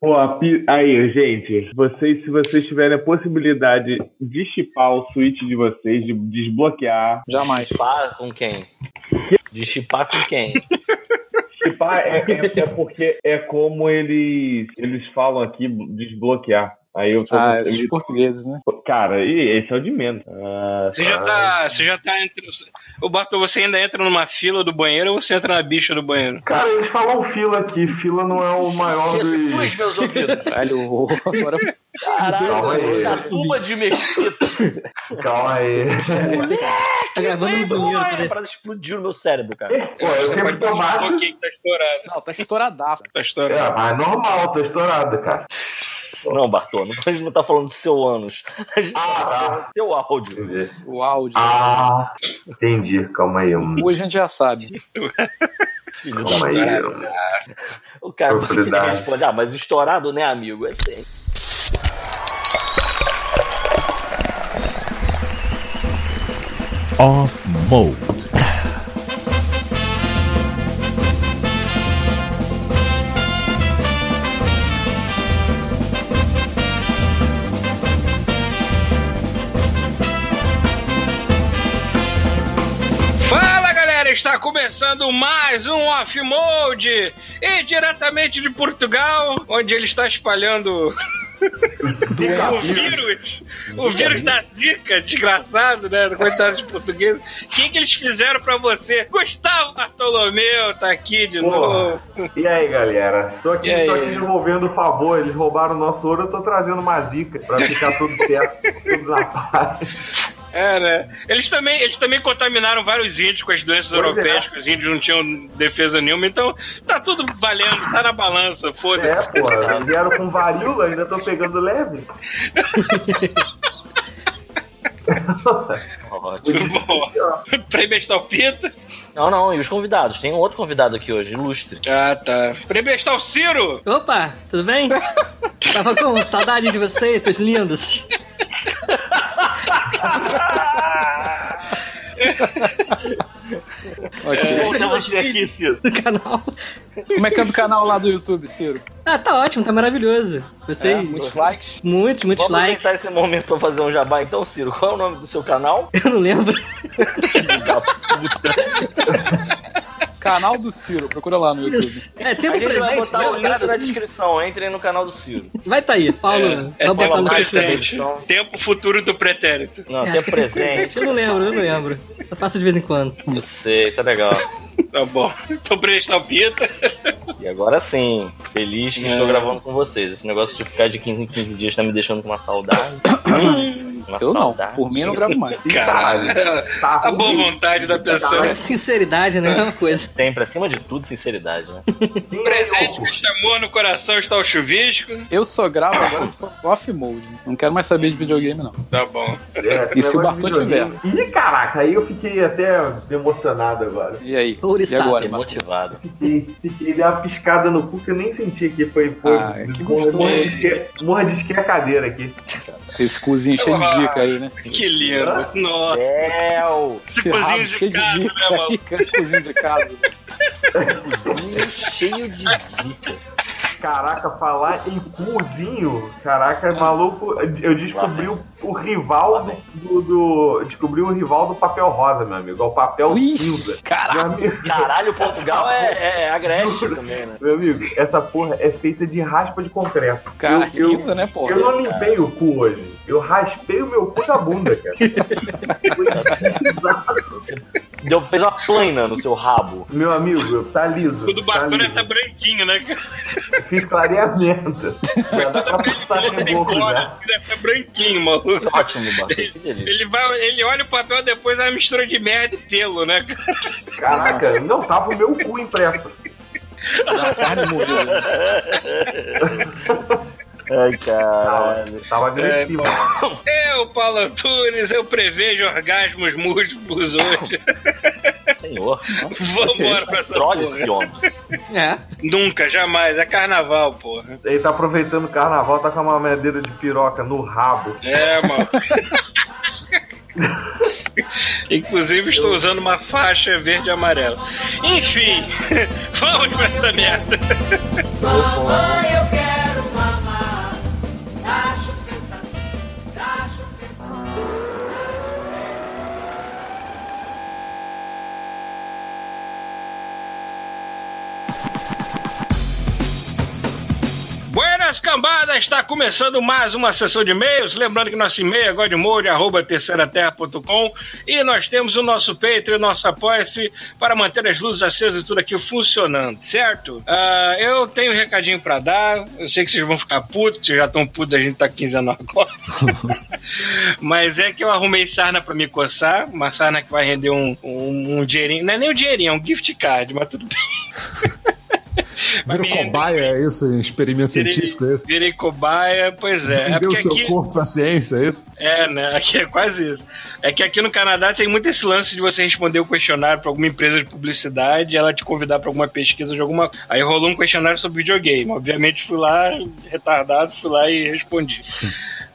Pô, aí, gente, vocês, se vocês tiverem a possibilidade de chipar o Switch de vocês, de desbloquear. Jamais. Chipar com quem? De chipar com quem? Chipar é, é, é, porque é como eles, eles falam aqui, desbloquear. Aí eu tô ah, esses portugueses, né? Cara, e esse é o de menos. Ah, você, já tá, você já tá entre. O Bartô, você ainda entra numa fila do banheiro ou você entra na bicha do banheiro? Cara, eles falam fila aqui. Fila não é o maior dos. Jesus, meus ouvidos. Velho, agora. Caralho, Calma aí. Chatuba de mesquita. Calma aí. Moleque, Tá gravando no banheiro, A peraí. parada explodiu no meu cérebro, cara. Pô, eu sempre tô Um baixo. que tá estourado. Não, tá estouradaço. Tá estourado. É, mas é normal, tô estourado, cara. Não, Bartô, a gente não tá falando do seu ânus. A gente Ah, tá tá. falando do seu áudio. Entendi. O áudio. Ah, entendi. Calma aí. Um... Hoje a gente já sabe. Filho Calma aí. O cara responde, ah, mas estourado, né, amigo? É sempre. Off mode. Começando mais um Off Mode e diretamente de Portugal, onde ele está espalhando o vírus, o vírus da Zika, desgraçado, né? Coitado de português. O que, que eles fizeram pra você? Gustavo Bartolomeu tá aqui de Porra. novo. E aí, galera? Tô aqui, tô aqui devolvendo o favor. Eles roubaram o nosso ouro, eu tô trazendo uma zica pra ficar tudo certo, tudo na paz. É, né? Eles também, eles também contaminaram vários índios com as doenças Pois europeias, é. que os índios não tinham defesa nenhuma, então tá tudo valendo, tá na balança, É, foda-se. pô, eles vieram com varíola, ainda tô pegando leve. Ótimo. Bom, prêmio Estalpita. Não, não, e os convidados? Tem um outro convidado aqui hoje, ilustre. Ah, tá. Prêmio Estal Ciro. Opa, tudo bem? Tava com saudade de vocês, seus lindos. Ok. Bom ter você aqui, Ciro. Do canal. Como é que é do canal lá do YouTube, Ciro? Ah, tá ótimo, tá maravilhoso. Vocês. É, muitos likes. Muitos, muitos Vamos likes. aproveitar esse momento pra fazer um jabá então, Ciro. Qual é o nome do seu canal? Eu não lembro. Filho da puta. Canal do Ciro, procura lá no YouTube. É, A tempo gente vai presente. botar né? o link na descrição. Entrem no canal do Ciro. Vai tá aí, Paulo. É, botar tempo no presente. presente. Tempo futuro do pretérito. Não, tempo presente. Eu não lembro, eu não lembro. Eu faço de vez em quando. Eu sei, tá legal. Tá bom. Então, prêmio Estalpita. E agora sim, feliz que estou gravando com vocês. Esse negócio de ficar de 15 em 15 dias tá me deixando com uma saudade. Uma Eu não, saudade. por mim eu não gravo mais. Caralho. Tá A boa vontade da pessoa. Sinceridade, né? É uma coisa. Sempre, acima de tudo, sinceridade, né? Presente que chamou no coração está o chuvisco. Eu só gravo agora se for off mode. Não quero mais saber de videogame, não. Tá bom. É, E se o Bartô videogame. Ih, caraca, aí eu fiquei até emocionado agora. E aí? E Ouriçado. agora? Motivado. Fiquei, fiquei dei uma piscada no cu que eu nem senti que foi. foi Ah, que morra, gostoso. morra de esque- morra de esque a cadeira aqui. Esse cozinho cheio de zica aí, né? Que lindo. Nossa. Céu! Esse cozinho cheio de casa, né, mano? cozinho de casa. Cozinho cheio de zica. Caraca, falar em cozinho, caraca, maluco, eu descobri o, o rival do, do- Descobri o rival do papel rosa, meu amigo. É o papel Ih, cinza. Meu Caralho. amigo, Caralho, Portugal é, é, é agreste também, né? meu amigo, essa porra é feita de raspa de concreto. Cara, eu, eu, cinza, né, porra? eu não limpei o cu hoje. Eu raspei o meu cu da bunda, cara. Deu, fez uma plana no seu rabo. meu amigo, tá liso. O do tá Bacana liso. tá branquinho, né, cara? Fiz clareamento. Já dá pra passar reboco Embora, já. assim, deve tá branquinho, maluco. Ótimo, delícia. Ele, vai, ele olha o papel depois é uma mistura de merda e pelo, né, cara? Caraca, não, tava o meu cu impresso. A carne morreu. né? Ai, Tava, caralho. tava agressivo. Eu, Paulo Antunes, eu prevejo orgasmos múltiplos hoje. Senhor. Vamos embora pra essa Trolha porra. esse homem. É. Nunca, jamais. É carnaval, porra. Ele tá aproveitando o carnaval, tá com uma madeira de piroca no rabo. É, mano. Inclusive estou usando uma faixa verde e amarela. Enfim, vamos pra essa merda. Mamãe, eu quero Buenas cambadas, está começando mais uma sessão de e-mails. Lembrando que nosso e-mail é godmode.terceiraterra.com e nós temos o nosso Patreon, o nosso apoia-se para manter as luzes acesas e tudo aqui funcionando, certo? Ah, eu tenho um recadinho para dar. Eu sei que vocês vão ficar putos, vocês já estão putos, a gente tá quinzeno agora. Mas é que eu arrumei sarna para me coçar, uma sarna que vai render um, um, um dinheirinho. Não é nem um dinheirinho, é um gift card, mas tudo bem. Vira cobaia, é isso? Um experimento Virei- científico, é isso? Virei cobaia, pois é. É Deu o porque seu aqui, corpo pra ciência, é isso? É, né? Aqui é quase isso. É que aqui no Canadá tem muito esse lance de você responder o questionário para alguma empresa de publicidade e ela te convidar para alguma pesquisa de alguma. Aí rolou um questionário sobre videogame. Obviamente fui lá, retardado, fui lá e respondi.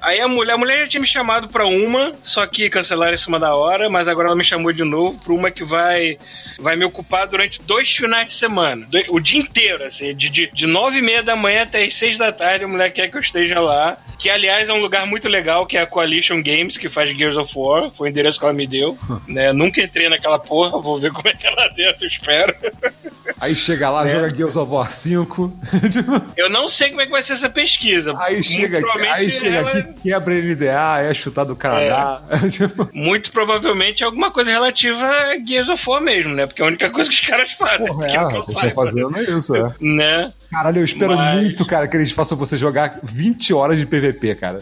Aí a mulher, a mulher já tinha me chamado pra uma, só que cancelaram em cima da hora, mas agora ela me chamou de novo pra uma que vai, vai me ocupar durante dois finais de semana. Do- o dia inteiro, assim, de, de, de nove e meia da manhã até as seis da tarde, a mulher quer que eu esteja lá. Que, aliás, é um lugar muito legal, que é a Coalition Games, que faz Gears of War. Foi o endereço que ela me deu. né? Nunca entrei naquela porra, vou ver como é que é lá dentro, espero. Aí chega lá, É. joga Gears of War 5. Eu não sei como é que vai ser essa pesquisa. aí chega, aqui, aí chega ela- aqui, quebra NDA, é chutar do Canadá. Tipo, Muito provavelmente é alguma coisa relativa a Gears of War mesmo, né? Porque é a única coisa que os caras fazem. Porra, que é, eu eles estão saiba, fazendo isso, é. Né? Caralho, eu espero Mas- muito, cara, que eles façam você jogar 20 horas de PVP, cara.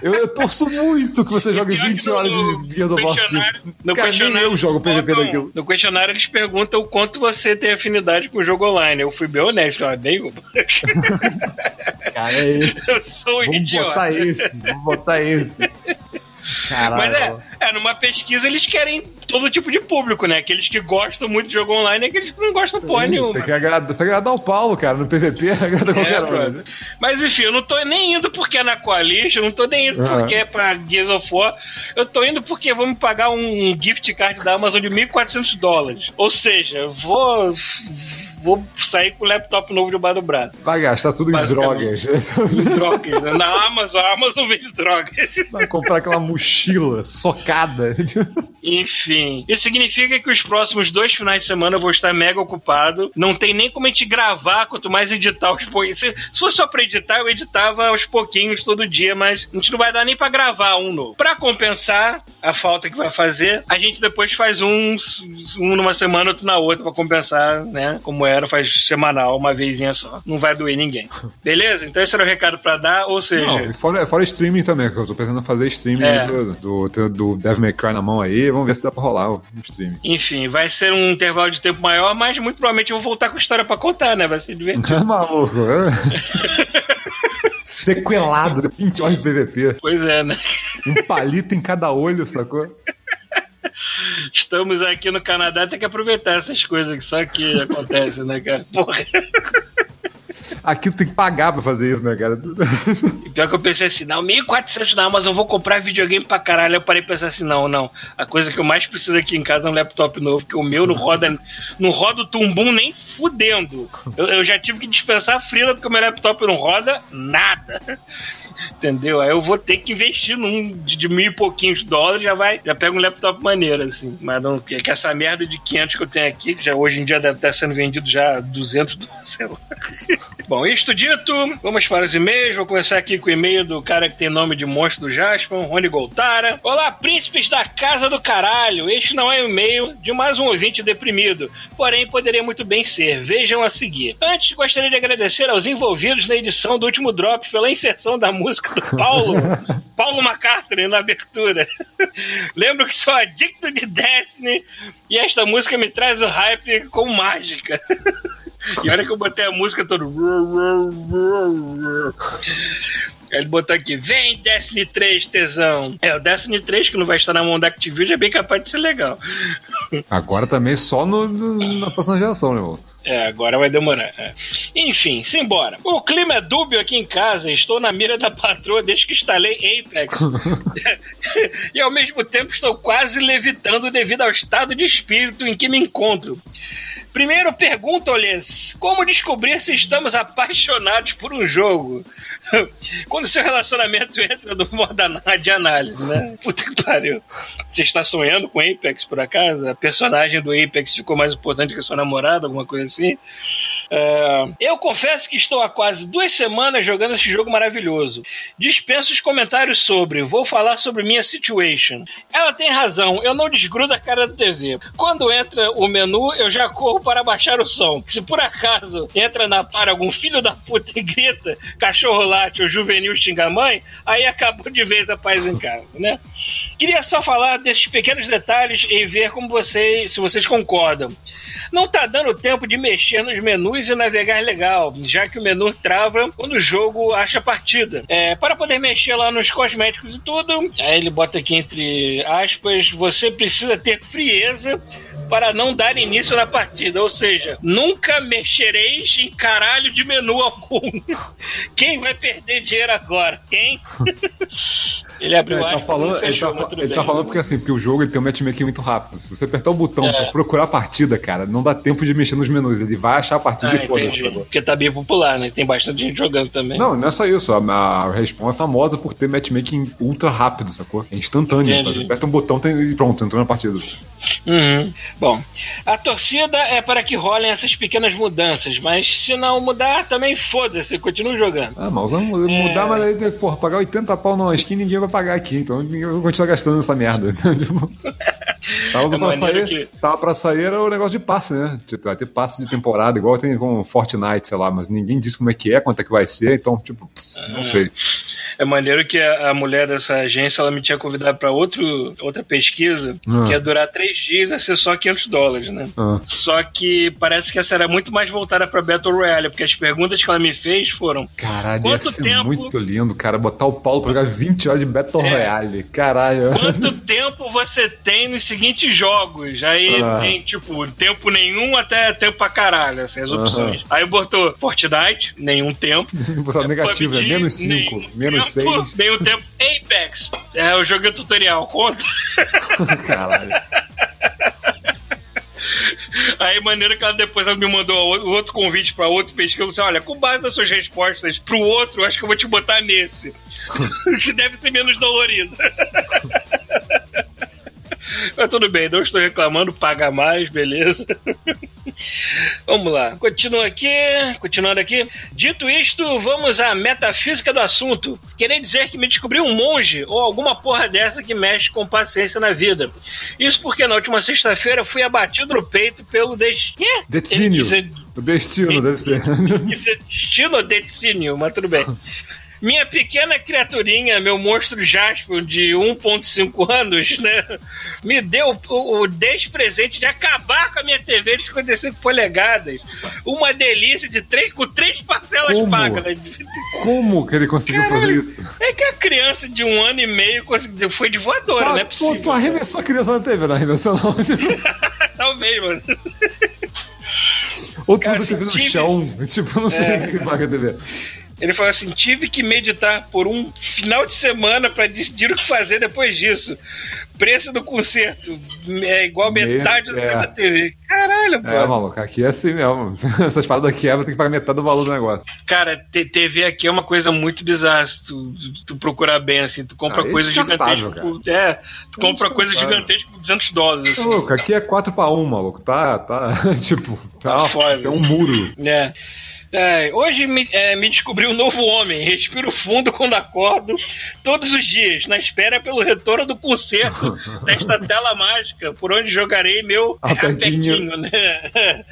Eu, eu torço muito que você jogue Pior que 20 no- horas no de Gears of War 5. questionário- no Cara, nem eu jogo PVP botam- daquilo. No questionário eles perguntam o quanto você tem afinidade com o jogo online. Eu fui bem honesto, ó, nenhuma. Cara, é esse. Eu sou um Vamos idiota. botar esse, vamos botar esse. Caralho. Mas é, é, numa pesquisa eles querem todo tipo de público, né? Aqueles que gostam muito de jogo online e aqueles que não gostam porra nenhuma. Tem que agradar, tem que agradar o Paulo, cara. No PVP agrada qualquer É, um. brother. Mas enfim, eu não tô nem indo porque é na Coalition, eu não tô nem indo Ah. porque é pra Gears of War. Eu tô indo porque vão me pagar um gift card da Amazon de 1.400 dólares. Ou seja, eu vou. Vou sair com o laptop novo debaixo do braço. Vai gastar tudo em drogas. Drogas. né? Na Amazon, a Amazon vende drogas. Vai comprar aquela mochila socada. Enfim, isso significa que os próximos dois finais de semana eu vou estar mega ocupado. Não tem nem como a gente gravar, quanto mais editar aos pouquinhos. Se, se fosse só pra editar, eu editava aos pouquinhos todo dia, mas a gente não vai dar nem pra gravar um novo. Pra compensar a falta que vai fazer, a gente depois faz um, um numa semana, outro na outra, pra compensar, né? Como era, faz semanal, uma vezinha só. Não vai doer ninguém. Beleza? Então esse era o recado pra dar, ou seja. Não, fora, fora streaming também, que eu tô pensando em fazer streaming É. do, do, do, Devil May Cry na mão aí. Vamos ver se dá pra rolar o streaming. Enfim, vai ser um intervalo de tempo maior, mas muito provavelmente eu vou voltar com a história pra contar, né? Vai ser divertido. É maluco, é? Sequelado, de 20 horas de PVP. Pois é, né? Um palito em cada olho, sacou? Estamos aqui no Canadá, tem que aproveitar essas coisas que só aqui acontecem, né, cara? Porra. Aqui tu tem que pagar pra fazer isso, né, cara? E pior que eu pensei assim, não, 1.400 na Amazon, eu vou comprar videogame pra caralho. Eu parei e pensei assim, não, não. A coisa que eu mais preciso aqui em casa é um laptop novo, porque o meu não roda, não roda o tumbum nem fudendo. Eu, eu já tive que dispensar a frila porque o meu laptop não roda nada. Entendeu? Aí eu vou ter que investir num de, de mil e pouquinhos dólares, já vai, já pega um laptop maneiro, assim. Mas não, que, essa merda de 500 que eu tenho aqui, que já hoje em dia deve estar sendo vendido já a 200 dólares, sei lá. Bom, isto dito, vamos para os e-mails. Vou começar aqui com o e-mail do cara que tem nome de monstro do Jasper, Rony Goltara. Olá, príncipes da casa do caralho. Este não é um e-mail de mais um ouvinte deprimido, porém poderia muito bem ser. Vejam a seguir. Antes, gostaria de agradecer aos envolvidos na edição do último drop pela inserção da música do Paulo, Paulo McCartney na abertura. Lembro que sou adicto de Destiny e esta música me traz o hype com mágica. E olha que eu botei a música toda. Ele botou aqui, vem Destiny 3, tesão. É, o Destiny 3, que não vai estar na mão da Activision, é bem capaz de ser legal. Agora também só no, no- na próxima geração, né, irmão? É, agora vai demorar. é. Enfim, simbora. O clima é dúbio aqui em casa. Estou na mira da patroa desde que instalei Apex. e ao mesmo tempo estou quase levitando devido ao estado de espírito em que me encontro. Primeiro pergunto-lhes como descobrir se estamos apaixonados por um jogo. Quando seu relacionamento entra no modo de análise, né? Puta que pariu. Você está sonhando com Apex por acaso? A personagem do Apex ficou mais importante que a sua namorada, alguma coisa assim? assim. É, eu confesso que estou há quase duas semanas jogando esse jogo maravilhoso. Dispenso os comentários sobre. Vou falar sobre minha situation. Ela tem razão, eu não desgrudo a cara da TV. Quando entra o menu, eu já corro para baixar o som. Se por acaso entra na para algum filho da puta e grita, cachorro late ou juvenil xinga mãe, aí acabou de vez a paz em casa, né? Queria só falar desses pequenos detalhes e ver como vocês, se vocês concordam. Não tá dando tempo de mexer nos menus e navegar legal, já que o menu trava quando o jogo acha partida. É, para poder mexer lá nos cosméticos e tudo, aí ele bota aqui entre aspas, você precisa ter frieza para não dar início na partida. Ou seja, nunca mexereis em caralho de menu algum. Quem vai perder dinheiro agora? Quem? ele abriu É, ele tá falando, ele fechou, tá, ele tá falando porque assim, porque o jogo ele tem um matchmaking muito rápido. Se você apertar o botão É. pra procurar a partida, cara, não dá tempo de mexer nos menus. Ele vai achar a partida Ah, e foda-se. Porque tá bem popular, né? Tem bastante gente jogando também. Não, não é só isso. A, a Respawn é famosa por ter matchmaking ultra rápido, sacou? É instantâneo. Aperta um botão tem- e pronto, entrou na partida. Uhum. Bom, a torcida é para que rolem essas pequenas mudanças, mas se não mudar, também foda-se, continua jogando. Ah, mas vamos mudar, mas aí, porra, pagar 80 pau numa skin ninguém vai pagar aqui, então ninguém vai continuar gastando nessa merda. Tava, É pra sair, que- tava pra sair era o negócio de passe, né? Tipo, vai ter passe de temporada, igual tem com Fortnite, sei lá, mas ninguém disse como é que é, quanto é que vai ser, então, tipo, não sei. É maneiro que a, mulher dessa agência ela me tinha convidado para outra pesquisa Ah. que ia durar três dias, ia ser só 500 dólares, né? Ah. Só que parece que essa era muito mais voltada para Battle Royale, porque as perguntas que ela me fez foram: Caralho, Quanto tempo- muito lindo, cara, botar o Paulo pra jogar 20 horas de Battle É. Royale. Caralho. quanto tempo você tem nos seguintes jogos? Aí Ah. tem, tipo, tempo nenhum até tempo pra caralho, assim, as opções. Aí botou Fortnite, nenhum tempo. Botar negativo, é menos 5, nenhum menos 6. tempo, Nenhum tempo. Apex, é o jogo tutorial, conta. Caralho. Aí, maneira que ela depois ela me mandou outro convite pra outro pesquisa. Eu disse, olha, com base nas suas respostas pro outro, acho que eu vou te botar nesse. que deve ser menos dolorido. Mas tudo bem, não estou reclamando, paga mais, beleza. Vamos lá, continua aqui, continuando aqui. Dito isto, vamos à metafísica do assunto. Querer dizer que me descobri um monge ou alguma porra dessa que mexe com paciência na vida. Isso porque na última sexta-feira fui abatido no peito pelo des... Quê? Decínio. Ele diz- O destino, deve ser. destino ou decínio, mas tudo bem. Minha pequena criaturinha, meu monstro Jasper de 1.5 anos, né? Me deu o, o despresente de acabar com a minha TV de 55 polegadas. Uma delícia de três, com três parcelas Como? pagas. né? Como que ele conseguiu fazer Caralho. isso? É que a criança de um ano e meio conseguiu- foi de voadora, não é Ah, tu, possível. tu arremessou a criança na TV, não arremessou não. Talvez, mano. Ou tu usa a TV no tive- chão. Tipo, não sei É. o que paga a TV. Ele falou assim: tive que meditar por um final de semana para decidir o que fazer depois disso. Preço do conserto é igual Meio- metade do preço é. da TV. Caralho, É, mano. maluco, aqui é assim mesmo. Essas paradas quebram, tem que pagar metade do valor do negócio. Cara, TV aqui é uma coisa muito bizarra. Se tu, tu procurar bem, assim, tu compra Ah, é coisa gigantesca. Por, é, tu compra coisa gigantesca por 200 dólares. Assim. Maluco, aqui é 4 pra 1, maluco. Tá, tá. tipo, tá, Tá foda. tem um muro. É. É, hoje me, é, me descobri um novo homem. Respiro fundo quando acordo todos os dias, na espera pelo retorno do concerto desta tela mágica, por onde jogarei meu apequinho, né?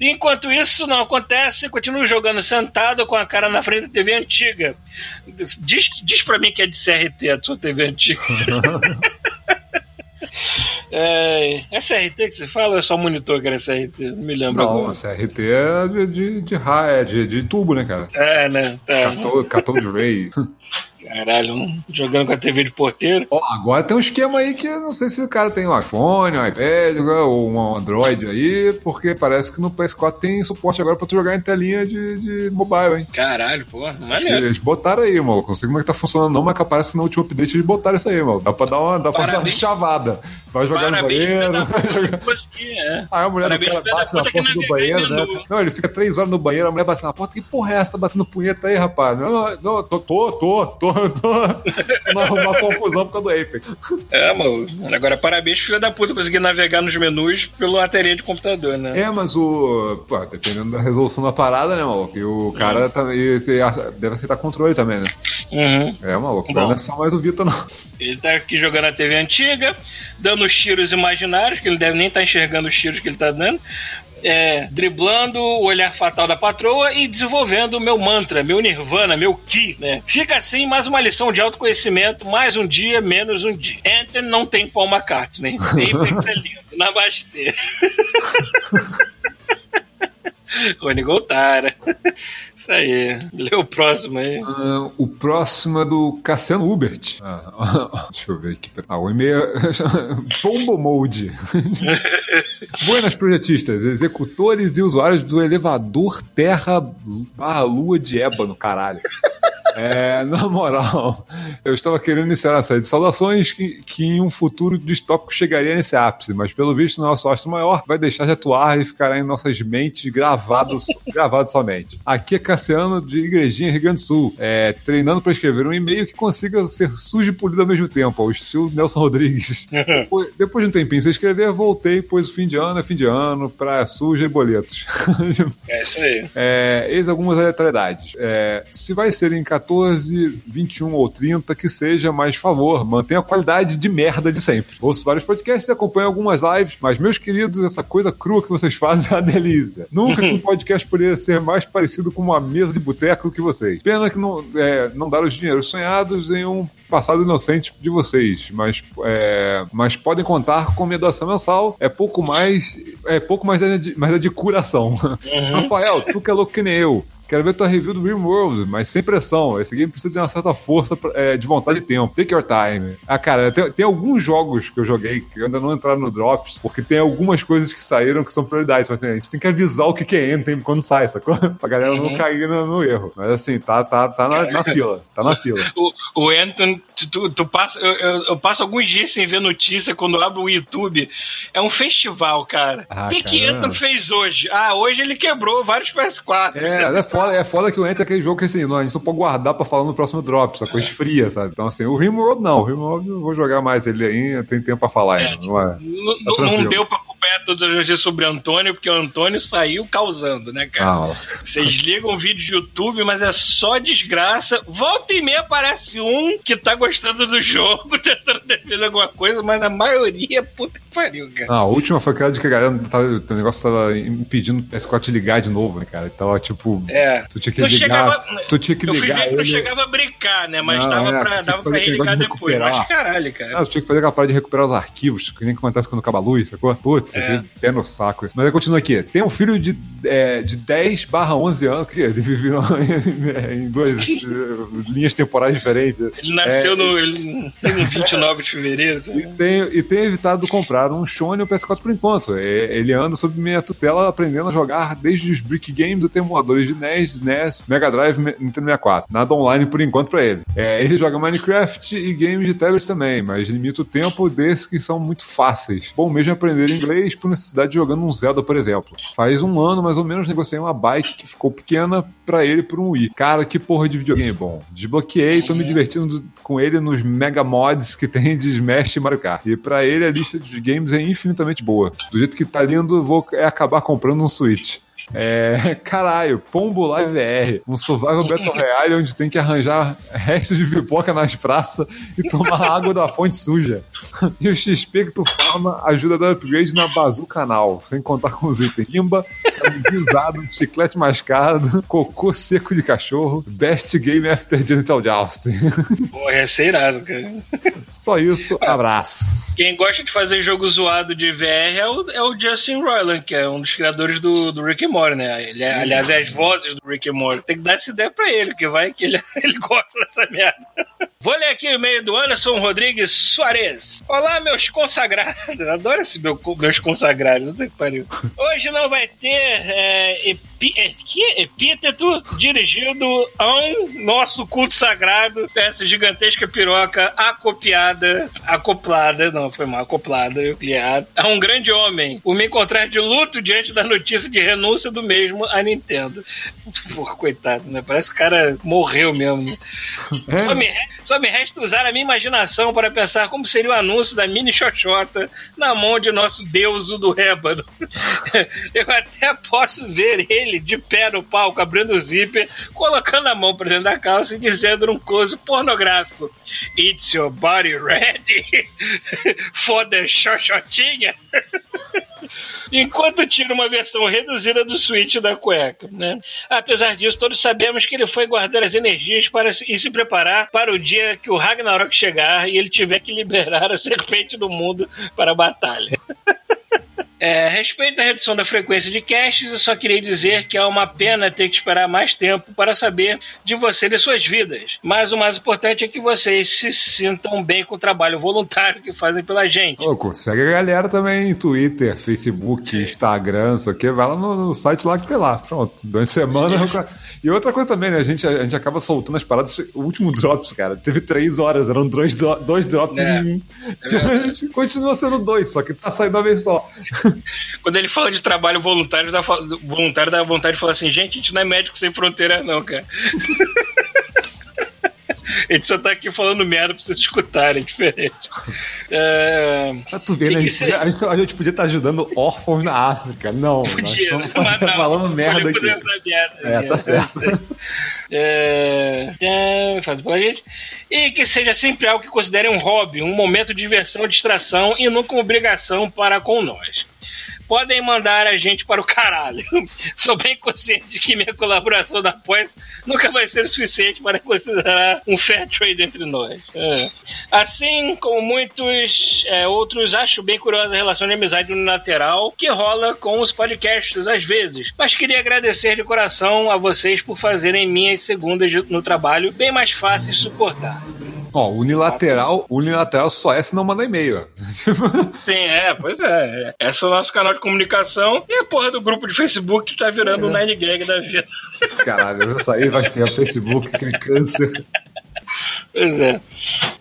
Enquanto isso não acontece, continuo jogando sentado com a cara na frente da TV antiga. Diz, diz pra mim que é de CRT a sua TV antiga. É, é CRT que você fala ou é só monitor que era CRT? Não me lembro Não, agora. a CRT é de, de, de, é de, de tubo, né, cara? É, né? Tá. Cartão, cartão de Ray. Caralho, jogando com a TV de porteiro. Ó, agora tem um esquema aí que eu não sei se o cara tem um iPhone, um iPad ou um Android aí, porque parece que no PS4 tem suporte agora pra tu jogar em telinha de, de mobile, hein? Caralho, pô, maneiro. Eles botaram aí, maluco. Não sei como é que tá funcionando, não, mas que parece que no último update eles botaram isso aí, mano. Dá pra dar uma, dá pra dar uma chavada. Vai jogar Parabéns, no banheiro, vai jogar. que consegui, é. Aí a mulher Parabéns, do cara bate na porta do naveguei banheiro, né? Não, ele fica três horas no banheiro, a mulher bate na porta. Que porra é essa? Tá batendo punheta aí, rapaz? Não, não, tô, tô, tô, tô. tô, tô numa confusão por causa do Apex. É, mano. Agora, parabéns, filho da puta, conseguir navegar nos menus pelo bateria de computador, né? É, mas o. Pô, dependendo da resolução da parada, né, maluco? E o cara tá, e deve aceitar controle também, né? Uhum. É, maluco. Não é só mais o Vitor, não. Ele tá aqui jogando a TV antiga, dando os tiros imaginários, que ele deve nem estar enxergando os tiros que ele tá dando. É, driblando o olhar fatal da patroa e desenvolvendo o meu mantra, meu nirvana, meu ki, né? Fica assim, mais uma lição de autoconhecimento, mais um dia, menos um dia. Enter não tem Paul McCartney, nem Peter lindo, namastê. Rony Goltara. Isso aí. Lê o próximo aí. Ah, o próximo é do Cassiano Hubert. Ah, deixa eu ver aqui. Ah, o e-mail é Pombo Mode. Buenas projetistas, executores e usuários do elevador Terra barra Lua de Ébano, caralho. É, na moral, eu estava querendo iniciar a série de saudações que, que em um futuro distópico chegaria nesse ápice, mas pelo visto nosso astro maior vai deixar de atuar e ficará em nossas mentes gravado, gravado somente. Aqui é Cassiano de Igrejinha, Rio Grande do Sul, é, treinando para escrever um e-mail que consiga ser sujo e polido ao mesmo tempo, ao estilo Nelson Rodrigues. depois, depois de um tempinho sem escrever, voltei, pois o fim de ano é fim de ano, praia suja e boletos. É isso aí. É, eis algumas aleatoriedades. É, se vai ser em 14, 21 ou 30, que seja, mas favor, mantenha a qualidade de merda de sempre. Ouço vários podcasts e acompanho algumas lives, mas, meus queridos, essa coisa crua que vocês fazem é uma delícia. Nunca que um podcast poderia ser mais parecido com uma mesa de boteco do que vocês. Pena que não, é, não dar os dinheiros sonhados em um passado inocente de vocês, mas, é, mas podem contar com minha doação mensal. É pouco mais, é pouco mais de, mais é de curação. Rafael, tu que é louco que nem eu. Quero ver tua review do RimWorld, mas sem pressão. Esse game precisa de uma certa força é, de vontade e tempo. Take your time. Ah, cara, tem, tem alguns jogos que eu joguei que ainda não entraram no Drops, porque tem algumas coisas que saíram que são prioridades. Mas a gente tem que avisar o que, que é Anthem quando sai, sacou? Pra galera não cair no, no erro. Mas assim, tá, tá, tá na, na fila. Tá na fila. O, o Anton, tu, tu- passa, eu, eu- eu passo alguns dias sem ver notícia quando abro o YouTube. É um festival, cara. Ah, o que, que caramba. Anton fez hoje? Ah, hoje ele quebrou vários PS4. É, é foda, é foda que o Enter é aquele jogo que assim, não, a gente não pode guardar pra falar no próximo drop, essa coisa fria, sabe? Então, assim, o Rimworld não, o Rimworld eu vou jogar mais ele ainda, tem tempo pra falar ainda, não é? Tá não tranquilo. deu pra acompanhar todas as notícias sobre o Antônio, porque o Antônio saiu causando, né, cara? Ah, Vocês ligam vídeo de YouTube, mas é só desgraça. Volta e meia aparece um que tá gostando do jogo, tentando defender alguma coisa, mas a maioria, puta que pariu, cara. Ah, a última foi aquela de que a galera tava, o negócio tava impedindo o PS4 de ligar de novo, né, cara? Tava tipo. É. Tu tinha que Não ligar. chegava- tu tinha que Eu fui ligar. ver que não chegava a brincar, né? Mas Não, dava, é, pra, dava pra religar de depois. Mas caralho, cara. Ah, tu tinha que fazer aquela parada de recuperar os arquivos, que nem que acontece quando acaba a luz, sacou? Putz, É. é. pé no saco isso. Mas aí continua aqui. Tem um filho de, é, de 10 barra 11 anos, que ele viveu em duas eh, linhas temporais diferentes. Ele nasceu É, no, ele, em 29 de fevereiro. E tem, e tem evitado comprar um Shone e um PS4 por enquanto. É, Ele anda sob minha tutela aprendendo a jogar desde os Brick Games até emuladores de NES, NES, Mega Drive Nintendo 64. Nada online por enquanto pra ele. É, ele joga Minecraft e games de tablet também, mas limita o tempo desses que são muito fáceis. Bom mesmo é aprender inglês por necessidade de jogando um Zelda, por exemplo. Faz um ano mais ou menos negociei uma bike que ficou pequena pra ele por um Wii. Cara, que porra de videogame bom. Desbloqueei, tô me divertindo com ele nos mega mods que tem de Smash e Mario Kart. E pra ele a lista de games é infinitamente boa. Do jeito que tá lindo, vou é acabar comprando um Switch. É, caralho, Pombo Live VR, um survival Battle Royale onde tem que arranjar restos de pipoca nas praças e tomar água da fonte suja. E o XP que tu farma ajuda a dar upgrade na Bazoo Canal, sem contar com os itens. Kimba, usado, chiclete mascado, cocô seco de cachorro, best game after genital jousting. Porra, ia ser irado, cara. Só isso, abraço. Quem gosta de fazer jogo zoado de VR é o, é o Justin Roiland, que é um dos criadores do, do Rick and Morty, né? Ele é, aliás, é as vozes do Rick and Morty. Tem que dar essa ideia pra ele, que vai que ele, ele gosta dessa merda. Vou ler aqui o e-mail do Anderson Rodrigues Soares. Olá, meus consagrados. Adoro esse meu, meus consagrados. Não tem que pariu. Hoje não vai ter é, epi, é, que epíteto dirigido a um nosso culto sagrado, essa gigantesca piroca acopiada, acoplada, não, foi mal, acoplada, eu criado, a um grande homem, por me encontrar de luto diante da notícia de renúncia do mesmo a Nintendo. Pô, coitado, né? Parece que o cara morreu mesmo. né? É. Só, me, só me resta usar a minha imaginação para pensar como seria o anúncio da mini Xoxota na mão de nosso deuso do ébano. Eu até posso ver ele de pé no palco, abrindo o zíper, colocando a mão para dentro da calça e dizendo num close pornográfico: It's your body ready for the Xoxotinha? Enquanto tira uma versão reduzida do Switch da cueca, né? Apesar disso, todos sabemos que ele foi guardar as energias para e se preparar para o dia que o Ragnarok chegar e ele tiver que liberar a serpente do mundo para a batalha. É, respeito à redução da frequência de casts, eu só queria dizer que é uma pena ter que esperar mais tempo para saber de você e de suas vidas. Mas o mais importante é que vocês se sintam bem com o trabalho voluntário que fazem pela gente. Louco, segue a galera também em Twitter, Facebook, Instagram, isso aqui. Vai lá no, no site lá que tem lá. Pronto. Durante a semana. eu- E outra coisa também, né? A gente, a gente acaba soltando as paradas. O último Drops, cara, teve três horas. Eram dois, do- dois Drops É. em gente continua sendo dois, só que tá saindo uma vez só. Quando ele fala de trabalho voluntário, dá, voluntário dá vontade de falar assim: gente, a gente não é médico sem fronteira, não, cara. A gente só tá aqui falando merda pra vocês escutarem, é diferente. É... Pra tu ver, né? A gente, podia, a gente- a gente podia estar ajudando órfãos na África. Não, nós Podia, estamos mas fazendo- não, falando não merda aqui. merda, É, né? tá certo. É, é, faz pela gente. E que seja sempre algo que considere um hobby, um momento de diversão, distração e nunca uma obrigação para com nós. Podem mandar a gente para o caralho. Sou bem consciente de que minha colaboração da Pós nunca vai ser suficiente para considerar um fair trade entre nós. É. Assim como muitos é, outros, acho bem curiosa a relação de amizade unilateral que rola com os podcasts às vezes. Mas queria agradecer de coração a vocês por fazerem minhas segundas no trabalho bem mais fáceis de suportar. Ó, unilateral, unilateral só é se não mandar e-mail. Tipo, Sim, é, pois é. Esse é o nosso canal de comunicação e a porra do grupo de Facebook que tá virando o Nine Gag da vida. Caralho, eu saí faz tempo. Facebook, aquele câncer. Pois é.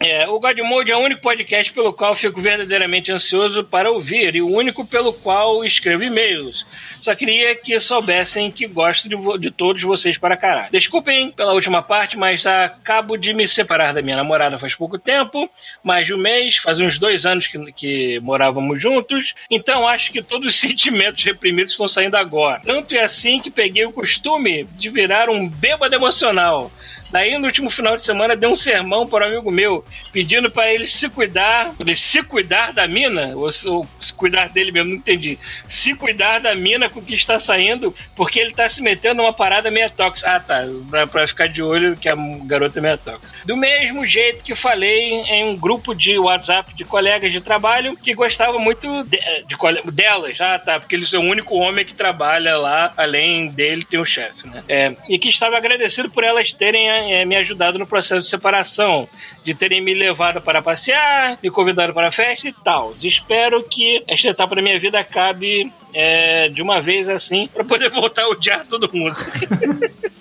é. O God Mode é o único podcast pelo qual fico verdadeiramente ansioso para ouvir e o único pelo qual escrevo e-mails. Só queria que soubessem que gosto de, de todos vocês para caralho. Desculpem pela última parte, mas acabo de me separar da minha namorada faz pouco tempo mais de um mês, faz uns dois anos que, que morávamos juntos. Então acho que todos os sentimentos reprimidos estão saindo agora. Tanto é assim que peguei o costume de virar um bêbado emocional. Daí, no último final de semana, dei um sermão para um amigo meu, pedindo para ele se cuidar, ele se cuidar da mina, ou, ou se cuidar dele mesmo, não entendi. Se cuidar da mina com que está saindo, porque ele está se metendo numa parada meio tóxica. Ah, tá, pra ficar de olho que a garota é meio tóxica. Do mesmo jeito que falei em um grupo de WhatsApp de colegas de trabalho que gostava muito de, de cole- delas. Ah, tá, porque ele é o único homem que trabalha lá, além dele tem um chefe, né? É, e que estava agradecido por elas terem é, me ajudado no processo de separação, de terem me levado para passear, me convidado para festa e tal. Espero que esta etapa da minha vida acabe é, de uma vez assim, para poder voltar a odiar todo mundo.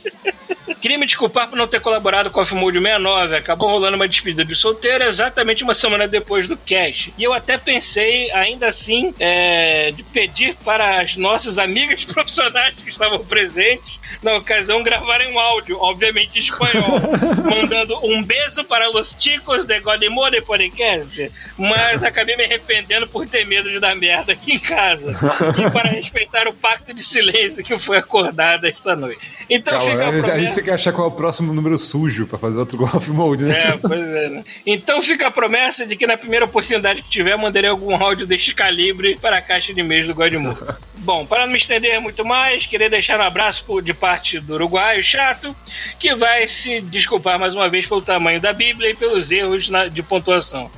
Queria me desculpar por não ter colaborado com a Mode 69. Acabou rolando uma despedida de solteiro exatamente uma semana depois do cast. E eu até pensei, ainda assim, é, de pedir para as nossas amigas profissionais que estavam presentes na ocasião gravarem um áudio, obviamente em espanhol, mandando um beijo para os chicos de Godemode Podcast. Mas acabei me arrependendo por ter medo de dar merda aqui em casa. E para respeitar o pacto de silêncio que foi acordado esta noite. Então Calma, fica a promessa. Que achar qual é o próximo número sujo pra fazer outro golf mode, né? É, pois é, né? Então fica a promessa de que na primeira oportunidade que tiver, mandarei algum áudio deste calibre para a caixa de e-mails do Godmore. Bom, para não me estender muito mais, queria deixar um abraço de parte do uruguaio chato, que vai se desculpar mais uma vez pelo tamanho da Bíblia e pelos erros de pontuação.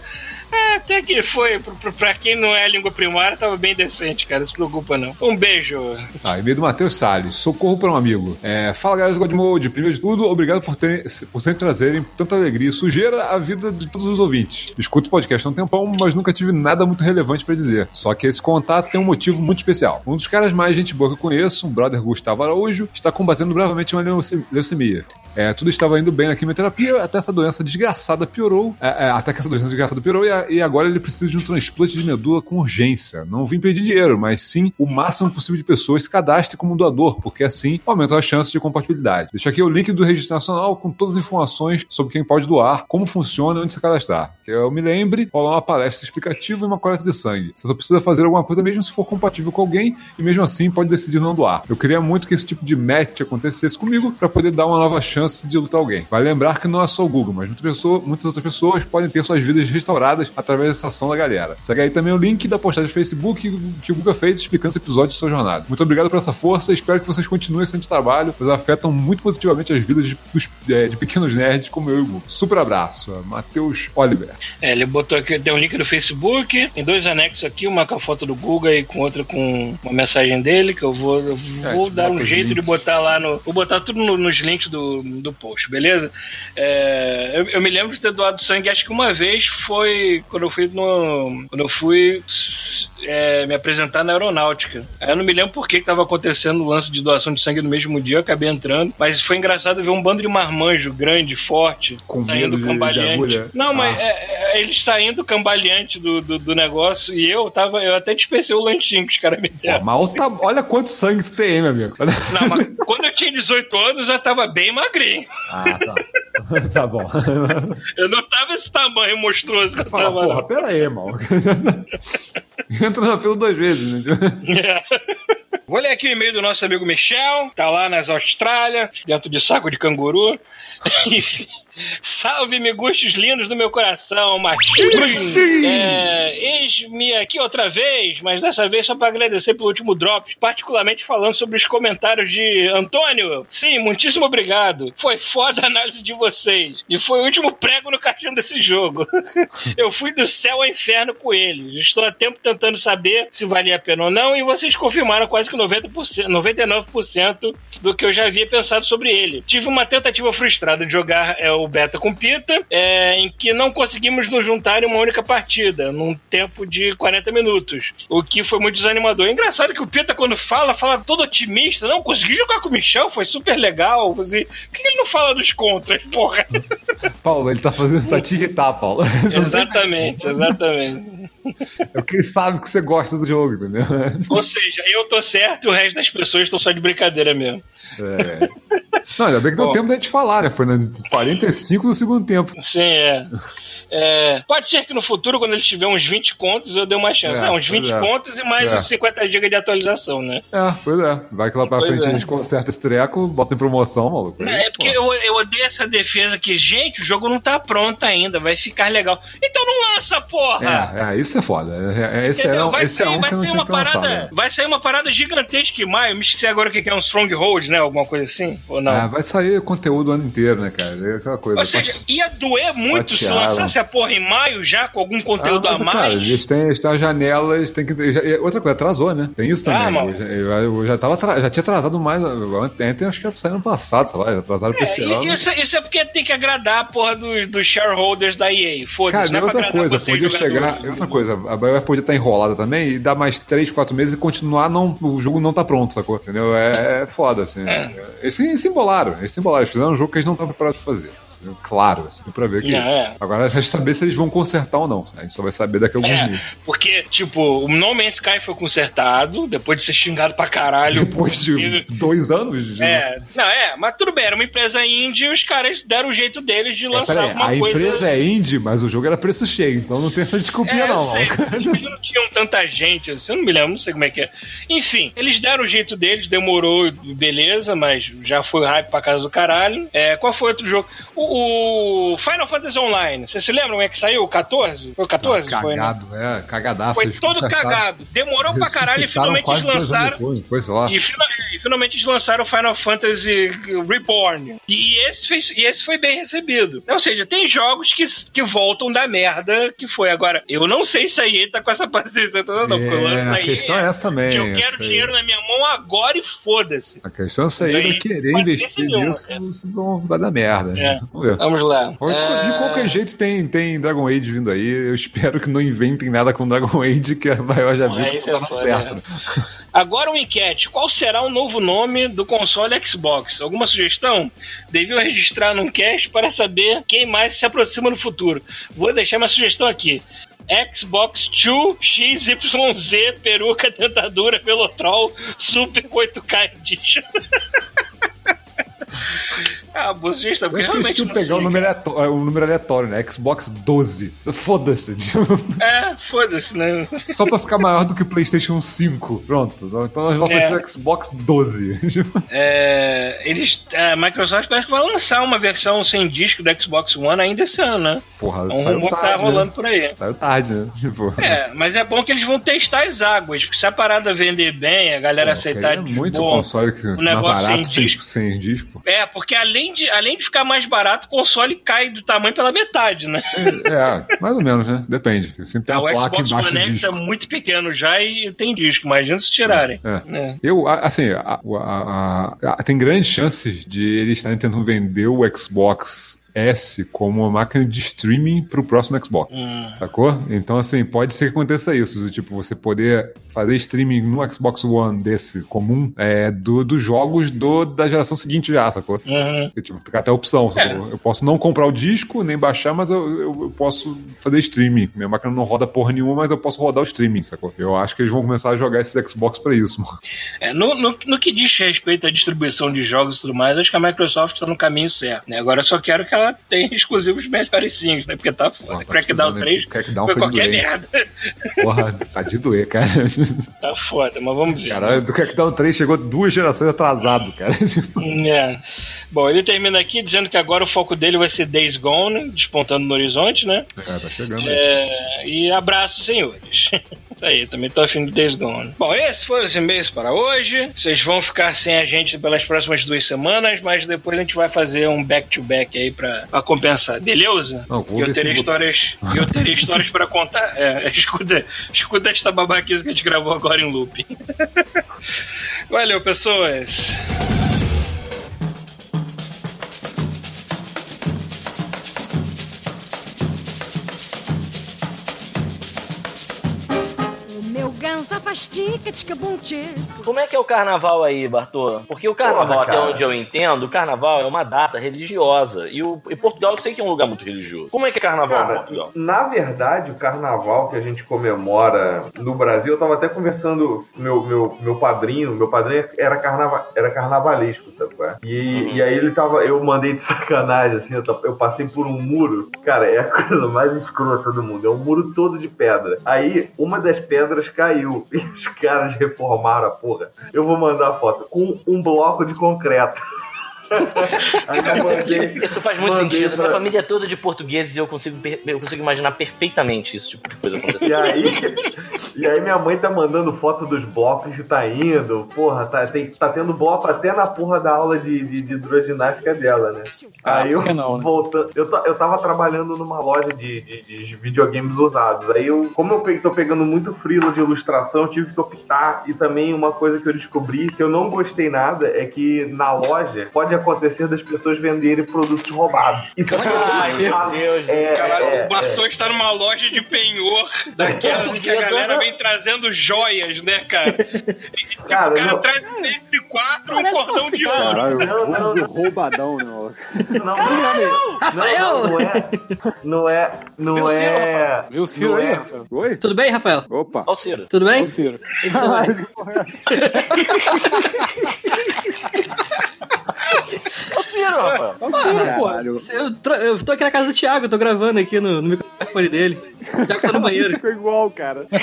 É, até que foi, pra- quem não é língua primária, tava bem decente, cara, não se preocupa não. Um beijo. Ah, e-mail do Matheus Salles. Socorro para um amigo. É, fala, galera do Godmode. Primeiro de tudo, obrigado por, terem, por sempre trazerem tanta alegria e sujeira à vida de todos os ouvintes. Escuto o podcast há um tempão, mas nunca tive nada muito relevante para dizer. Só que esse contato tem um motivo muito especial. Um dos caras mais gente boa que eu conheço, um brother Gustavo Araújo, está combatendo bravamente uma leuce- leucemia. É, tudo estava indo bem na quimioterapia, até essa doença desgraçada piorou. é, é, até que essa doença desgraçada piorou e a e agora ele precisa de um transplante de medula com urgência. Não vim pedir dinheiro, mas sim o máximo possível de pessoas se cadastrem como doador, porque assim aumenta as chances de compatibilidade. Deixa aqui o link do Registro Nacional com todas as informações sobre quem pode doar, como funciona e onde se cadastrar. Que eu me lembre, rolar uma palestra explicativa e uma coleta de sangue. Você só precisa fazer alguma coisa mesmo se for compatível com alguém e mesmo assim pode decidir não doar. Eu queria muito que esse tipo de match acontecesse comigo para poder dar uma nova chance de lutar alguém. Vale lembrar que não é só o Google, mas muitas, pessoas, muitas outras pessoas podem ter suas vidas restauradas através dessa ação da galera. Segue aí também o link da postagem do Facebook que o Google fez explicando esse episódio de sua jornada. Muito obrigado por essa força e espero que vocês continuem esse trabalho, pois afetam muito positivamente as vidas de, de, de pequenos nerds como eu e o Google. Super abraço, Matheus Oliver. É, ele botou aqui, tem um link do Facebook, em dois anexos aqui, uma com a foto do Google e com outra com uma mensagem dele, que eu vou, eu vou É, dar um jeito de links. botar lá no. Vou botar tudo no- nos links do, do post, beleza? É, eu, eu me lembro de ter doado sangue, acho que uma vez foi quando eu fui no. Quando eu fui é, me apresentar na aeronáutica. Aí eu não me lembro por que estava acontecendo o lance de doação de sangue no mesmo dia, eu acabei entrando. Mas foi engraçado ver um bando de marmanjo grande, forte, Com saindo medo de- de cambaleante. não, mas Ah. é, é, eles saindo cambaleante do, do, do negócio e eu tava. Eu até dispensei o lanchinho que os caras me Pô, deram. o ta- olha quanto sangue tu tem, meu amigo. Não, mas quando eu tinha 18 anos, eu tava bem magrinho. Ah, tá. tá bom. Eu não tava esse tamanho monstruoso que eu Fala, tava. porra, não. pera aí, mal. Entra na fila duas vezes, né? Vou ler aqui o e-mail do nosso amigo Michel, tá lá nas Austrália, dentro de saco de canguru. Enfim. Salve, migustos lindos do meu coração, machinhos! É, Eis-me aqui outra vez, mas dessa vez só para agradecer pelo último drop, particularmente falando sobre os comentários de Antônio. Sim, muitíssimo obrigado. Foi foda a análise de vocês. E foi o último prego no caixão desse jogo. Eu fui do céu ao inferno com eles. Estou há tempo tentando saber se valia a pena ou não, e vocês confirmaram quase que 90%, 99% do que eu já havia pensado sobre ele. Tive uma tentativa frustrada de jogar é, o beta com Pita, é, em que não conseguimos nos juntar em uma única partida, num tempo de 40 minutos, o que foi muito desanimador. É engraçado que o Pita, quando fala, fala todo otimista. Não, consegui jogar com o Michel, foi super legal. Assim, por que ele não fala dos contras, porra? Paulo, ele tá fazendo pra te irritar, Paulo. exatamente, exatamente. É porque ele sabe que você gosta do jogo, entendeu? Ou seja, eu tô certo e o resto das pessoas estão só de brincadeira mesmo. É. Não, ainda bem que deu Bom. tempo da gente falar, né? Foi na 45 do segundo tempo. Sim, é. É, pode ser que no futuro, quando ele tiver uns 20 contos, eu dê uma chance. É, Ah, uns 20 pois é. contos e mais É. uns 50 GB de atualização, né? É, pois é. Vai que lá pra Pois frente é. a gente conserta esse treco, bota em promoção, maluco. É porque eu, eu odeio essa defesa que, gente, o jogo não tá pronto ainda, vai ficar legal. Então não lança, porra! É, é, isso é foda. É, é, esse é, vai esse é sair, um vai sair uma parada, né? vai sair uma parada gigantesca em maio. Me esqueci agora o que é um Stronghold, né? Alguma coisa assim? Ou não? É, vai sair conteúdo o ano inteiro, né, cara? É aquela coisa. Ou seja, ia doer muito se lançasse a porra em maio já, com algum Ah, conteúdo mas, a mais. cara, eles têm, eles têm as janelas, tem que. já- outra coisa, atrasou, né? Tem isso Ah, também. eu, já, eu já tava já tinha atrasado mais. Ontem acho que era sair ano passado, sei lá, já atrasaram pra É, esse ano. isso, isso é porque tem que agradar a porra dos, dos shareholders da EA. Cara, Foda-se, não é outra coisa, podia chegar. Outra coisa, a BioWare podia estar enrolada também e dar mais 3, 4 meses e continuar, não, o jogo não tá pronto, sacou? Entendeu? É, é foda, assim. Eles se, se embolaram, eles se embolaram, eles fizeram um jogo que eles não estavam preparados pra fazer. Claro, assim, pra ver que. É. Agora resta saber se eles vão consertar ou não. A gente só vai saber daqui a alguns É, dias. porque, tipo, o No Man's Sky foi consertado, depois de ser xingado pra caralho. Depois de dois anos de. É, não, é, mas tudo bem, era uma empresa indie e os caras deram o jeito deles de É, lançar peraí, alguma a coisa. empresa é indie, mas o jogo era preço cheio, então não tem essa desculpinha, É, não. sei, eles não tinham tanta gente, assim, eu não me lembro, não sei como é que é. Enfim, eles deram o jeito deles, demorou, beleza, mas já foi hype pra casa do caralho. É, qual foi outro jogo? O, o Final Fantasy Online, você se lembra como é que saiu? O 14? Foi o 14? foi, né? Cagado, é, cagadaço. Foi todo cagado. Demorou pra caralho e finalmente eles lançaram. depois, foi, lá. E, fina- e finalmente eles lançaram o Final Fantasy Reborn. E, e esse, fez, e esse foi bem recebido. Ou seja, tem jogos que, que voltam da merda que foi. Agora, eu não sei se a EA tá com essa paciência toda, não. É, a EA questão é essa também. que eu quero essa dinheiro na minha mão agora e foda-se. A questão é se aí querer investir nisso, isso vai dar merda. É. Vamos ver. Vamos lá. Qual- De qualquer jeito tem, tem Dragon Age vindo aí. Eu espero que não inventem nada com Dragon Age, que eu já vi Porra, que isso não é tá foda, certo. é. né? Agora uma enquete. Qual será o novo nome do console Xbox? Alguma sugestão? Deviam registrar num cast para saber quem mais se aproxima no futuro. Vou deixar minha sugestão aqui. Xbox 2 XYZ peruca dentadura Velotrol Super 8K Edition. Ah, buzinista, Eu porque acho que eles tinham pegar o sei, número, aleatório, o número aleatório, né? Xbox 12. Foda-se. tipo, É, foda-se, né? Só pra ficar maior do que o PlayStation 5. Pronto. Então nós vamos É. ser o Xbox 12. Tipo, É, eles, a Microsoft parece que vai lançar uma versão sem disco do Xbox One ainda esse ano, né? Porra, É um saiu rumor que tá tarde. rolando Né? por aí. Saiu tarde, né? Tipo, É, mas é bom que eles vão testar as águas, porque se a parada vender bem, a galera pô, aceitar é muito boa, console que, mais negócio barato sem, disco. sem disco. É, porque além de, além de ficar mais barato, o console cai do tamanho pela metade, né? É, mais ou menos, né? Depende. Sempre tem o uma placa Xbox embaixo One do é disco. muito pequeno já e tem disco, imagina se tirarem. É. É. Eu, a- assim, a- a- a- a- tem grandes chances de eles estarem tentando vender o Xbox S como uma máquina de streaming pro próximo Xbox. Hum. Sacou? Então, assim, pode ser que aconteça isso. Tipo, você poder fazer streaming no Xbox One desse comum é, do, dos jogos do, da geração seguinte já, sacou? Uhum. E, Tipo, fica até a opção, sacou? Eu posso não comprar o disco, nem baixar, mas eu, eu, eu posso fazer streaming. Minha máquina não roda porra nenhuma, mas eu posso rodar o streaming, sacou? Eu acho que eles vão começar a jogar esses Xbox pra isso, mano. É, no, no, no que diz respeito à distribuição de jogos e tudo mais, acho que a Microsoft está no caminho certo. Né? Agora eu só quero que ela tenha exclusivos melhorzinhos, né? Porque tá foda. Porra, tá Crackdown precisando, 3 Crackdown foi foi qualquer doer. merda. Porra, tá de doer, cara. Tá foda, mas vamos ver. Caralho, do Crackdown 3 chegou duas gerações atrasado, cara. É. Bom, ele termina aqui dizendo que agora o foco dele vai ser Days Gone, despontando no horizonte, né? É, tá chegando. É, e abraço, senhores. Isso aí, também tô afim do Days Gone. Bom, esses foram os e-mails para hoje. Vocês vão ficar sem a gente pelas próximas duas semanas, mas depois a gente vai fazer um back-to-back aí pra, pra compensar. Beleza? Não, e eu terei histórias, e eu terei histórias pra contar. É, escuta, escuta esta babaquice que a gente gravou agora em loop. Valeu, pessoas. Como é que é o carnaval aí, Bartô? Porque o carnaval, Porra, até cara. onde eu entendo, o carnaval é uma data religiosa. E o e Portugal eu sei que é um lugar muito religioso. Como é que é carnaval em Cara, Portugal? na verdade, o carnaval que a gente comemora no Brasil, eu tava até conversando, meu, meu, meu padrinho, meu padrinho era, carnava, era carnavalesco, sabe qual é? E, e aí ele tava, eu mandei de sacanagem, assim, eu, eu passei por um muro, cara, é a coisa mais escrota do mundo, é um muro todo de pedra. Aí, uma das pedras caiu, e os caras reformaram a porra. Eu vou mandar a foto, com um bloco de concreto. Mandei... Isso faz muito sentido. pra- Minha família é toda de portugueses e eu consigo, eu consigo imaginar perfeitamente isso tipo de coisa E acontecendo. aí, e aí minha mãe tá mandando foto dos blocos que tá indo. Porra, tá, tem, tá tendo bloco até na porra da aula de, de, de hidroginástica dela, né? Ah, aí eu por que não, né? voltando. Eu, eu tava trabalhando numa loja de, de, de videogames usados. Aí eu, como eu pe- tô pegando muito frilo de ilustração, eu tive que optar. E também uma coisa que eu descobri que eu não gostei nada é que na loja pode acontecer das pessoas venderem produtos roubados. Isso Ai, meu Deus do é, Caralho, é, o Bartô está numa loja de penhor daquelas em que a galera vem trazendo joias, né, cara? Cara, o cara não- traz um PS4 um cordão de ouro. Caralho, Não, não, não. roubadão, não. Não, não, não, Rafael! não é. Não é. Não Viu, Ciro, é. Viu o Ciro não aí, é- Rafael? Oi? Tudo bem, Rafael? Opa. Ó o Ciro. Tudo bem? Viu o Ciro? Caralho, que porra é Ó o Ciro, Rafael. Viu o Ciro, pô. Eu, eu tô aqui na casa do Thiago, eu tô gravando aqui no, no microfone dele. O Thiago tá no banheiro. Ficou igual, cara.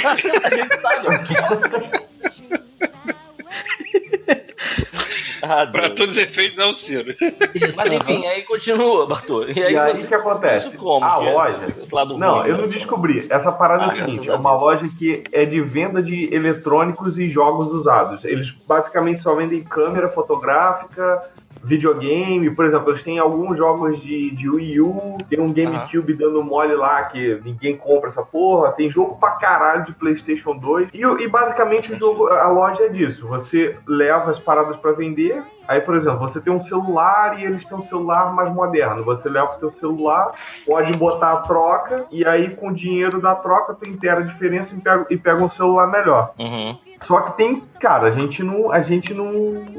Ah, Pra todos os efeitos é o Ciro. Mas enfim, aí continua, Bartô. E aí, E aí você... o que acontece? Isso como? A que é loja. lado Não, ruim, eu não né? descobri. Essa parada é Ah, o seguinte: graças é uma loja que é de venda de eletrônicos e jogos usados. Eles basicamente só vendem câmera fotográfica, videogame. Por exemplo, eles têm alguns jogos de, de Wii U, tem um GameCube dando mole lá que ninguém compra essa porra. Tem jogo pra caralho de PlayStation 2. E, e basicamente o jogo, a loja é disso: você leva as paradas pra vender. Aí, por exemplo, você tem um celular e eles têm um celular mais moderno. Você leva o teu celular, pode botar a troca, e aí com o dinheiro da troca tu inteira a diferença e pega, e pega um celular melhor. Uhum. Só que tem, cara, a gente não, a gente não,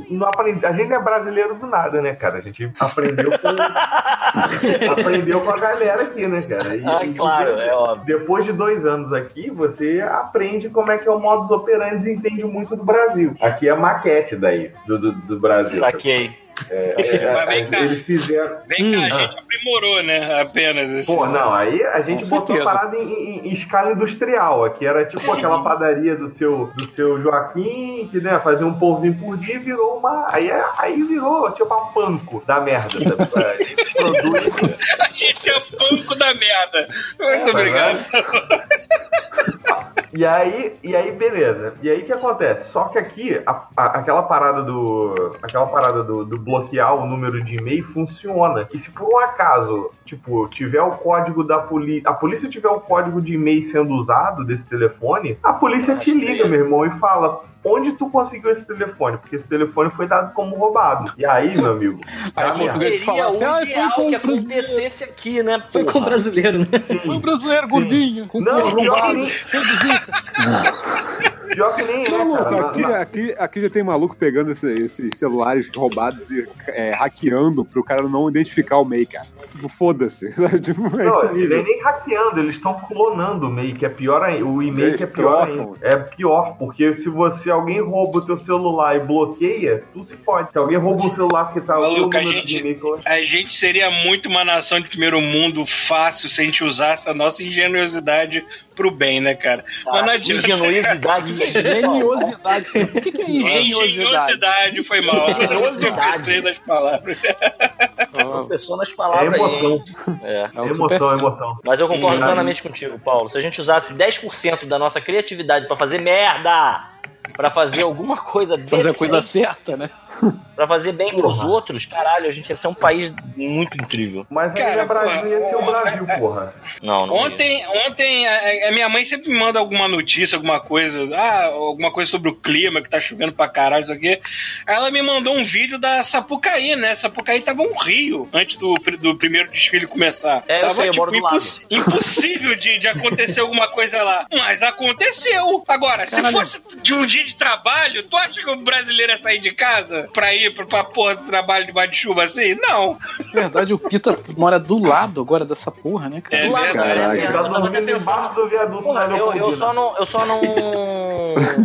não aprende, a gente é brasileiro do nada, né, cara? A gente aprendeu com, aprendeu com a galera aqui, né, cara? E- Ah, e- claro, é óbvio. Depois de dois anos aqui, você aprende como é que é o modus operandi e entende muito do Brasil. Aqui é a maquete daí, do, do, do Brasil. Saquei. É, é, Mas vem é, cá. eles fizeram. Vem cá, Hum. a gente aprimorou, né? Apenas assim. Pô, não, aí a gente Com botou a certeza. parada em, em- em escala industrial. Aqui era tipo aquela padaria do seu, do seu Joaquim, que né, fazia um pãozinho por dia e virou uma. Aí, é- aí virou tipo uma panco da merda, sabe? A gente produz. A gente é banco da merda. Muito É, obrigado. E aí, e aí, beleza. E aí o que acontece? Só que aqui, a- a- aquela parada do. Aquela parada do, do bloquear o número de e-mail funciona. E se por um acaso, tipo, tiver o código da polícia. A polícia tiver o código de e-mail sendo usado desse telefone, a polícia te liga, meu irmão, e fala. Onde tu conseguiu esse telefone? Porque esse telefone foi dado como roubado. E aí, meu amigo? Aí o português fala assim, ah, foi com que acontecesse aqui, né? Foi com o brasileiro, né? Foi o brasileiro gordinho, com Não, cheio de zica. Pior que nem é, Não, cara. louco, aqui, aqui, aqui já tem maluco pegando esse- esses celulares roubados e é, hackeando pro cara não identificar o MEI, cara. Tipo, Foda-se. Tipo, é Não, ele nível. nem hackeando, eles estão clonando o e-mail, que é pior ainda. O e-mail que é pior ainda. É pior, porque se você alguém rouba o teu celular e bloqueia, tu se fode. Se alguém rouba um celular porque tá o teu Maluco, a número de gente, a gente seria muito uma nação de primeiro mundo fácil se a gente usasse a nossa ingenuidade pro bem, né, cara? Mas não adianta. Ingenuidade. Engenhosidade. O que, que é engenhosidade? Engenhosidade foi mal. Engenhosidade. Tropecei das palavras. Ah, Pessoa nas É palavras aí, emoção. É. é o emoção, Supercell. emoção. Mas eu concordo Hum. plenamente contigo, Paulo. Se a gente usasse 10% da nossa criatividade pra fazer merda, pra fazer alguma coisa Fazer a coisa certa, né? pra fazer bem pros Porra. outros, caralho, a gente ia ser um país muito incrível. Mas Cara, ainda é Brasil ia ser o Brasil, porra. Não, não. Ontem, ontem a, a minha mãe sempre me manda alguma notícia, alguma coisa, ah, alguma coisa sobre o clima, que tá chovendo pra caralho, isso aqui. Ela me mandou um vídeo da Sapucaí, né? Sapucaí tava um rio antes do, do primeiro desfile começar. É, eu tava, sei, eu moro do lado. impossível de, de acontecer alguma coisa lá. Mas aconteceu. Agora, se Caralho. fosse de um dia de trabalho, tu acha que o brasileiro ia sair de casa pra ir pra, pra porra do trabalho debaixo de chuva assim? Não. Na verdade, o Pita mora do lado agora dessa porra, né, cara? É Do lado, verdade. Caraca. é, Tá eu embaixo do viaduto eu, só não. Eu só não.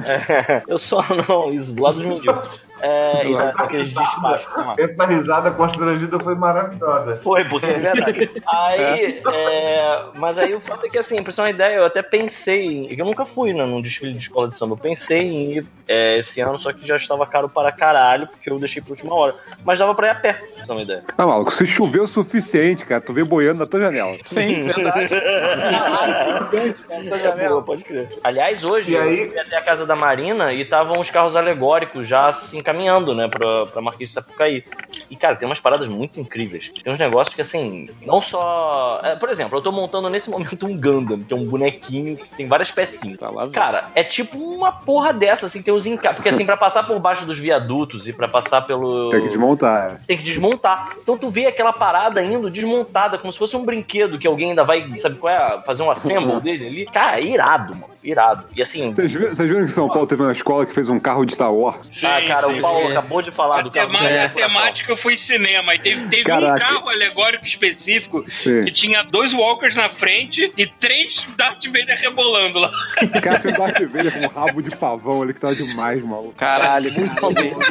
é, eu só não. Isso, do lado dos mendigos. É, e da- daqueles despachos. vamos lá. Essa risada constrangida foi maravilhosa. Foi, porque é verdade. Aí, é, mas aí o fato é que, assim, pra você ter uma ideia, eu até pensei, em- eu nunca fui né, num desfile de escola de samba, eu pensei em ir é, esse ano, só que já estava caro para caralho, porque eu deixei pra última hora. Mas dava pra ir a pé, pra você ter uma ideia. Tá maluco, se chover o suficiente, cara, tu vê boiando na tua janela. Sim, verdade. Boa, pode crer. Aliás, hoje E aí- eu fui até a casa da Marina e estavam os carros alegóricos já se encaminhando, né, pra, pra Marquês de Sapucaí. E, cara, tem umas paradas muito incríveis. Tem uns negócios que, assim, não só. é, por exemplo, eu tô montando nesse momento um Gundam, que é um bonequinho que tem várias pecinhas. Tá lá, velho. Cara, é tipo uma porra dessa, assim, tem os enca... Porque assim, pra passar por baixo dos viadutos e pra passar pelo. Tem que desmontar. é. Tem que desmontar. Então tu vê aquela parada indo desmontada, como se fosse um brinquedo que alguém ainda vai, sabe qual é? Fazer um assemble dele ali. Cara, é irado, mano. Irado. E assim. Vocês viram, que São Paulo teve uma escola que fez um carro de Star Wars? ah, cara, o Paulo sim. acabou de falar A, do carro. tema- do a temática foi cinema. E teve, teve um carro alegórico específico Sim. que tinha dois Walkers na frente e três Darth Vader rebolando lá. O cara fez Darth Vader com um rabo de pavão ali que tava demais, maluco. Caralho, muito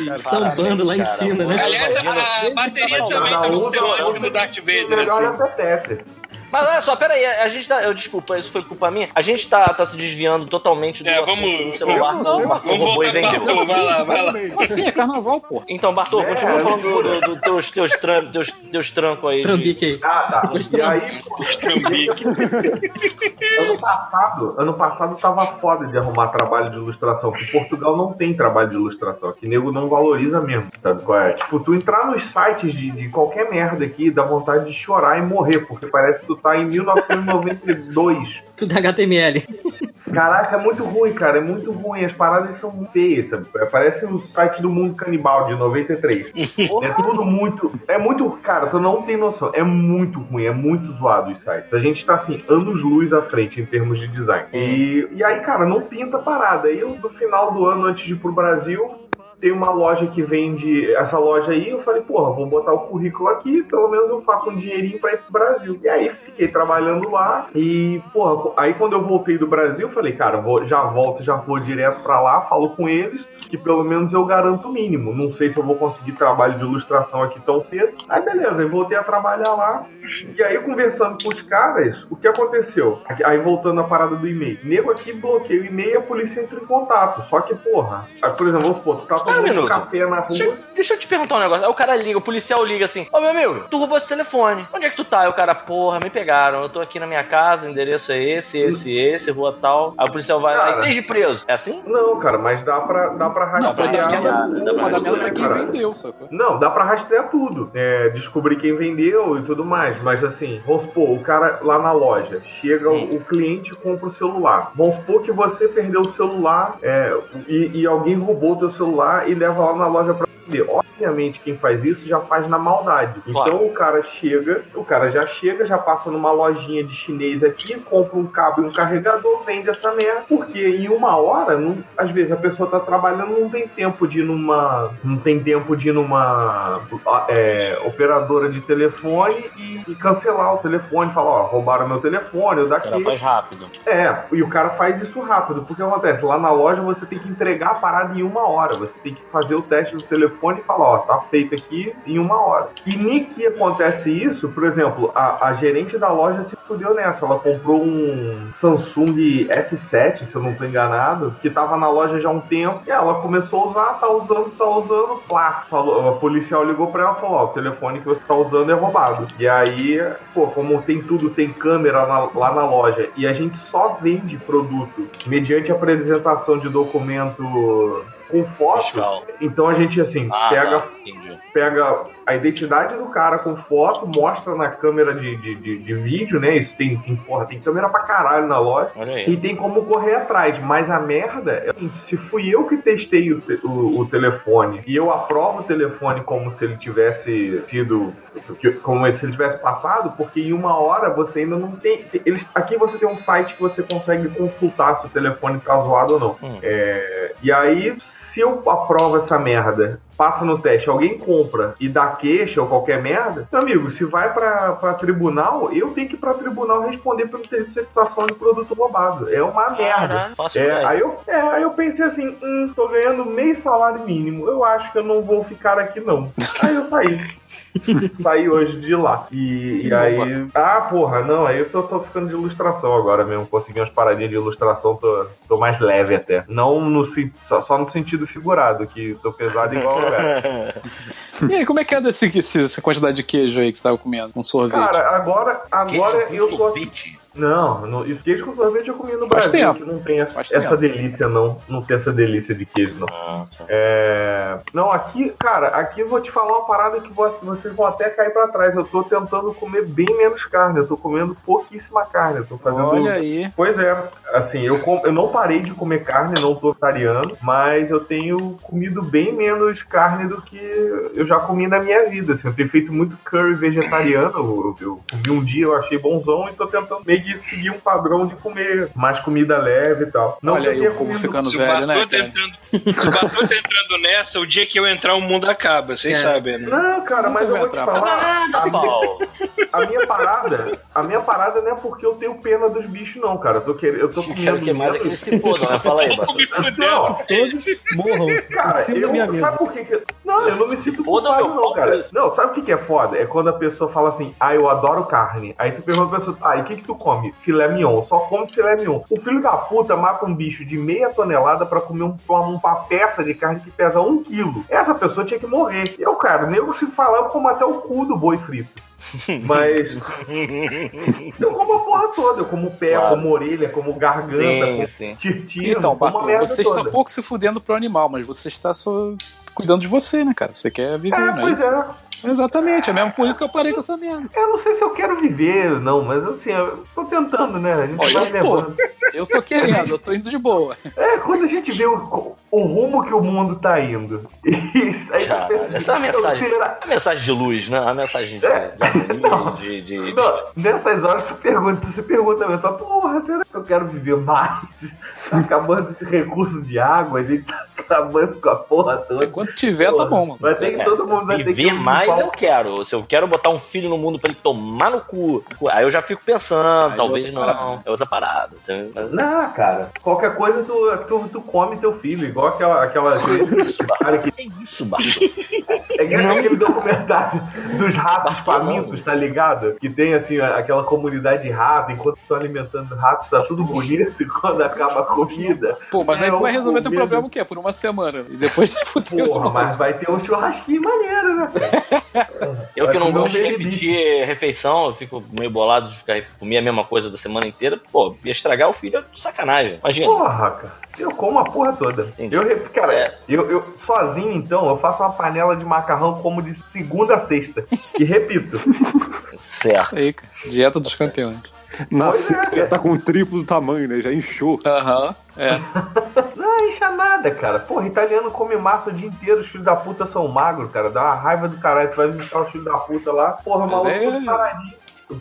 E sambando lá em Cara, cima, né? Aliás, a, a bateria também tá um muito temático no Darth Vader. melhor Assim. apetece. Mas olha só, peraí, a gente tá. Eu, desculpa, isso foi culpa minha. A gente tá, tá se desviando totalmente do É, vamos- do celular. não sei, O Bartô Vamos e voltar. Arthur, vai lá, vai lá. Como assim? É carnaval, porra. Então, Bartô, É, continua é. falando dos do, do teus, teus, tram, teus, teus trancos aí. Trambique aí. Ah, tá. Os E aí, pô, Trambique. ano passado, ano passado tava foda de arrumar trabalho de ilustração, porque Portugal não tem trabalho de ilustração, aqui nego não valoriza mesmo, sabe qual é? Tipo, tu entrar nos sites de, de qualquer merda aqui, dá vontade de chorar e morrer, porque parece que tu tá em 1992. Tudo HTML. Caraca, é muito ruim, cara. É muito ruim. As paradas são muito feias, sabe? Parece o site do Mundo Canibal de 93. é tudo muito. É muito. Cara, tu não tem noção. É muito ruim, é muito zoado os sites. A gente tá assim, anos luz à frente em termos de design. E, e aí, cara, não pinta a parada. Aí eu, no final do ano, antes de ir pro Brasil, tem uma loja que vende essa loja aí, eu falei, porra, vou botar o currículo aqui, pelo menos eu faço um dinheirinho pra ir pro Brasil. E aí fiquei trabalhando lá e, porra, aí quando eu voltei do Brasil, eu falei, cara, vou, já volto, já vou direto pra lá, falo com eles, que pelo menos eu garanto o mínimo. Não sei se eu vou conseguir trabalho de ilustração aqui tão cedo. Aí beleza, aí voltei a trabalhar lá. E aí, conversando com os caras, o que aconteceu? Aí voltando à parada do e-mail. Nego aqui bloqueia o e-mail e a polícia entra em contato. Só que, porra, por exemplo, vamos supor, tu tá Um minuto. café na rua. Deixa, eu- deixa eu te perguntar um negócio. Aí o cara liga, o policial liga assim: Ô meu amigo, tu roubou esse telefone. Onde é que tu tá? Aí o cara, porra, me pegaram. Eu tô aqui na minha casa, o endereço é esse, esse, esse, rua tal. Aí o policial vai lá e Cara. esteja preso. É assim? Não, cara, mas dá pra, dá pra Não, pra dar rastrear. merda, dá pra pra dar merda pra rastrear, quem cara. vendeu, sacou? Não, dá pra rastrear tudo. É, descobrir quem vendeu e tudo mais. Mas assim, vamos supor, o cara lá na loja, chega, o, o cliente compra o celular. Vamos supor que você perdeu o celular é, e, e alguém roubou o teu celular e leva lá na loja pra vender. Obviamente, quem faz isso já faz na maldade. Claro. Então o cara chega, o cara já chega, já passa numa lojinha de chinês aqui, compra um cabo e um carregador, vende essa merda. Porque em uma hora, não- às vezes a pessoa tá trabalhando, não tem tempo de ir numa. Não tem tempo de ir numa é, operadora de telefone e, e cancelar o telefone, falar, ó, roubaram meu telefone, eu O cara daqui. faz rápido. É, e o cara faz isso rápido, porque acontece, lá na loja você tem que entregar a parada em uma hora, você tem que fazer o teste do telefone e falar, ó, tá feito aqui em uma hora. E nem que acontece isso, por exemplo, a, a gerente da loja se fudeu nessa, ela comprou um Samsung S7, se eu não tô enganado, que tava na loja já há um tempo, e ela começou a usar, tá usando, tá usando, plá, falou, a policial ligou pra ela e falou, ó, o telefone que você tá usando é roubado. E aí, pô, como tem tudo, tem câmera na- lá na loja, e a gente só vende produto mediante apresentação de documento com foto, Fiscal. então a gente, assim, Ah, pega tá, pega a identidade do cara com foto, mostra na câmera de, de, de, de vídeo, né? Isso tem, tem, porra, tem câmera pra caralho na loja. E tem como correr atrás, mas a merda é o seguinte, se fui eu que testei o, te- o- o telefone e eu aprovo o telefone como se ele tivesse sido, como se ele tivesse passado, porque em uma hora você ainda não tem. tem- Eles, aqui você tem um site que você consegue consultar se o telefone tá zoado ou não. Hum. É, e aí, se eu aprovo essa merda, passa no teste, alguém compra e dá queixa ou qualquer merda, meu amigo, se vai pra, pra tribunal, eu tenho que ir pra tribunal responder por interceptação de produto roubado. É uma merda. É, demais. aí, eu, é, aí eu pensei assim, hum, tô ganhando meio salário mínimo, eu acho que eu não vou ficar aqui não. Aí eu saí. saí hoje de lá. E, e aí. Ah, porra, não, aí eu tô, tô ficando de ilustração agora mesmo. Consegui umas paradinhas de ilustração, tô, tô mais leve até. Não no só, só no sentido figurado, que tô pesado igual o. E aí, como é que anda esse, esse- essa quantidade de queijo aí que você tava comendo? Com sorvete? Cara, agora, agora Queijo eu tô. sorvete. Não, no, isso queijo com sorvete eu comi no Faz Brasil, tempo. que não tem essa, essa delícia, não. Não tem essa delícia de queijo, não. Ah, tá. É... Não, aqui, cara, aqui eu vou te falar uma parada que vo- vocês vão até cair pra trás. Eu tô tentando comer bem menos carne, eu tô comendo pouquíssima carne. Eu tô fazendo. Olha aí. Pois é, assim, eu, com- eu não parei de comer carne, não tô vegetariano, mas eu tenho comido bem menos carne do que eu já comi na minha vida. Assim, eu tenho feito muito curry vegetariano. Eu, eu comi um dia, eu achei bonzão e tô tentando meio seguir um padrão de comer mais comida leve e tal. Não Olha aí o povo ficando Se o velho, né, cara? entrando, se o Batuta entrando nessa, o dia que eu entrar, o mundo acaba, vocês É. sabem, né? Não, cara, mas eu vou te falar. Nada, a minha-. A minha parada, a minha parada não é porque eu tenho pena dos bichos, não, cara. Eu tô, querendo, eu tô Quero comendo. que mais é que eles se fodam, né? Fala aí, fudeu. Não, Todos morram cara, eu, sabe por que que... Não, eu não me sinto Foda culpado, não, cara. Não, sabe o que que é foda? É quando a pessoa fala assim, ah, eu adoro carne. Aí tu pergunta pra pessoa, ah, e o que que tu come? Filé mignon. Só come filé mignon. O filho da puta mata um bicho de meia tonelada pra comer um, uma, uma peça de carne que pesa um quilo. Essa pessoa tinha que morrer. Eu, cara, nego se falar, eu como até o cu do boi frito. Mas eu como a porra toda, eu como pé, Claro. como orelha, como garganta, Sim, como sim. tirtino, Então, Bartô, você toda. está pouco se fudendo pro animal, mas você está só cuidando de você, né, cara? Você quer viver, É, não é pois é. Exatamente, é mesmo por isso que eu parei com essa merda. Eu não sei se eu quero viver, não, mas assim, eu tô tentando, né? A gente Olha, vai eu tô. levando. Eu tô querendo, eu tô indo de boa. É, quando a gente vê o, o rumo que o mundo tá indo. Isso aí Cara, tu pensa, essa é uma então, mensagem, será- a mensagem de luz, né? A mensagem de, de, de, de- de- Não, nessas horas você pergunta, você pergunta mesmo, porra, será que eu quero viver mais? Tá acabando esse recurso de água, a gente tá acabando com a porra toda. Enquanto tiver, tá bom, mano. Vai ter que É, todo mundo vai ter que Viver mais eu quero. Se eu quero botar um filho no mundo pra ele tomar no cu, aí eu já fico pensando, Aí talvez não. parada. É outra parada. Não, cara, qualquer coisa tu, tu, tu come teu filho, igual aquela. aquela cara que, Que isso, Bartô? é que aquele documentário dos ratos famintos, tá ligado? Que tem assim, aquela comunidade de rato, enquanto estão alimentando ratos, tá tudo bonito, e quando acaba a comida. Pô, mas aí é tu vai resolver teu problema o quê? Por uma semana. E depois você fudeu. Porra, mas vai ter um churrasquinho maneiro, né, cara? Eu que não gosto de repetir refeição, eu fico meio bolado de ficar comer a mesma coisa da semana inteira. Pô, ia estragar o filho é sacanagem. Imagina. Porra, cara. Eu como a porra toda. Entendi. Eu, cara, É. eu, eu sozinho, então, eu faço uma panela de macarrão como de segunda a sexta. E repito, Certo. Aí. Dieta dos campeões. Nasceu, Pois é. já tá com o triplo do tamanho, né? Já inchou. Aham. É. não encha nada, cara. Porra, italiano come massa o dia inteiro, os filhos da puta são magros, cara. Dá uma raiva do caralho. Tu vai visitar os filhos da puta lá, porra, Mas maluco, é- todo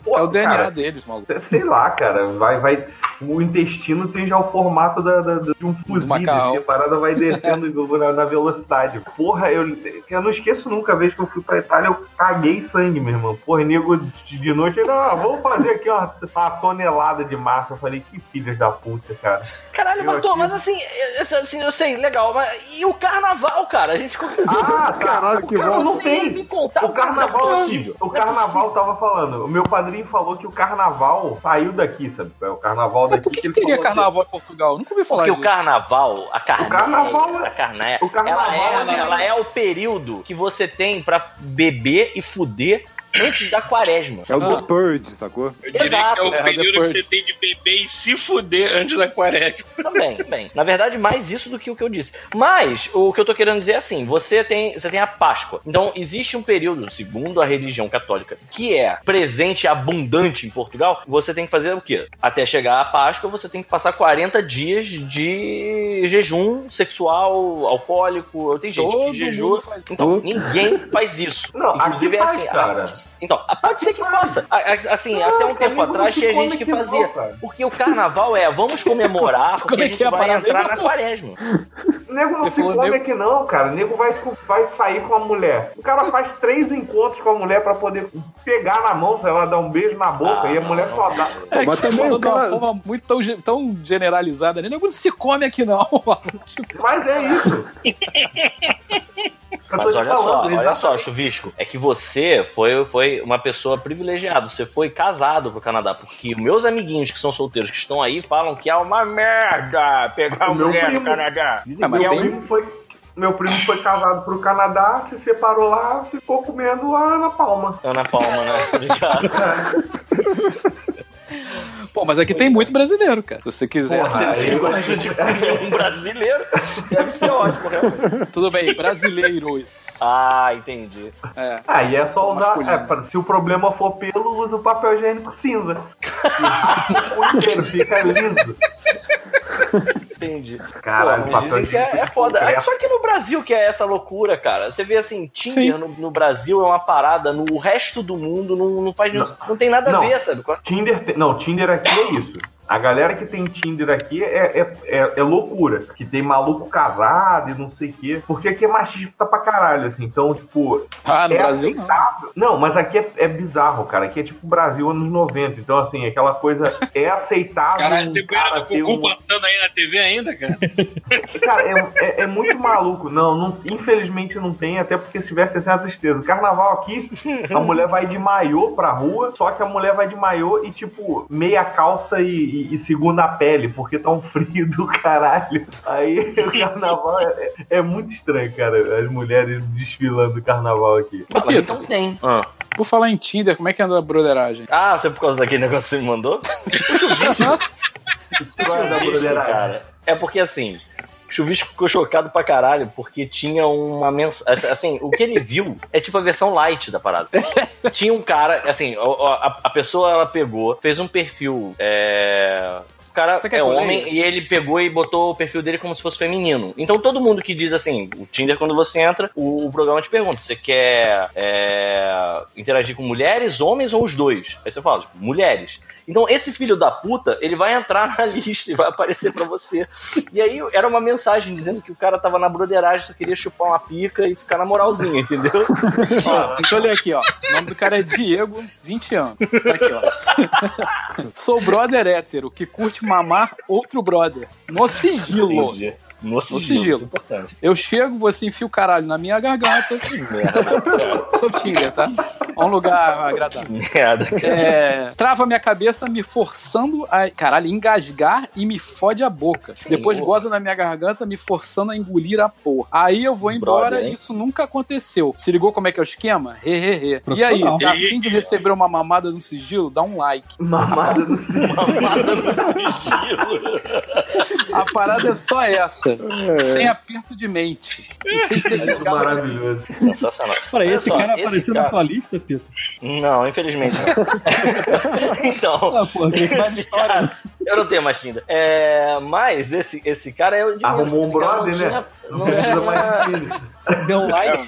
Porra, É o DNA cara, deles, maluco. Sei lá, cara, vai, vai. O intestino tem já o formato da, da- de um fuzil, assim, a parada vai descendo na, na velocidade. Porra, eu, eu não esqueço nunca a vez que eu fui pra Itália, eu caguei sangue, meu irmão. Porra, nego de de noite, não, vamos fazer aqui uma, uma tonelada de massa. Eu falei, que filhas da puta, cara. Caralho, Eu Bartô, aqui- mas assim, eu- assim, eu sei, legal, mas e o carnaval, cara? A gente. Ah, Caralho, que Cara, bom. não tem. contar O carnaval, é possível. o é carnaval tava falando. O meu padrinho falou que o carnaval saiu daqui, sabe? O carnaval Mas daqui. por que, que ele teria assim, carnaval em Portugal? Eu Nunca ouvi falar Porque o disso. carnaval, a carneia, carnaval é- a carneia, o carnaval ela, é, é- ela é o período que você tem pra beber e fuder antes da quaresma. É o Ah. do Purge, sacou? Eu diria Exato, que é o é, período que você tem de beber e se fuder antes da quaresma. Também, também. Na verdade, mais isso do que o que eu disse. Mas, o que eu tô querendo dizer é assim: você tem, você tem a Páscoa. Então, existe um período, segundo a religião católica, que é presente e abundante em Portugal. Você tem que fazer o quê? Até chegar a Páscoa, você tem que passar 40 dias de jejum sexual, alcoólico. Tem gente Todo que jejua. Então, ninguém faz isso. Não, Inclusive, é faz, assim. cara. Então, pode ser que faça. Assim, Não, até um cara, tempo nego atrás não tinha gente que não, fazia. cara. Porque o carnaval é, vamos comemorar, porque Como é a gente é a vai entrar na quaresma. O nego não Você se come nego- aqui não, cara. O nego vai, vai sair com a mulher. O cara faz três encontros com a mulher pra poder pegar na mão, sei lá, dar um beijo na boca. Ah, e a mulher não, só não. dá. É que Mas você falou o de uma cara- forma muito tão, tão generalizada, né? Não se come aqui, não. Mas é isso. Mas olha só, falando, olha exatamente. só, Chuvisco, é que você foi, foi uma pessoa privilegiada, você foi casado pro Canadá, porque meus amiguinhos que são solteiros que estão aí falam que é uma merda pegar O mulher primo. no Canadá. Ah, meu, tem- primo foi, meu primo foi casado pro Canadá, se separou lá, ficou comendo lá na palma. Ana Palma, né? Obrigado. Pô, mas aqui tem muito brasileiro, cara. Se você quiser. Porra, Você aí- gosta de comer um brasileiro, deve ser ótimo, realmente. Tudo bem, brasileiros. Ah, entendi. É. Aí é só usar. É, se o problema for pelo, usa o papel higiênico cinza. o inteiro fica liso. Entendi. Caralho, Pô, dizem que é, é foda. concreto. Só que no Brasil que é essa loucura, cara. Você vê assim, Tinder no, no Brasil é uma parada, no resto do mundo não, não faz nenhum- não, tem nada Não. a ver, sabe? Tinder. te- Não, Tinder aqui é isso. A galera que tem Tinder aqui é, é, é, é loucura. Que tem maluco casado e não sei o quê. Porque aqui é machista pra caralho, assim. Então, tipo. Ah, no é Brasil não. aceitável. Não, mas aqui é, é bizarro, cara. Aqui é tipo Brasil anos 90. Então, assim, aquela coisa é aceitável. Caralho, tem cara do Gugu um- passando aí na TV ainda, cara. Cara, é, é- é muito maluco. Não, não, infelizmente não tem, até porque se tivesse essa é tristeza. Carnaval aqui, a mulher vai de maiô pra rua, só que a mulher vai de maiô e, tipo, meia calça e, e- e segunda pele, porque tá um frio do caralho. Aí o carnaval é, é muito estranho, cara. As mulheres desfilando o carnaval aqui. Ô, tem. Ah. por falar em Tinder, como é que anda a broderagem? Ah, você por causa daquele negócio que você me mandou? Qual é da broderagem? cara. É porque assim, Chuvisco ficou chocado pra caralho, porque tinha uma mensagem. Assim, o que ele viu é tipo a versão light da parada. tinha um cara, assim, a, a- pessoa ela pegou, fez um perfil. É... cara Você quer é homem e ele pegou e botou o perfil dele como se fosse feminino. Então todo mundo que diz assim, o Tinder, quando você entra, o, o programa te pergunta: você quer é, interagir com mulheres, homens ou os dois? Aí você fala, tipo, mulheres. Então esse filho da puta, ele vai entrar na lista e vai aparecer pra você. E aí era uma mensagem dizendo que o cara tava na broderagem, só queria chupar uma pica e ficar na moralzinha, entendeu? Ó, deixa eu ler aqui, ó. O nome do cara é Diego, 20 anos. Tá aqui, ó. Sou brother hétero que curte mamar outro brother. No sigilo. Entendi. No sigilo, sigilo. isso é importante. Eu chego, você enfia o caralho na minha garganta. Merda, cara. Sou Tinder, tá? É um lugar agradável. Merda. É, trava minha cabeça me forçando a, caralho, engasgar e me fode a boca. Depois porra. goza na minha garganta me forçando a engolir a porra. Aí eu vou embora Brother, e isso nunca aconteceu. Se ligou como é que é o esquema? He, he, he. E aí, tá afim de receber uma mamada no sigilo? Dá um like. Mamada no céu. Mamada no sigilo. A parada é só essa. Sem aperto de mente. E sem ter ligado. Maravilhoso. Sensacional. Peraí, esse só, cara esse apareceu cara- na tua lista, Pito? Não, infelizmente não. então, Ah, porra, que mais esse história. cara, eu não tenho mais Tinder. É, mas esse, esse cara é o de Arrumou um brother, né? tinha- Não precisa mais. Deu um like.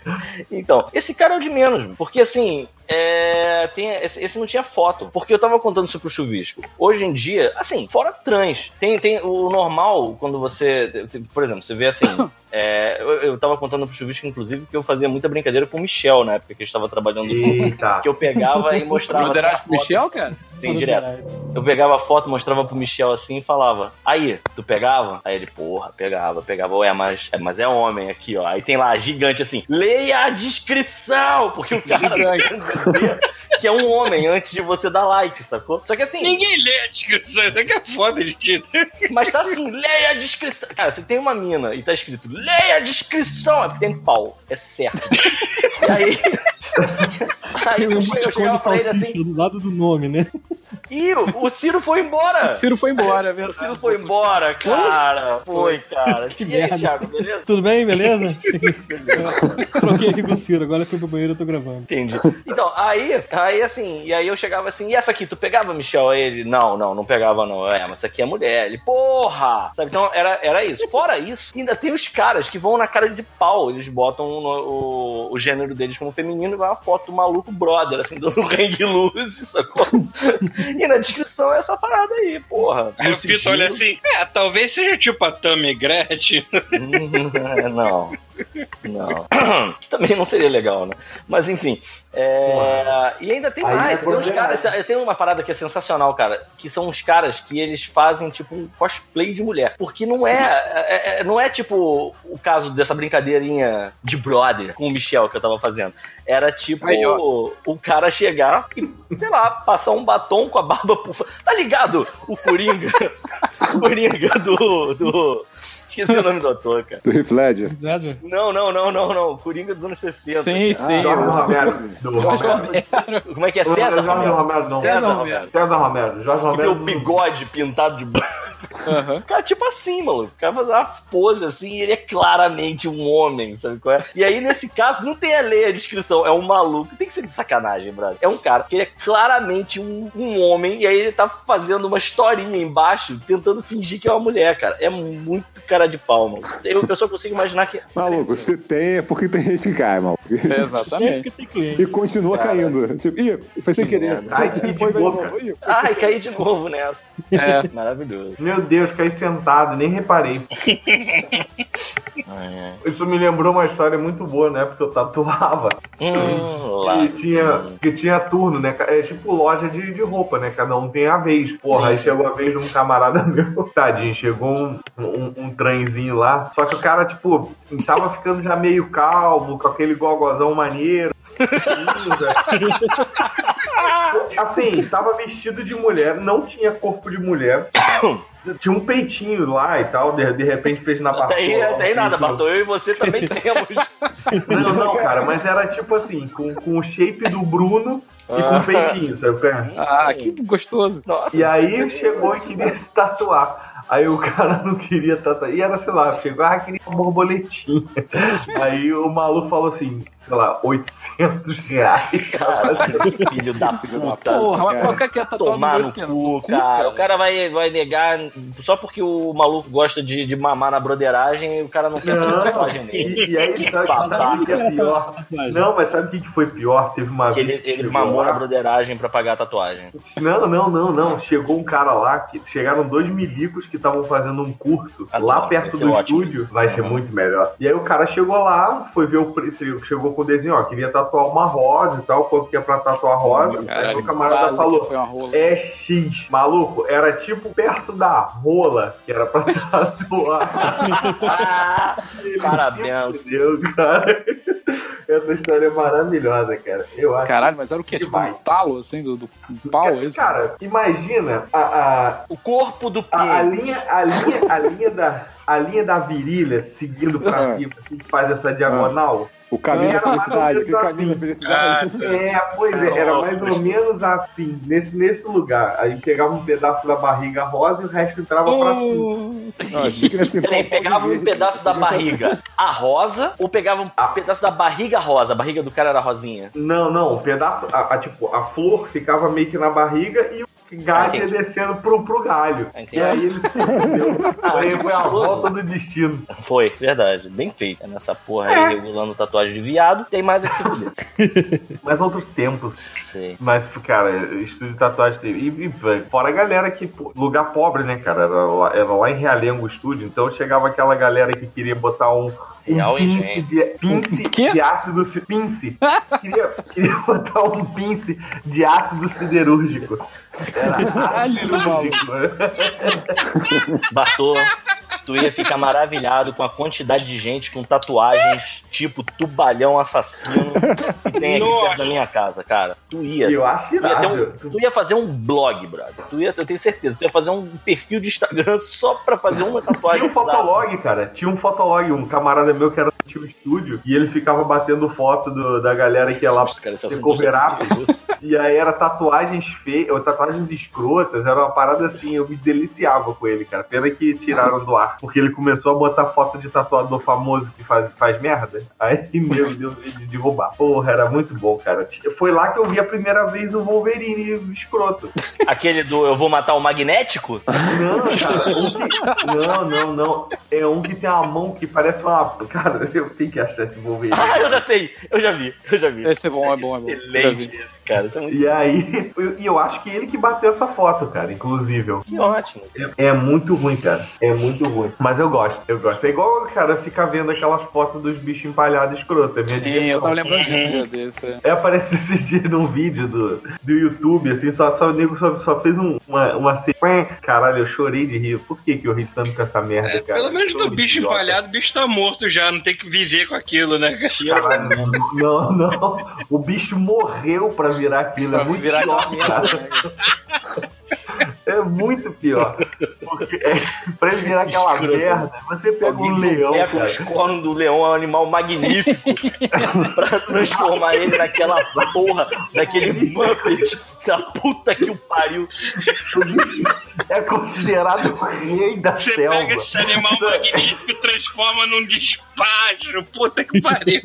Então, esse cara é o de menos, porque assim, é, tem, esse, esse não tinha foto, porque eu tava contando isso pro chuvisco. Hoje em dia, assim, fora trans, tem, tem o normal, quando você, por exemplo, você vê assim, é, eu, eu tava contando pro chuvisco, inclusive, que eu fazia muita brincadeira com o Michel na época que a gente tava trabalhando junto, que eu pegava e mostrava assim, Broderagem com o foto, Michel, cara? Sim, direto. Eu pegava a foto, mostrava pro Michel assim e falava: Aí, tu pegava? Aí ele, porra, pegava, pegava. Ué, mas, é, mas é homem aqui, ó. Aí tem lá, gigante assim: leia a descrição! Porque o cara Gigante. que é um homem antes de você dar like, sacou? Só que assim, Ninguém lê a descrição, isso aqui é foda de Tinder. mas tá assim, leia a descrição. Cara, se tem uma mina e tá escrito, leia a descrição, é porque tem pau. É certo. e aí. Aí eu, um che- eu emoticon chegava pra ele assim, do lado do nome, né? Ih, o Ciro foi embora! Ciro foi embora, é O verdade. Ciro foi embora, cara. Foi, cara. Que e aí, merda. Thiago, beleza? Tudo bem, beleza? Troquei aqui com o Ciro, agora fui pro banheiro e tô gravando. Entendi. Então, aí, aí assim, e aí eu chegava assim, e essa aqui, tu pegava, Michel? Aí ele, não, não, não pegava, não. É, mas essa aqui é mulher. Ele, porra! Sabe, então era, era isso. Fora isso, ainda tem os caras que vão na cara de pau. Eles botam no- o, o gênero deles como feminino e vai uma foto do maluco brother, assim, dando um hang loose, sacou? e na descrição é essa parada aí, porra. Aí No o Pito olha assim, é, talvez seja tipo a Tammy Gretchen. Não. Não. que também não seria legal, né? Mas enfim. é, E ainda tem Aí mais. é tem, uns caras, tem uma parada que é sensacional, cara. Que são os caras que eles fazem tipo um cosplay de mulher. Porque não é, é- é- Não é tipo o caso dessa brincadeirinha de brother com o Michel que eu tava fazendo. Era tipo Aí, ó. o cara chegar e, sei lá, passar um batom com a barba fora. Tá ligado? O Coringa. o Coringa do. do... Esqueci o nome do ator, cara. Do Heath Ledger. Não, não, não, não, não. Coringa dos anos 60. Sim, sim. Jorge Romero. Do Jorge Romero. Romero. Como é que é? César Jorge Romero. Romero, não. César Romero. César Romero. Jorge Que tem Romero. o bigode pintado de branco. Aham. O cara, tipo assim, maluco. O cara faz uma pose assim e ele é claramente um homem, sabe qual é? E aí, nesse caso, não tem a lei, a descrição. É um maluco. Tem que ser de sacanagem, brother. É um cara que ele é claramente um, um homem e aí ele tá fazendo uma historinha embaixo, tentando fingir que é uma mulher, cara. É muito cara de pau, mano. Eu, eu só consigo imaginar que. Maluco, se tem é porque tem gente que cai, maluco. É, exatamente. que tem cliente. E continua caindo. Tipo, ih, foi sem querer. Ai, que Depois de novo. Ai, caí de novo nessa. É. Maravilhoso. Meu Deus, caí sentado, nem reparei. Isso me lembrou uma história muito boa, né? Porque eu tatuava. Hum. E tinha, que tinha turno, né? É tipo loja de, de roupa, né? Cada um tem a vez. Porra, aí chegou a vez de um camarada meu. Tadinho, chegou um, um, um trenzinho lá. Só que o cara, tipo, tava ficando já meio calvo, com aquele gogozão maneiro. Assim, tava vestido de mulher, não tinha corpo de mulher. Tinha um peitinho lá e tal, de, de repente fez na Até aí, Bartô, até aí nada, Bartô. Eu e você também temos. Não, não, cara, mas era tipo assim, com, com o shape do Bruno e com o peitinho, sabe? é? Ah, que gostoso. Nossa. E aí chegou e queria se tatuar. Aí o cara não queria tatuar. E era, sei lá, chegou, ah, queria uma borboletinha. Aí o maluco falou assim: sei lá, 800 reais. Cara, filho da puta. Porra, mas qual que é que é tatuado Tomar no cu, cara. O cara vai, vai negar só porque o maluco gosta de, de mamar na broderagem o cara não quer fazer Não, tatuagem nele. e, e aí, sabe, sabe o que é pior? Não, mas sabe o que foi pior? Teve uma Que vez ele, que ele mamou lá- na broderagem pra pagar a tatuagem. Não, não, não, não. Chegou um cara lá, que chegaram dois milicos que estavam fazendo um curso Ah, lá não, perto ser do ótimo. estúdio. Vai ser Uhum. muito melhor. E aí o cara chegou lá, foi ver o preço, chegou com o desenho, ó, queria tatuar uma rosa e tal, quanto que é pra tatuar a rosa. aí Caralho, o camarada que falou, é X. Maluco, era tipo perto da rola que era pra tatuar. Ah, parabéns. Entendeu, cara? Essa história é maravilhosa, cara. Eu acho. Caralho, mas era o quê? Tipo um talo, assim, do, do pau, é isso? Cara, imagina a, a, O corpo do a, a pinto. linha, a, linha, a, linha da, a linha da virilha seguindo pra Ah. cima, assim, que faz essa diagonal. O caminho Era da felicidade, menos caminho da Ah, felicidade. É, pois é, era mais ou menos assim, nesse, nesse lugar. Aí pegava um pedaço da barriga rosa e o resto entrava pra cima. Ah, Peraí, um pegava um pedaço da barriga a rosa ou pegava um pedaço da barriga rosa? A barriga do cara era rosinha. Não, não, o pedaço, a, a, tipo, a flor ficava meio que na barriga e o galho ia entendi. descendo pro, pro galho. Entendi. E aí ele se fudeu. Ah, Aí que foi a volta do destino. Foi, verdade. Bem feito. Nessa porra aí, regulando tatuagem de viado. Tem mais é que se fuder. Mas outros tempos. Sei. Mas, cara, estúdio de tatuagem teve. E, e fora a galera que. pô, Lugar pobre, né, cara? Era lá, era lá em Realengo o estúdio. Então chegava aquela galera que queria botar um. Um Real pince engenho. de, pince Quê? de ácido ci- pince. queria, queria botar um pince de ácido siderúrgico. Era ácido siderúrgico. Bartô, tu ia ficar maravilhado com a quantidade de gente com tatuagens tipo tubalhão assassino que tem aqui Nossa. perto da minha casa, cara. Tu ia. Eu acho Tu ia, um- tu ia fazer um blog, brother. Tu ia, eu tenho certeza. Tu ia fazer um perfil de Instagram só pra fazer uma tatuagem. Tinha um fotolog, cara. Tinha um fotolog. Um camarada meu que era do time estúdio. E ele ficava batendo foto do- da galera que ia lá Cara, esse ter assunto cover é up. perigoso. E aí era tatuagens feias, ou tatuagens escrotas, era uma parada assim, eu me deliciava com ele, cara. Pena que tiraram do ar, porque ele começou a botar foto de tatuador famoso que faz, faz merda. Aí meu Deus, de derrubar. Porra, era muito bom, cara. Foi lá que eu vi a primeira vez o Wolverine escroto. Aquele do eu vou matar o magnético? Não, cara, um que... Não, não, não. É um que tem uma mão que parece uma. Cara, eu tenho que achar esse Wolverine. Ah, eu já sei. Eu já vi. Eu já vi. Esse é bom, é bom, é bom. Excelente esse, cara. Isso é muito E aí, eu- e eu acho que ele que bateu essa foto, cara, inclusive. que ótimo. É, é muito ruim, cara. É muito ruim. Mas eu gosto, eu gosto. É igual, cara, ficar vendo aquelas fotos dos bichos empalhados escroto. É minha Sim, diversão. eu tava lembrando disso um dia desse. é. Apareceu esses dias num vídeo do, do YouTube, assim, só, só o nego só, só fez um, uma, uma ce- Caralho, eu chorei de rir. Por que, que eu ri tanto com essa merda, É, cara? pelo menos do bicho empalhado, o bicho tá morto já, não tem que viver com aquilo, né? cara? Não, não. O bicho morreu pra virar aquilo. É muito virar pior, cara. É muito pior. Porque é, pra ele virar aquela merda, você pega um Alguém leão, pega cara. os cornos do leão, é um animal magnífico, pra transformar ele naquela porra, daquele Muppet da puta que o pariu. É considerado o rei da Você selva. pega esse animal magnífico e transforma num despacho. Puta que pariu.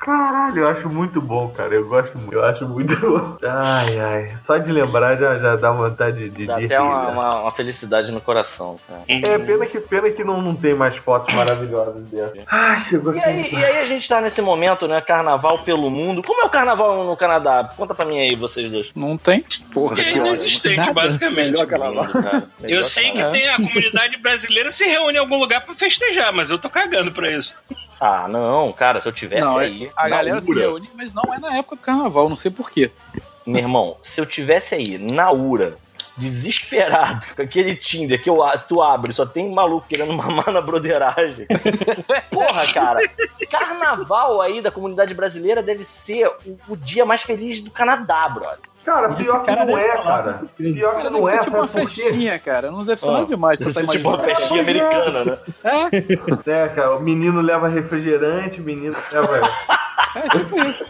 Caralho, eu acho muito bom, cara. Eu gosto muito. Eu acho muito bom. Ai, ai. Só de lembrar já, já dá vontade de, Dá de até uma, uma- uma felicidade no coração, cara. É, pena que, pena que não, não tem mais fotos maravilhosas dessas. Ah, chegou a E aí, cansar. e aí a gente tá nesse momento, né? Carnaval pelo mundo. Como é o carnaval no Canadá? Conta pra mim aí, vocês dois. Não tem? Porra, É inexistente, Nada. basicamente. Melhor carnaval. Cara. Eu sei que carnaval. tem a comunidade brasileira se reúne em algum lugar pra festejar, mas eu tô cagando pra isso. Ah, não, cara, se eu tivesse Não, é- aí. a na galera se reúne, mas não é na época do carnaval, não sei porquê. Meu irmão, se eu tivesse aí, na URA, desesperado, com aquele Tinder que eu, tu abre, só tem maluco querendo mamar na broderagem. Porra, cara, carnaval aí da comunidade brasileira deve ser o, o dia mais feliz do Canadá, brother. Cara, pior que cara não é, falar cara. certeza. Pior Cara, que não é, tipo uma festinha, cara. Não deve ser nada demais, você Deve ser tipo uma festinha americana, né? É, É, cara, o menino leva refrigerante, o menino leva. é tipo isso.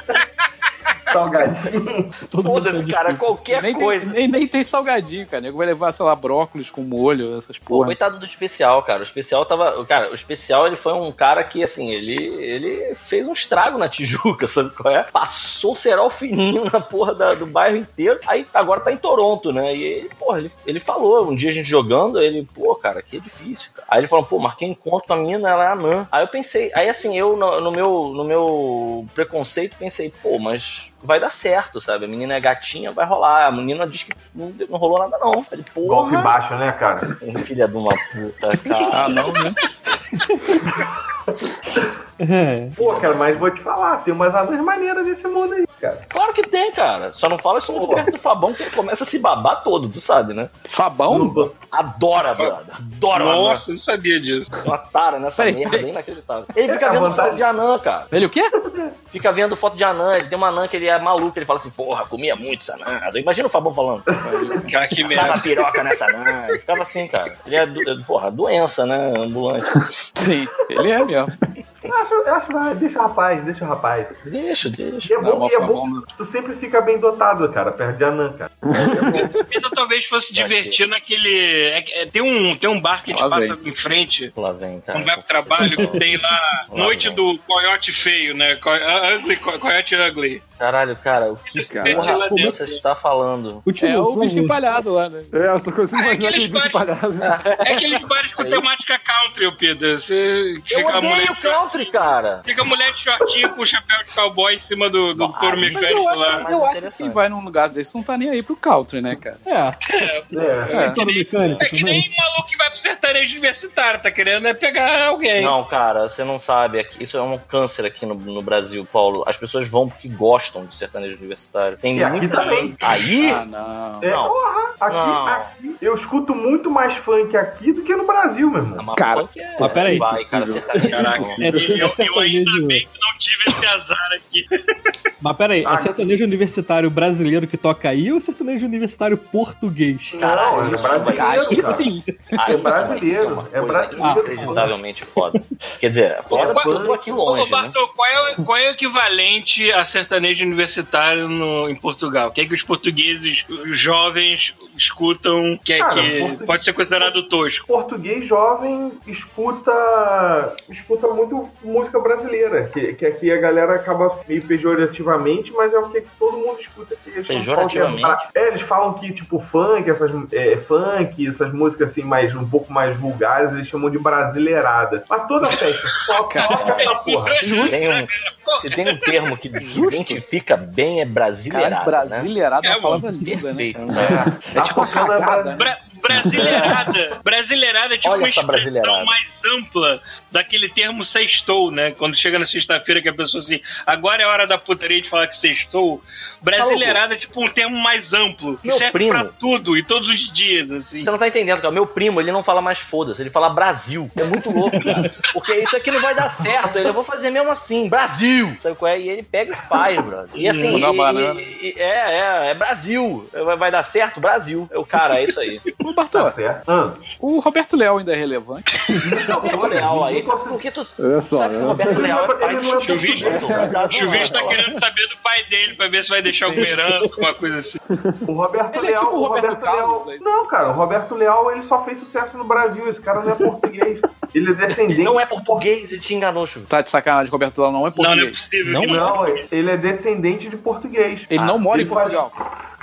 Salgadinho. Foda-se, cara, qualquer nem, coisa. Tem, nem, nem tem salgadinho, cara. Nego vai levar, sei lá, brócolis com molho, essas Pô, porra. coitado do especial, cara. O especial tava. Cara, o especial ele foi um cara que, assim, ele, ele fez um estrago na Tijuca, sabe qual é? Passou cerol fininho na porra da- do bairro inteiro. Aí agora tá em Toronto, né? E ele, porra, ele, ele falou, um dia a gente jogando, ele, pô, cara, aqui é difícil, cara. Aí ele falou, pô, marquei encontro com a menina, ela é anã. Aí eu pensei, aí assim, eu no, no meu, no meu preconceito pensei, pô, mas vai dar certo, sabe? A menina é gatinha, vai rolar. A menina diz que não, não rolou nada, não. Eu Falei, Golpe porra. baixo, né, cara? Filha de uma puta, cara. Ah, não, né? É. Pô, cara, mas vou te falar, tem umas anãs maneiras nesse mundo aí, cara. Claro que tem, cara. Só não fala isso muito perto do Fabão, que ele começa a se babar todo, tu sabe, né? Fabão? Adora, brother. Adora, Nossa, eu não sabia disso. Uma tara nessa Peraí, merda, peraí. é inacreditável. Ele fica É, vendo foto de anã, cara. Ele o quê? Fica vendo foto de anã. Ele tem uma anã que ele é maluco. Ele fala assim, porra, comia muito essa anã. Imagina o Fabão falando. Cara, que merda. piroca nessa anã. Ele ficava assim, cara. Ele é, do- porra, doença, né? Ambulante. Sim, ele é mesmo. Yeah. Eu acho, eu acho, vai, deixa o rapaz, deixa o rapaz. Deixa, E deixa. é bom, é bom tu sempre fica bem dotado, cara, perto de anã, cara. Então talvez fosse divertir naquele. é é, tem, um, tem um bar que a gente Lá passa vem. em frente. Lá vem, cara. Quando vai pro trabalho, que tem lá Lá Noite vem. do Coyote Feio, né? Co- Ugly, Co- Coyote Ugly. Caralho, cara, o que Cara. porra dentro. você está falando? É o bicho empalhado lá, né? É, eu só consigo É imaginar aqueles aquele bicho palhaço. É aqueles bares com temática country, Pedro. Você Eu fica odeio country, cara. fica a mulher de shortinho com o chapéu de cowboy em cima do, do touro Mas mecânico eu acho, lá. eu acho que interessante. vai num lugar desse não tá nem aí pro country, né, cara? É, É. É. todo mecânico É que nem maluco que vai pro sertanejo universitário, tá querendo é pegar alguém. Não, cara, você não sabe. Isso é um câncer aqui no, no Brasil, Paulo. As pessoas vão porque gostam de sertanejo universitário. Tem E aqui muita também. gente- Aí? Ah, não. É, Não. porra, aqui, Não. aqui eu escuto muito mais funk aqui do que no Brasil, meu irmão. Mas Cara, é- mas peraí, vai, cara, sertanejo. Caraca. É, eu, é eu ainda sertanejo. bem que não tive esse azar aqui. Mas peraí, Ah, é sertanejo universitário brasileiro que toca aí ou sertanejo universitário português? Caralho, Não, é isso vai brasileiro, Aí sim. Aí É brasileiro, é coisa brasileiro, Inacreditavelmente foda. Quer dizer, foda porque eu tô aqui Ô, longe, né? Bartô, qual, é, o- qual é o equivalente a sertanejo universitário no, em Portugal? O que é que os portugueses, os jovens, escutam que, é, Cara, que português- pode ser considerado tosco? português jovem escuta escuta muito música brasileira, que, que aqui a galera acaba meio pejorativamente, mas é o que todo mundo escuta aqui. É Pejorativamente? É, eles falam que, tipo, funk, essas é, funk, essas músicas assim, mais, um pouco mais vulgares, eles chamam de brasileiradas. Mas toda festa só toca essa porra. Tem um, se tem um termo que identifica bem é Cara, brasileirado, né? é É, uma palavra linda, né? Cara? É tipo a cagada. Bra- brasileirada. Brasileirada é tipo Olha uma expressão mais ampla daquele termo sextou, né? Quando chega na sexta-feira que a pessoa assim, agora é hora da putaria de falar que sextou. Brasileirada é tipo um termo mais amplo, que Meu serve primo. pra tudo e todos os dias, assim. Você não tá entendendo, cara. Meu primo, ele não fala mais foda-se, ele fala Brasil. É muito louco, cara. Porque isso aqui não vai dar certo. Ele, eu vou fazer mesmo assim, Brasil. Sabe qual é? E ele pega e faz, brother. E assim, Mandar uma e- e- e- é, é, é Brasil. Vai, vai dar certo? Brasil. Eu, cara, é isso aí. Bartô, Tá certo? Ah, o Roberto Leal ainda é relevante. Roberto Leal aí. não Porque tu Olha só, sabe que o né? Roberto Leal é pai não é Chuvisco. O Chuvisco tá querendo saber do pai dele pra ver se vai deixar alguma herança, alguma coisa assim. O Roberto Ele é Leal. tipo o o Roberto Roberto Leal. aí. Não, cara, o Roberto Leal ele só fez sucesso no Brasil. Esse cara não é português. Ele é descendente. Ele não é português, ele te enganou, Chuvisco. Tá de sacanagem, Roberto Leal não é Não, não é português. possível. Não? que Não, ele é descendente de português. Ele não mora em Ele faz- Portugal.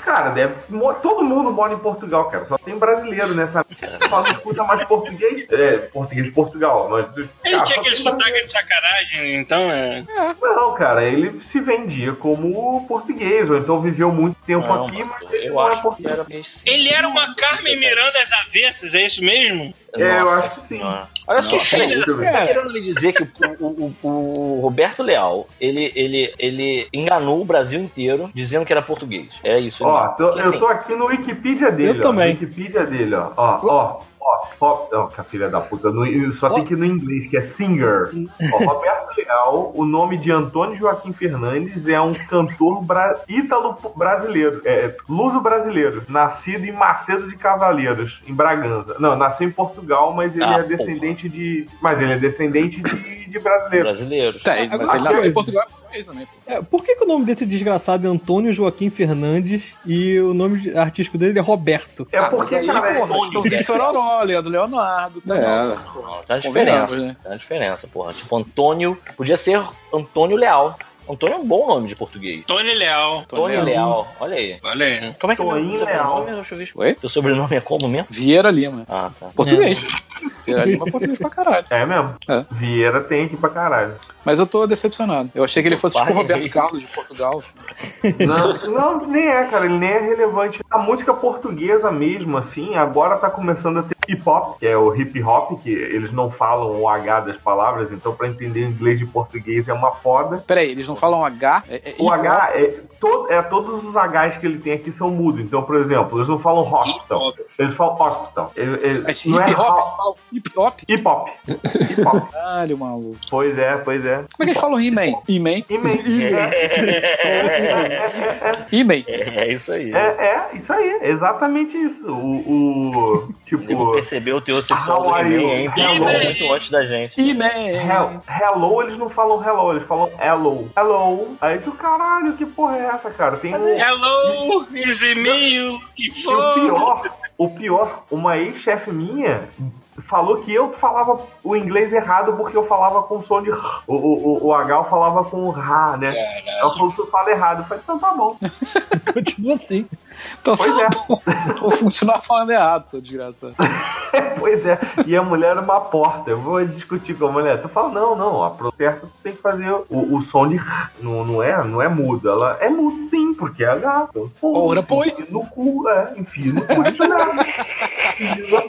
Cara, deve. Todo mundo mora em Portugal, cara. Só tem brasileiro nessa. Só não escuta mais português. É, português de Portugal. Mas, Ele cara, tinha aquele sotaque de sacanagem, então é. Não, cara, ele se vendia como português, ou então viveu muito tempo Não, aqui, mas ele eu não é acho que português. era Ele era uma Carmen Miranda às avessas, é isso mesmo? É, eu acho que sim. Olha só, peraí, você tá querendo me dizer que o, o- o- o Roberto Leal, ele, ele, ele enganou o Brasil inteiro dizendo que era português. É isso. Ó, ele- tô- Porque, eu assim, tô aqui no Wikipedia dele, Eu ó. também. No Wikipedia dele, ó. Ó, ó. Ó, que a filha da puta, no- só tem que ir no inglês, que é singer. Ó, Roberto Leal, o nome de Antônio Joaquim Fernandes é um cantor bra... ítalo brasileiro, é, luso brasileiro, nascido em Macedo de Cavaleiros, em Bragança. Não, nasceu em Portugal, mas ele Ah, é descendente de. Mas ele é descendente de, de brasileiros. Brasileiros. Tá, ele- mas Agora- ele nasceu em Portugal português também. É, por que, que o nome desse desgraçado é Antônio Joaquim Fernandes e o nome de- artístico dele é Roberto? É Ah, porque, mas aí, cara, é- porra, Estãozinho Chororó, Leandro Leonardo. Tá É. não. Uma Convenhamos, diferença. né? Tem uma diferença, porra. Tipo, Antônio. Podia ser Antônio Leal. Antônio é um bom nome de português. Tony Leal. Antônio Leal. Olha aí. Olha aí. Como é que é Toinho meu Leal. sobrenome, ô Chuvisco? Oi? Teu sobrenome é como mesmo? Vieira Lima. Ah, tá. Português. Vieira Lima é português pra caralho. É mesmo. É. Vieira tem aqui pra caralho. Mas eu tô decepcionado. Eu achei que ele fosse tipo o. Roberto Carlos de Portugal. Não, não, nem é, cara. Ele nem é relevante. A música portuguesa mesmo, assim, agora tá começando a ter hip hop, que é o hip hop, que eles não falam o H das palavras, então pra entender inglês de português é uma foda. Peraí, eles não falam H? É, é O H é, to, é todos os Hs que ele tem aqui são mudos. Então, por exemplo, eles não falam hospital, eles falam hospital. Ele- ele- Mas não hip é hop? ho- Eles falam hip hop? Hip hop. Hip hop. Caralho, maluco. pois é, pois é. Como é que eles falam He-Man? He-Man? Meio. He-Man. É isso aí. É, é, isso aí, exatamente isso. O, o tipo, percebeu o teor sexual do? He-Man, hein? He-Man. muito antes da gente. He-Man. hel- hello, eles não falam hello, eles falam hello. Hello. Aí tu, caralho, que porra é essa, cara? Tem um, Hello, is it me? Que E o pior, o pior, uma ex-chefe minha falou que eu falava o inglês errado porque eu falava com som de r. O, o, o, o H eu falava com o Rá, né? Ela falou que tu fala errado. Eu falei, então tá bom. Continua assim. Então Pois tá é. bom. Vou continuar falando errado, seu desgraçado. pois é. E a mulher numa porta. Eu vou discutir com a mulher. Tu fala, não, não, a pro certo tu tem que fazer o, o som de. Não, não, é, não é mudo. Ela é mudo sim, porque é gato. Pô, Ora, pois. No cu, é. Enfia no cu de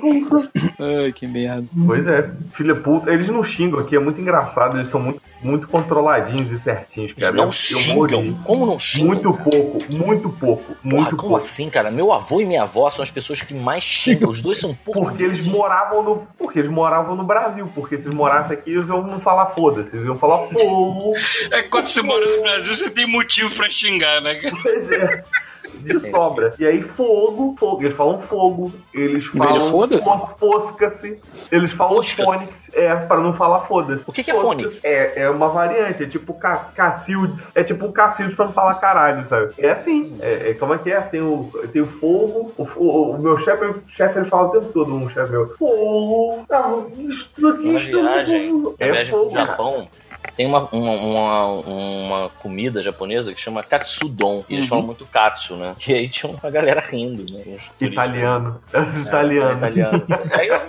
puta. Ai, que merda. Pois é, filha puta, eles não xingam aqui, é muito engraçado, eles são muito, muito controladinhos e certinhos, cara. não Eu- eu xingam. morri. Como não xingam? Muito pouco, muito pouco, Porra, muito como pouco. assim, cara? Meu avô e minha avó são as pessoas que mais xingam. Os dois são pouco. Porque eles moravam no. Porque eles moravam no Brasil. Porque se eles morassem aqui, eles iam não falar foda-se, eles iam falar fogo. É que quando você mora no Brasil, você tem motivo pra xingar, né? cara? Pois é. De sobra. E aí, fogo, fogo. Eles falam fogo. Eles falam. Fosca-se. Eles falam fônix. É, pra não falar foda-se. O que que é fônix? É, é uma variante. É tipo ca Cacildes. É tipo Cacildes pra não falar caralho, sabe? É assim. É, é- como é que é? Tem o, tem o fogo. O, fo- o meu chefe, o chefe, ele fala o tempo todo, um chefe meu. Fogo. Ah, Isso aqui. Isso viagem, aqui. É pro fogo. Japão, tem uma, uma, uma, uma comida japonesa que chama katsudon. E eles Uhum. falam muito katsu, né? E aí tinha uma galera rindo, né? Italiano. É os É, italianos. italiano. Aí eu,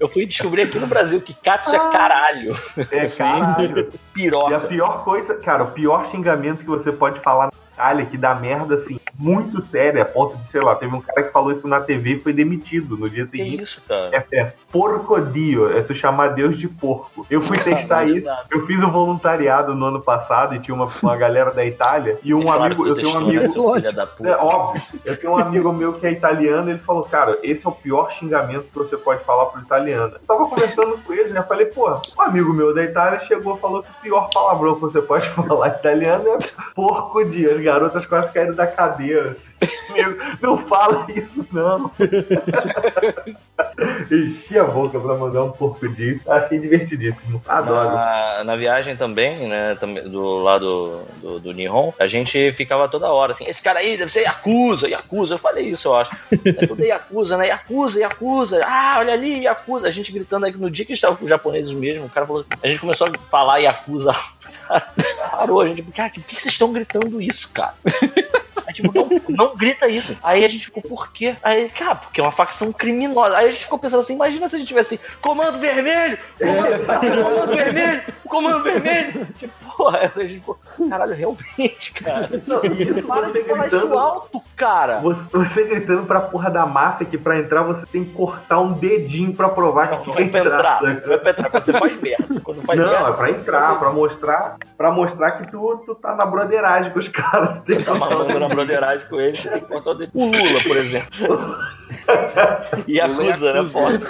eu fui descobrir aqui no Brasil que katsu é caralho. É caralho. E a Piroca. pior coisa, cara, o pior xingamento que você pode falar Itália, que dá merda, assim, muito sério, a ponto de, sei lá, teve um cara que falou isso na TV e foi demitido no dia Que seguinte. isso, cara? É, é porcodio, é tu chamar Deus de porco. Eu fui testar Caralho, isso, eu fiz um voluntariado no ano passado e tinha uma, uma galera da Itália e um É amigo, eu tenho um né, amigo, seu filho da puta. é óbvio. Eu tenho um amigo meu que é italiano, ele falou, cara, esse é o pior xingamento que você pode falar pro italiano. Eu tava conversando com ele, né? Eu falei, pô, um amigo meu da Itália chegou e falou que o pior palavrão que você pode falar italiano é porco dia. As garotas quase caíram da cadeira. Assim. Meu, não fala isso, não. Enchi a boca pra mandar um porco dia. Achei divertidíssimo. Adoro. Na, na viagem também, né, do lado do, do Nihon, a gente ficava toda hora assim, esse cara aí deve ser Yakuza, Yakuza, eu falei isso, eu acho. É tudo Yakuza, né, Yakuza, Yakuza, ah, olha ali, Yakuza, a gente gritando aí no dia que estava com os japoneses mesmo, o cara falou, a gente começou a falar Yakuza, parou, a gente, cara, por que vocês estão gritando isso, cara? Tipo, não, não grita isso. Aí a gente ficou, por quê? Aí, cara, porque é uma facção criminosa. Aí a gente ficou pensando assim, imagina se a gente tivesse comando vermelho, comando, comando vermelho, comando vermelho. Tipo, porra, aí a gente ficou, caralho, realmente, cara. Não, e isso Para você de falar isso gritando. alto, cara. Você, você gritando pra porra da máfia que pra entrar você tem que cortar um dedinho pra provar que Não tu vai entrar, entrar. não vai pra entrar. Quando você faz merda. Quando faz Não, merda. é pra entrar, pra mostrar, pra mostrar que tu, tu tá na broderagem com os caras. Tu tem que Tá mamando na dedinho. Broderagem com ele, você tem que cortar o dedo. O Lula, por exemplo. E acusa, né? Foda.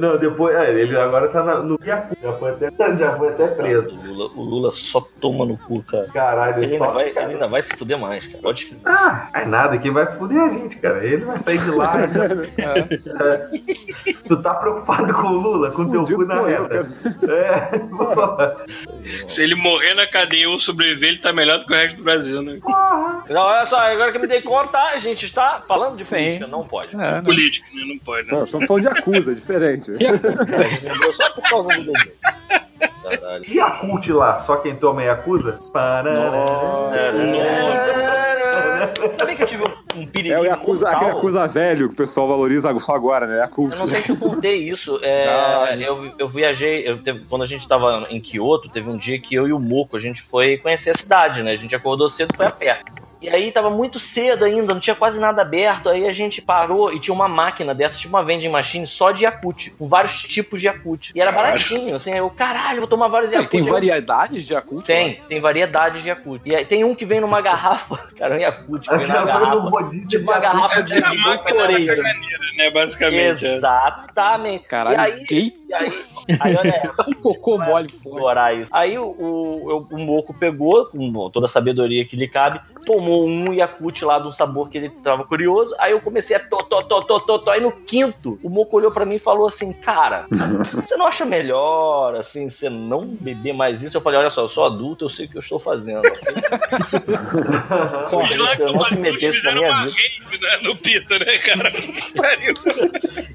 Não, depois. É, ele agora tá na- no Yakuza. Já foi até, já foi até preso. O Lula, o Lula só toma no cu, cara. Caralho, Ele só. ainda, vai, ele ainda vai se fuder mais, cara. Pode Ah, é nada, quem vai se fuder é a gente, cara. Ele vai sair de lá. É. Tu tá preocupado com o Lula, com teu cu na reta. É, porra. Se ele morrer na cadeia eu sobreviver, ele tá melhor do que o resto do Brasil, né? Não, olha só, agora que eu me dei conta, a gente está falando de Sim. política, não pode. É, né? Político, né? Não pode, né? Não, estamos falando de acusa, é diferente. Entendeu? Só por causa do dedo. Caralho. E a cult lá? Só quem toma é acusa? Sabia que eu tive um, um perigo É o Yakuza, aquele Yakuza velho que o pessoal valoriza só agora, né? Eu Yakult. não sei se eu contei isso. É, Ah, eu, eu viajei, eu teve- quando a gente tava em Kyoto, teve um dia que eu e o Moco, a gente foi conhecer a cidade, né? A gente acordou cedo e foi a pé. E aí tava muito cedo ainda, não tinha quase nada aberto. Aí a gente parou e tinha uma máquina dessa, tipo uma vending machine, só de Yakut, com vários tipos de Yakut. E era baratinho, assim. Aí eu, caralho, vou tomar vários Yakut. tem variedades de Yakult? Tem, tem variedades de Yakut. E aí tem um que vem numa garrafa, cara, um Yakut que vem na garrafa. Tipo uma garrafa de, É a de máquina da Gatorade. caganeira, né? Basicamente. é. Exatamente. Caralho, e aí, gay. E aí, aí olha essa. Um cocô mole fora. explorar isso. Aí o, o, o Moco pegou, com toda a sabedoria que lhe cabe, tomou um Yakut lá de um sabor que ele tava curioso. Aí eu comecei a to, to, to, to, to, to. Aí no quinto, o Moco olhou pra mim e falou assim: Cara, você não acha melhor, assim, você não beber mais isso? Eu falei: Olha só, eu sou adulto, eu sei o que eu estou fazendo. Se eu não se metesse na minha vida. rave né, no Pita, né, cara?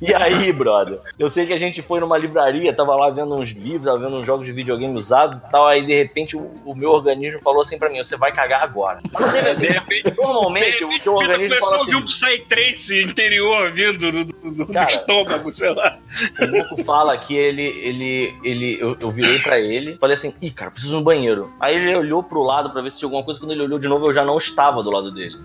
E aí, brother, eu sei que a gente foi numa livraria, tava lá vendo uns livros, tava vendo uns jogos de videogame usados e tal, aí de repente o, o meu organismo falou assim pra mim, você vai cagar agora. Assim, De repente, normalmente de o repente o organismo fala a ouvir assim, um Psytrance interior vindo do, do- do Cara. estômago, sei lá. o Moco fala que ele, ele, ele, eu, eu virei pra ele, falei assim, ih, cara, preciso ir no banheiro. Aí ele olhou pro lado pra ver se tinha alguma coisa, quando ele olhou de novo eu já não estava do lado dele.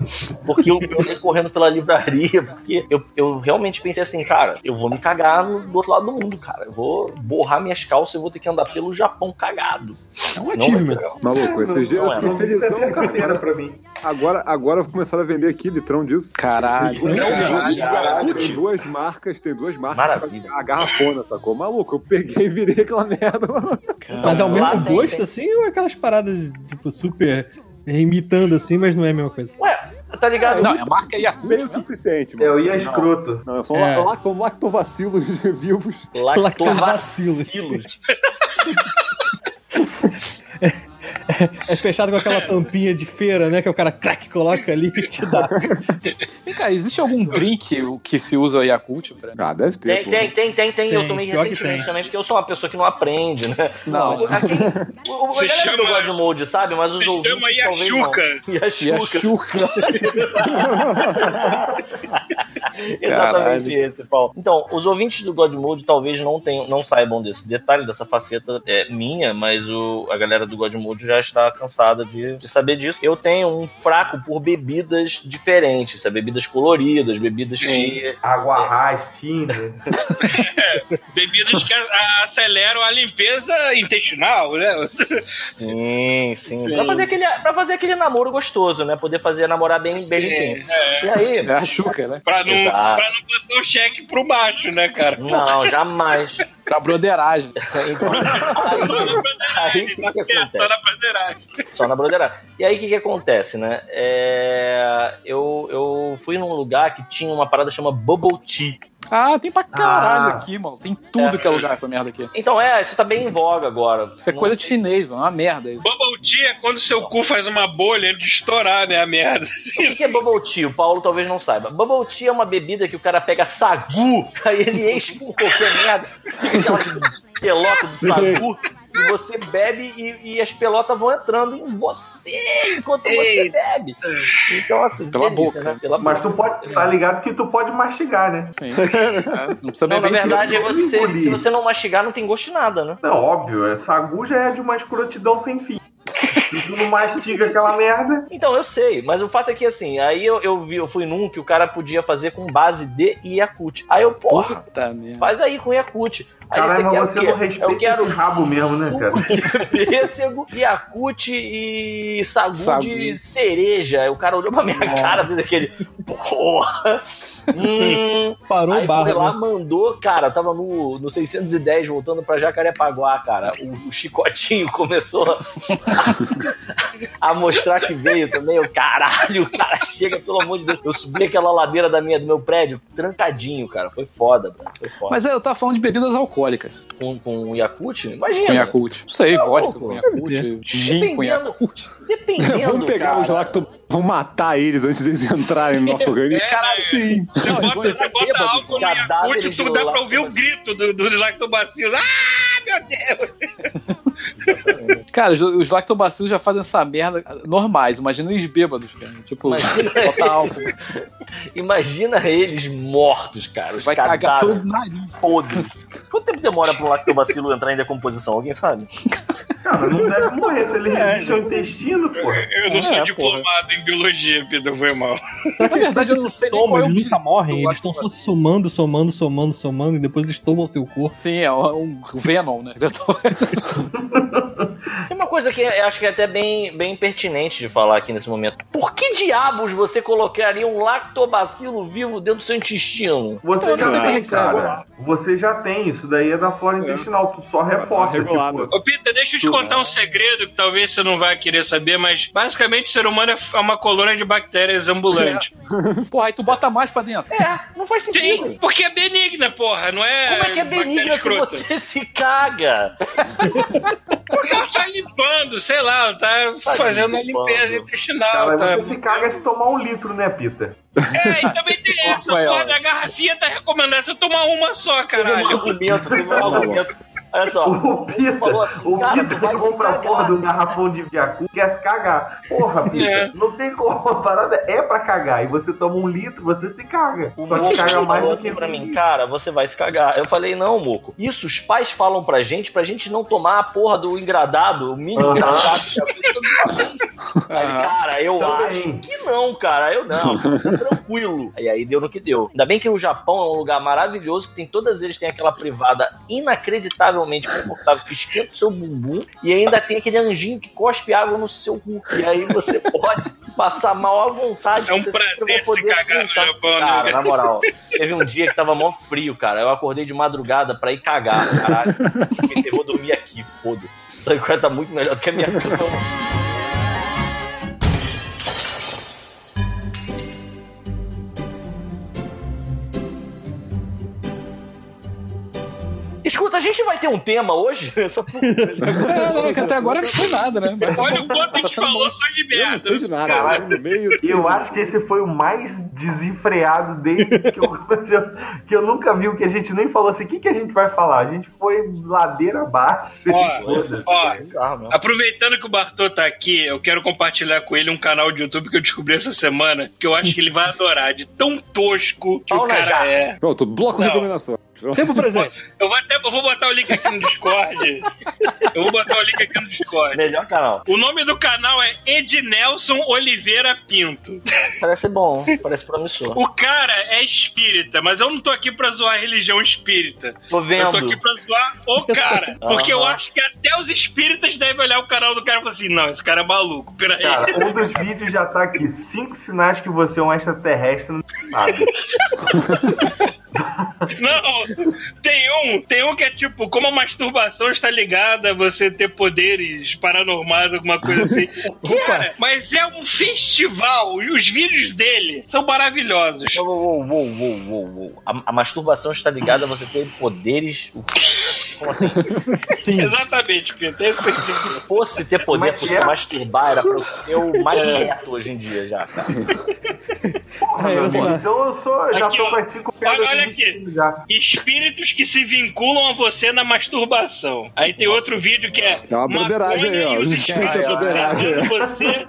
Porque eu eu saí correndo pela livraria, porque eu, eu realmente pensei assim, cara, eu vou me cagar no- do outro lado do mundo, cara. Eu vou borrar minhas calças e vou ter que andar pelo Japão cagado. É um achievement. Maluco, esses dias eu é, fiquei é felizão, terça-feira cara. pra mim. Agora, agora começaram a vender aqui litrão disso. Caralho. Tem duas, Caralho, caralho, tem duas marcas, tem duas marcas. Maravilha. A garrafona, sacou? Maluco, eu peguei e virei aquela merda. Mas é o mesmo gosto, assim, ou é aquelas paradas, tipo, super imitando assim, mas não é a mesma coisa? Ué, tá ligado? Não, é a marca Yakult Meio o mesmo. suficiente, Eu mano. ia escroto. Não, são, É. la- são lactovacilos vivos. Lactobacilos. Lactobacilos. É fechado com aquela tampinha de feira, né? Que o cara crack, coloca ali e te dá. Vem cá, existe algum drink que se usa Yakult? Pra... Ah, deve ter. Tem, pô. tem, tem, tem, tem. Eu tomei recentemente tem. também, porque eu sou uma pessoa que não aprende, né? Não. Aqui, o, o, Se a galera do chama- God Mode sabe, mas os Se ouvintes chama talvez não. Yashuka. Exatamente Caralho. esse, Paulo. Então, os ouvintes do God Mode talvez não tenham, não saibam desse detalhe, dessa faceta é minha, mas o, a galera do God Mode já está cansada de, de saber disso. Eu tenho um fraco por bebidas diferentes, sabe? bebidas coloridas, bebidas que. Água raiz, Tinder. Bebidas que aceleram a limpeza intestinal, né? Sim, sim. Sim. Pra, fazer aquele, pra fazer aquele namoro gostoso, né? Poder fazer namorar bem, bem limpinho. E aí? É a chuca, né? Pra não, Exato. pra não passar o cheque pro macho, né, cara? Não, jamais. Pra broderagem. Então, aí, aí o que, que certo, acontece? Só na bandeiragem. Só na broderagem. E aí o que, que acontece, né? É, eu, eu fui num lugar que tinha uma parada chamada Bubble Tea. Ah, tem pra caralho Ah. aqui, mano. Tem tudo É. que é lugar essa merda aqui. Então é, isso tá bem em voga agora. Isso é coisa de chinês, mano. É uma merda isso. Bubble tea é quando seu cu faz uma bolha de estourar, né, a merda. O que é Bubble Tea? O Paulo talvez não saiba. Bubble Tea é uma bebida que o cara pega sagu, aí ele enche com qualquer merda, pelota de sagu, e você bebe e, e as pelotas vão entrando em você enquanto você bebe. Então, assim, Pela delícia, boca. né? Pela Mas boca. tu pode, tá ligado que tu pode mastigar, né? Sim. É, não precisa Não, na beber inteiro. verdade, é você, engolir. se você não mastigar, não tem gosto de nada, né? Não, óbvio, é, sagu já é de uma escrotidão sem fim. Se tu não mastiga aquela merda. Então, eu sei, mas o fato é que assim, aí eu, eu vi, eu fui num que o cara podia fazer com base de Yakut. Aí eu, porra, Puta faz aí com Yakut. Aí Caralho, você quer mas o você quê? não respeita eu quero esse rabo mesmo, né, cara? de pêssego, Yakut e sagu, Sagu. de cereja. O cara olhou pra minha cara, fez aquele, porra. Hum. Parou Aí o barro. foi lá, né? mandou, cara, eu tava no, no 610 voltando pra Jacarepaguá, cara. O, o chicotinho começou a, a mostrar que veio também. O caralho, o cara chega, pelo amor de Deus. Eu subi aquela ladeira da minha, do meu prédio, trancadinho, cara. Foi foda, cara. Foi foda. Mas é, eu tava falando de bebidas alcoólicas. Com, com Yakut, imagina. Com Yakult. Não sei, Tá vodka louco. com Yakult, gin com Yakult. Dependendo. Vamos pegar cara. os lacto... Vamos matar eles antes deles entrarem no nosso organismo. É, Caralho, Sim. Você Não, bota, você vão bota álcool no Yakut, tu dá pra ouvir o grito do, dos lactobacilos. Ah, meu Deus! Cara, os, os lactobacilos já fazem essa merda normais. Imagina eles bêbados, cara. Tipo, Imagina. botar álcool. Imagina eles mortos, cara. Os Vai cagar todo nariz. podres. Quanto tempo demora pra um lactobacilo entrar em decomposição? Alguém sabe? Cara, não deve morrer se ele resiste ao intestino, porra. Eu não É, sou porra. Em biologia, Pedro, foi mal. Na verdade, eu não sei nem Toma, qual é eles nunca tipo morrem, eles estão só somando, somando, somando, somando, e depois eles tomam seu corpo. Sim, é um Venom, né? Tem uma coisa que eu acho que é até bem, bem pertinente de falar aqui nesse momento. Por que diabos você colocaria um lactobacilo vivo dentro do seu intestino? Você Eu já é tem, que serve. cara. Você já tem. Isso daí é da flora intestinal. Tu só reforça. regulado. Tipo, Ô, Peter, deixa eu te contar um segredo que talvez você não vai querer saber, mas basicamente o ser humano é é uma colônia de bactérias ambulante. Porra, aí tu bota mais pra dentro. É, não faz sentido. Sim, porque é benigna, porra, não é. Como é que é benigna se escrota. você se caga? Porque ela tá limpando, sei lá, ela tá, fazendo a limpando. limpeza intestinal. cara, tá... você se caga se tomar um litro, né, Pita? É, e também tem essa, porra da garrafinha tá recomendando você tomar uma só, Teve um caralho. argumento, teve um argumento. Olha só. O Pita, falou assim, o cara, Pita compra a porra de um garrafão de Viacu quer se cagar. Porra, Pita, É. não tem como. A parada é pra cagar. E você toma um litro, você se caga. O Só Moco que caga mais falou do que assim pra mim, cara, você vai se cagar. Eu falei, não, Moco. Isso os pais falam pra gente, pra gente não tomar a porra do engradado, o mini engradado. é tudo assim. Aí, cara, eu Também. acho que não, cara. Eu não, tranquilo. E aí deu no que deu. Ainda bem que o Japão é um lugar maravilhoso, que tem todas eles têm aquela privada inacreditavelmente confortável que esquenta o seu bumbum e ainda tem aquele anjinho que cospe água no seu cu. E aí você pode passar mal à vontade. É um prazer se cagar no. Japão, né? Cara, na moral, teve um dia que tava mó frio, cara. Eu acordei de madrugada pra ir cagar, caralho. Fiquei, vou dormir aqui, foda-se. Essa coisa tá muito melhor do que a minha cama. Escuta, a gente vai ter um tema hoje? Essa. É, não, que até agora não foi nada, né? Mas tá Olha o quanto a Tá gente falou bom. só de Eu merda. não sei de nada. lá No meio. Eu acho que esse foi o mais desenfreado desde que eu, que eu nunca vi o que a gente nem falou assim. O que, que a gente vai falar? A gente foi ladeira abaixo. Ó, ó. Aproveitando que o Bartô tá aqui, eu quero compartilhar com ele um canal de YouTube que eu descobri essa semana, que eu acho que ele vai adorar, de tão tosco que o cara jaca. é. Pronto, bloco Não. recomendação. Tempo presente. Eu vou até eu vou botar o link aqui no Discord. Eu vou botar o link aqui no Discord. Melhor canal. O nome do canal é Ednelson Oliveira Pinto. Parece bom, parece promissor. O cara é espírita, mas eu não tô aqui pra zoar a religião espírita. Tô Eu vendo. tô aqui pra zoar o cara. Porque eu Aham. acho que até os espíritas devem olhar o canal do cara e falar assim: não, esse cara é maluco, peraí. Cara, um dos vídeos já tá aqui. Cinco sinais que você é um extraterrestre não sabe. Não, tem um, tem um que é tipo, como a masturbação está ligada a você ter poderes paranormais, alguma coisa assim. Cara, mas é um festival e os vídeos dele são maravilhosos. Uou, uou, uou, uou, uou, uou. A, a masturbação está ligada a você ter poderes. Como assim? Sim. Exatamente, Pedro. é isso que você entendeu. Se fosse ter poder é pra você é? masturbar, era pra eu ser o Magneto hoje em dia já, cara. Porra, É. Então eu sou, já Aqui, tô as cinco pedras olha Espíritos que se vinculam a você na masturbação. Aí tem outro vídeo que é. É uma broderagem aí, ó. maconha e os Os espíritos é você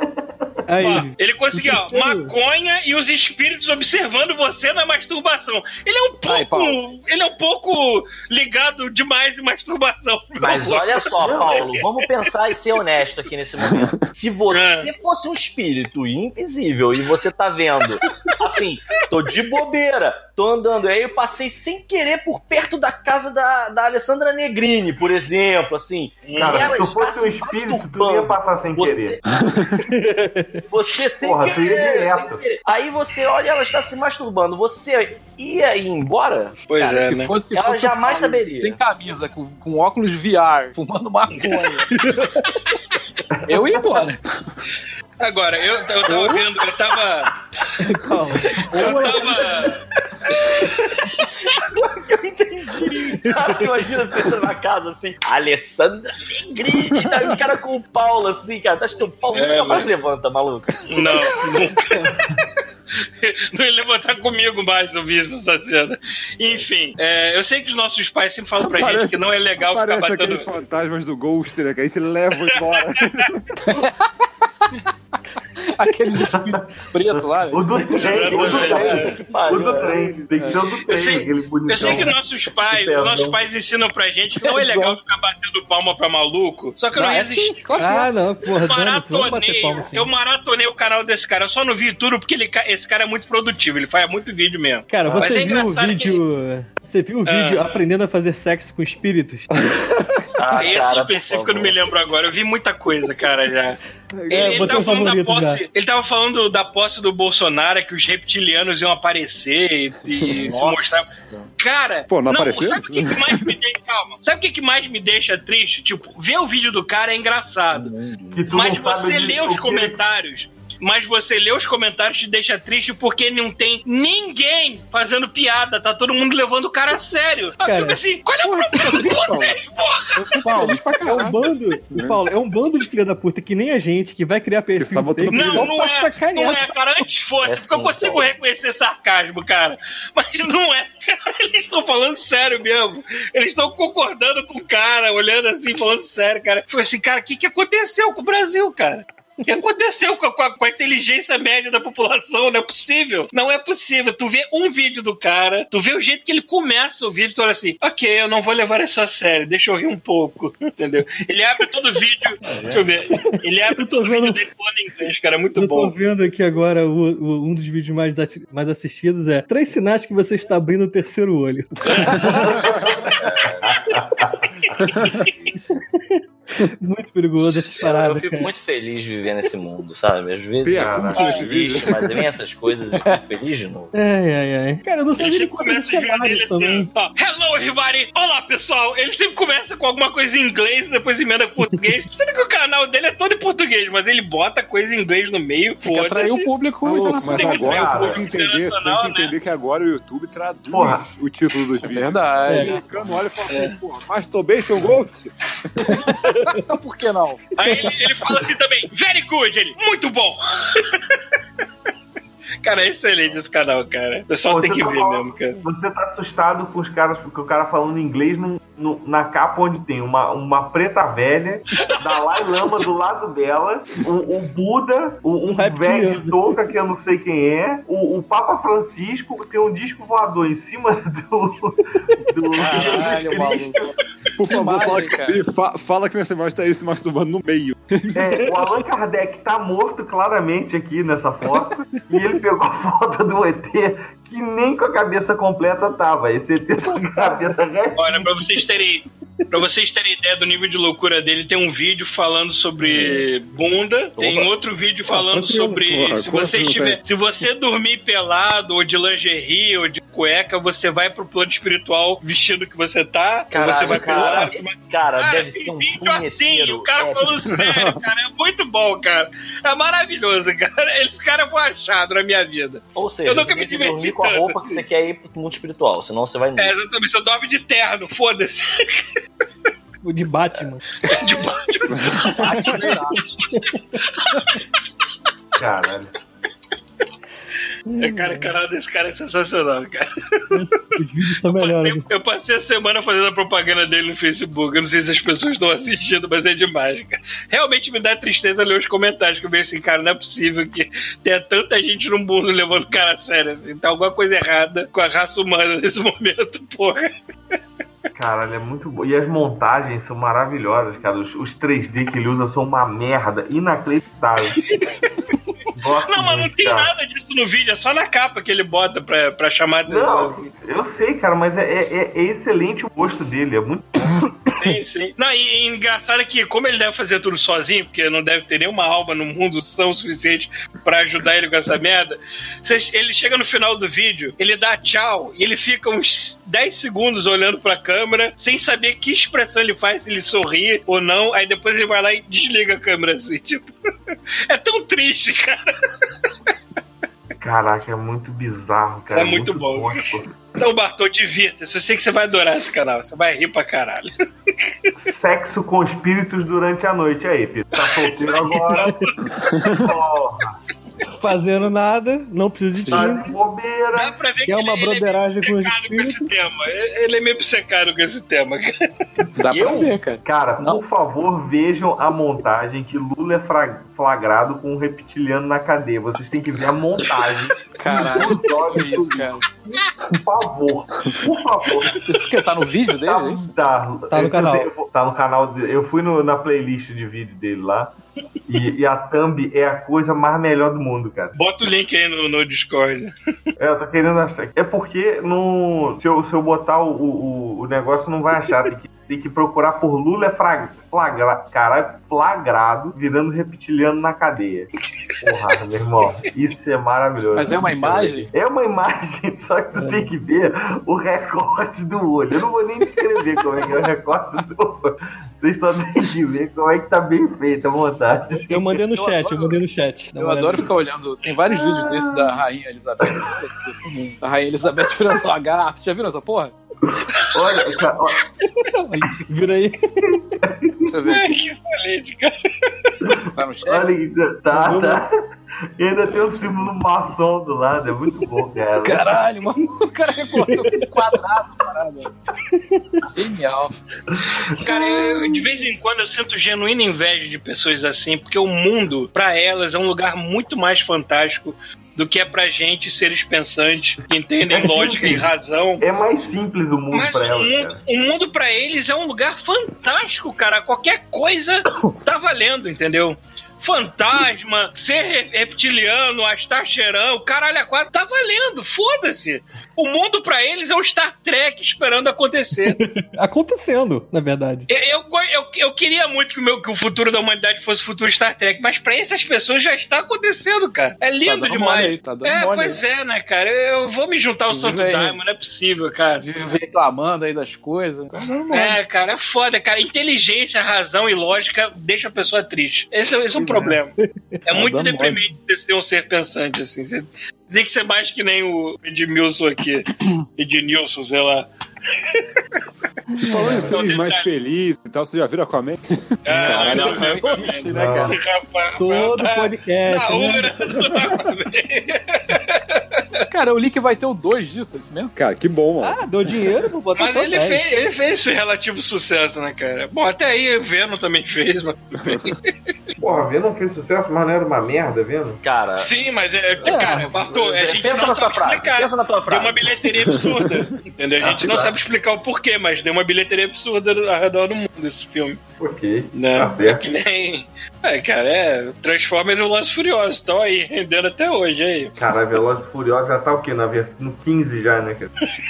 Aí, Ó, ele conseguiu, ó, maconha e os espíritos observando você na masturbação. Ele é um pouco. Ele é um pouco ligado demais em masturbação. Mas olha só, Paulo, vamos pensar e ser honesto aqui nesse momento. Se você fosse um espírito invisível e você tá vendo, assim, tô de bobeira, tô andando, aí eu passei sem querer por perto da casa da, da Alessandra Negrini, por exemplo, assim. Cara, se tu fosse um espírito, tu ia passar sem Você- querer. Você sem Porra, tu ia querer, direto. sem querer. Aí você olha, ela está se masturbando. Você ia ir embora? Pois Cara, é, se né? fosse, se Ela fosse jamais Paulo, saberia. Sem camisa, com, com óculos VR, fumando maconha. eu ia embora. Agora, eu, eu tava vendo, eu tava. calma. Eu tava. Eu entendi. Cara, imagina você entra na casa assim, Alessandra Negrini, tá os caras com o Paulo assim, cara. Acho que o Paulo É, nunca mais levanta, maluco. Não, nunca. Não ia levantar comigo mais se eu visse essa cena. Enfim, é, eu sei que os nossos pais sempre falam pra gente Parece- que não é legal ficar batendo. aqueles fantasmas do Ghost, né? Que aí se leva embora. Aquele espírito preto lá. O do trem, o do trem. Que O do trem. Tem que ser o do trem, sei- aquele bonitão. Eu sei que nossos pais, nossos pais ensinam pra gente que não é legal ficar batendo palma pra maluco. Só que eu não, Não, é resisti. é. Ah, não, porra, Maratonei, palma assim. eu maratonei o canal desse cara. Eu só não vi tudo porque ele, esse cara é muito produtivo. Ele faz muito vídeo mesmo. Cara, você é viu o vídeo. Você viu o vídeo Ah. aprendendo a fazer sexo com espíritos? Ah, Esse cara, específico eu não me lembro agora. Eu vi muita coisa, cara, já. Ele, É, ele tava da favorito posse. Ele tava falando da posse do Bolsonaro, que os reptilianos iam aparecer e, e se mostrar. Cara, Pô, não apareceram? sabe o que, que mais me deixa. Calma. Sabe o que, que mais me deixa triste? Tipo, ver o vídeo do cara é engraçado. Tu Mas não você lê os que- comentários. Mas você lê os comentários te deixa triste porque não tem ninguém fazendo piada. Tá todo mundo levando o cara a sério. Eu Cara, fico assim, qual é o porra, problema de vocês, porra? Paulo, É um bando. Paulo, é um bando de filha da puta que nem a gente, que vai criar perfil Não, não é, sacanear. não é, cara. Antes fosse, É porque eu consigo Paulo. reconhecer sarcasmo, cara. Mas não é, cara. Eles estão falando sério mesmo. Eles estão concordando com o cara, olhando assim, falando sério, cara. Foi assim, cara, o que, que aconteceu com o Brasil, cara? O que aconteceu com a, com a- com a inteligência média da população? Não é possível. Não é possível. Tu vê um vídeo do cara, tu vê o jeito que ele começa o vídeo, tu olha assim, ok, eu não vou levar isso a sério, deixa eu rir um pouco, entendeu? Ele abre todo o vídeo, deixa eu ver, ele abre Eu tô todo o vídeo vendo- dele falando em inglês, cara, é muito Eu tô bom. vendo aqui agora o- o- um dos vídeos mais, mais assistidos é Três sinais que você está abrindo o terceiro olho. Muito perigoso essas Eu, paradas, eu fico cara. muito feliz de viver nesse mundo, sabe? Às vezes Tem eu acúmulo fico nesse vídeo? mas vem essas coisas e eu fico feliz de novo. Ai, ai, ai. Cara, eu não Ele sabia sempre de começa os vídeos dele assim, ó, Hello, everybody! Olá, pessoal! Ele sempre começa com alguma coisa em inglês, depois emenda com português. Sendo que o canal dele é todo em português, mas ele bota coisa em inglês no meio, que atrair o público Maluco, internacional. mas que agora tem que entender, você tem que entender que agora o YouTube traduz Porra. o título dos É vídeos. verdade. O americano olha e fala assim, porra, masturbation Ghost? Por que não? Aí ele, ele fala assim também, very good, ele, muito bom! cara, é excelente esse canal, cara. O pessoal Pô, tem você que tá ver falando- mesmo, cara. Você tá assustado com os caras, com o cara falando inglês num- num- na capa onde tem uma, uma preta velha, Dalai Lama do lado dela, o, o Buda, o, um reptiliano. velho de touca que eu não sei quem é, o, o Papa Francisco tem um disco voador em cima do, do Caralho. Por favor, imagem, fala, que, fa- fala que nessa imagem tá ele se masturbando no meio. É, o Allan Kardec tá morto claramente aqui nessa foto. e ele pegou a foto do ET que nem com a cabeça completa tava. Esse ET tá com a cabeça reta. Olha, pra vocês terem. Pra vocês terem ideia do nível de loucura dele, tem um vídeo falando sobre bunda, tem outro vídeo falando sobre Porra, se você assim estiver, tem? se você dormir pelado ou de lingerie ou de cueca, você vai pro plano espiritual vestido que você tá, ou você vai cara, lado. mas- cara, Cara, deve tem ser um vídeo assim, o cara É, falando sério, cara, é muito bom, cara. É maravilhoso, cara. Esse cara foi achado na minha vida. Ou seja, Eu nunca me diverti com a tanto, roupa assim. que você quer ir pro mundo espiritual, senão você vai. É, exatamente, você dorme de terno, foda-se. O de Batman. De Batman. Caralho. É, cara, o canal desse cara é sensacional, cara. Os vídeos são melhores. Passei- eu passei a semana fazendo a propaganda dele no Facebook. Eu não sei se as pessoas estão assistindo, mas é demais, cara. Realmente me dá tristeza ler os comentários, que eu vejo assim, cara, não é possível que tenha tanta gente no mundo levando o cara a sério, assim. Tá alguma coisa errada com a raça humana nesse momento, porra. Caralho, é muito bom. E as montagens são maravilhosas, cara. Os, os 3D que ele usa são uma merda inacreditável. Gosto Não, mas não tem cara. nada disso no vídeo, é só na capa que ele bota pra, pra chamar a atenção, Não, assim. eu sei, cara, mas é, é- é excelente o gosto dele. É muito Sim, sim. Não, e, e engraçado é que, como ele deve fazer tudo sozinho, porque não deve ter nenhuma alma no mundo são suficiente pra ajudar ele com essa merda, ele chega no final do vídeo, ele dá tchau e ele fica uns 10 segundos olhando pra câmera, sem saber que expressão ele faz, se ele sorri ou não, aí depois ele vai lá e desliga a câmera assim, tipo. É tão triste, cara. Caraca, é muito bizarro, cara. É muito bom. gosto. Então, Bartô, divirta-se. Eu sei que você vai adorar esse canal. Você vai rir pra caralho. Sexo com espíritos durante a noite. Aí, Pedro. Tá solteiro agora? Porra, Fazendo nada, não precisa de tá time. de. Dá pra ver Que é uma ele, ele é broderagem com com esse tema. Ele é meio obcecado com esse tema, cara. Dá pra Eu? ver, cara. Cara, Não. por favor, vejam a montagem que Lula é flagrado com um reptiliano na cadeia. Vocês têm que ver a montagem. Caralho, que isso, cara. Por favor. Por favor. Isso que tá no vídeo dele, é isso? Tá, Tá no canal. eu- tá no canal. dele. Eu fui no- na playlist de vídeo dele lá. E, e a thumb é a coisa mais melhor do mundo, cara. Bota o link aí no, no Discord. É, eu tô querendo achar. É porque no, se, eu, se eu botar o, o, o negócio, não vai achar. Tem que, tem que procurar por Lula é fra- flagra, caralho, flagrado, virando reptiliano na cadeia. Porra, meu irmão, isso é maravilhoso. Mas é uma imagem? É uma imagem, só que tu tem que ver o recorte do olho. Eu não vou nem descrever como é que é o recorte do olho. Vocês só têm que ver como é que tá bem feita a montagem. Eu mandei no Eu chat, eu adoro- mandei no chat. Eu olhada. adoro ficar olhando. Tem vários vídeos desses da Rainha Elizabeth. A Rainha Elizabeth virando lagarto. Já viram essa porra? Olha, cara, Vira aí. Deixa eu ver Ai, que excelente, cara. Tá no chat? olha, tá, tá. E ainda tem o símbolo maçom do lado, é muito bom, cara. Caralho, mano. O cara recortou com um quadrado, parada. Genial. Cara, eu, de vez em quando eu sinto genuína inveja de pessoas assim, porque o mundo, pra elas, é um lugar muito mais fantástico do que é pra gente, seres pensantes, que entendem É lógica e simples. razão. É mais simples o mundo Mas pra o elas, mundo, cara. o mundo pra eles é um lugar fantástico, cara. Qualquer coisa tá valendo, entendeu? Fantasma, ser re- reptiliano, Astacheirão, caralho, a quatro, tá valendo, foda-se. O mundo pra eles é um Star Trek esperando acontecer. Acontecendo, na verdade. Eu, eu, eu, eu queria muito que o, meu, que o futuro da humanidade fosse o futuro Star Trek, mas pra essas pessoas já está acontecendo, cara. É lindo dando demais. aí, tá é, mole pois é, né, cara? Eu vou me juntar ao Santo. Daimon, não é possível, cara. Vive reclamando aí das coisas. Tá. É, cara, é foda, cara. Inteligência, razão e lógica deixa a pessoa triste. Esse, é- esse é um problema. É muito dando deprimente você ser um ser pensante, assim. Você tem que ser mais que nem o Edmilson aqui. Ednilson, sei lá. E falando em seres Então, mais felizes e tal, você já viram Aquaman? Ah, Caralho, não, não não, existe, né, cara? Todo tá podcast, Na né? hora do Cara, eu li que vai ter o 2 disso, é isso mesmo? Cara, que bom, mano. Ah, deu dinheiro, vou botar Mas ele 10. fez, ele fez esse relativo sucesso, né, cara? Bom, até aí Venom também fez, mas... Porra, Venom fez sucesso, mas não era uma merda, Venom? Cara, Sim, mas é, cara, Bartô, a gente pensa não na tua sabe frase. explicar. Pensa na tua Deu frase. uma bilheteria absurda, entendeu? A gente não sabe explicar o porquê, mas deu uma bilheteria absurda ao redor do mundo esse filme. Ok, Né? tá certo. Que nem... É, cara, é... Transformers e Velozes e Furiosos estão aí, rendendo até hoje, aí. Caralho, Velozes e Furiosos já tá o quê? Na vers... No 15 já, né, cara? Acho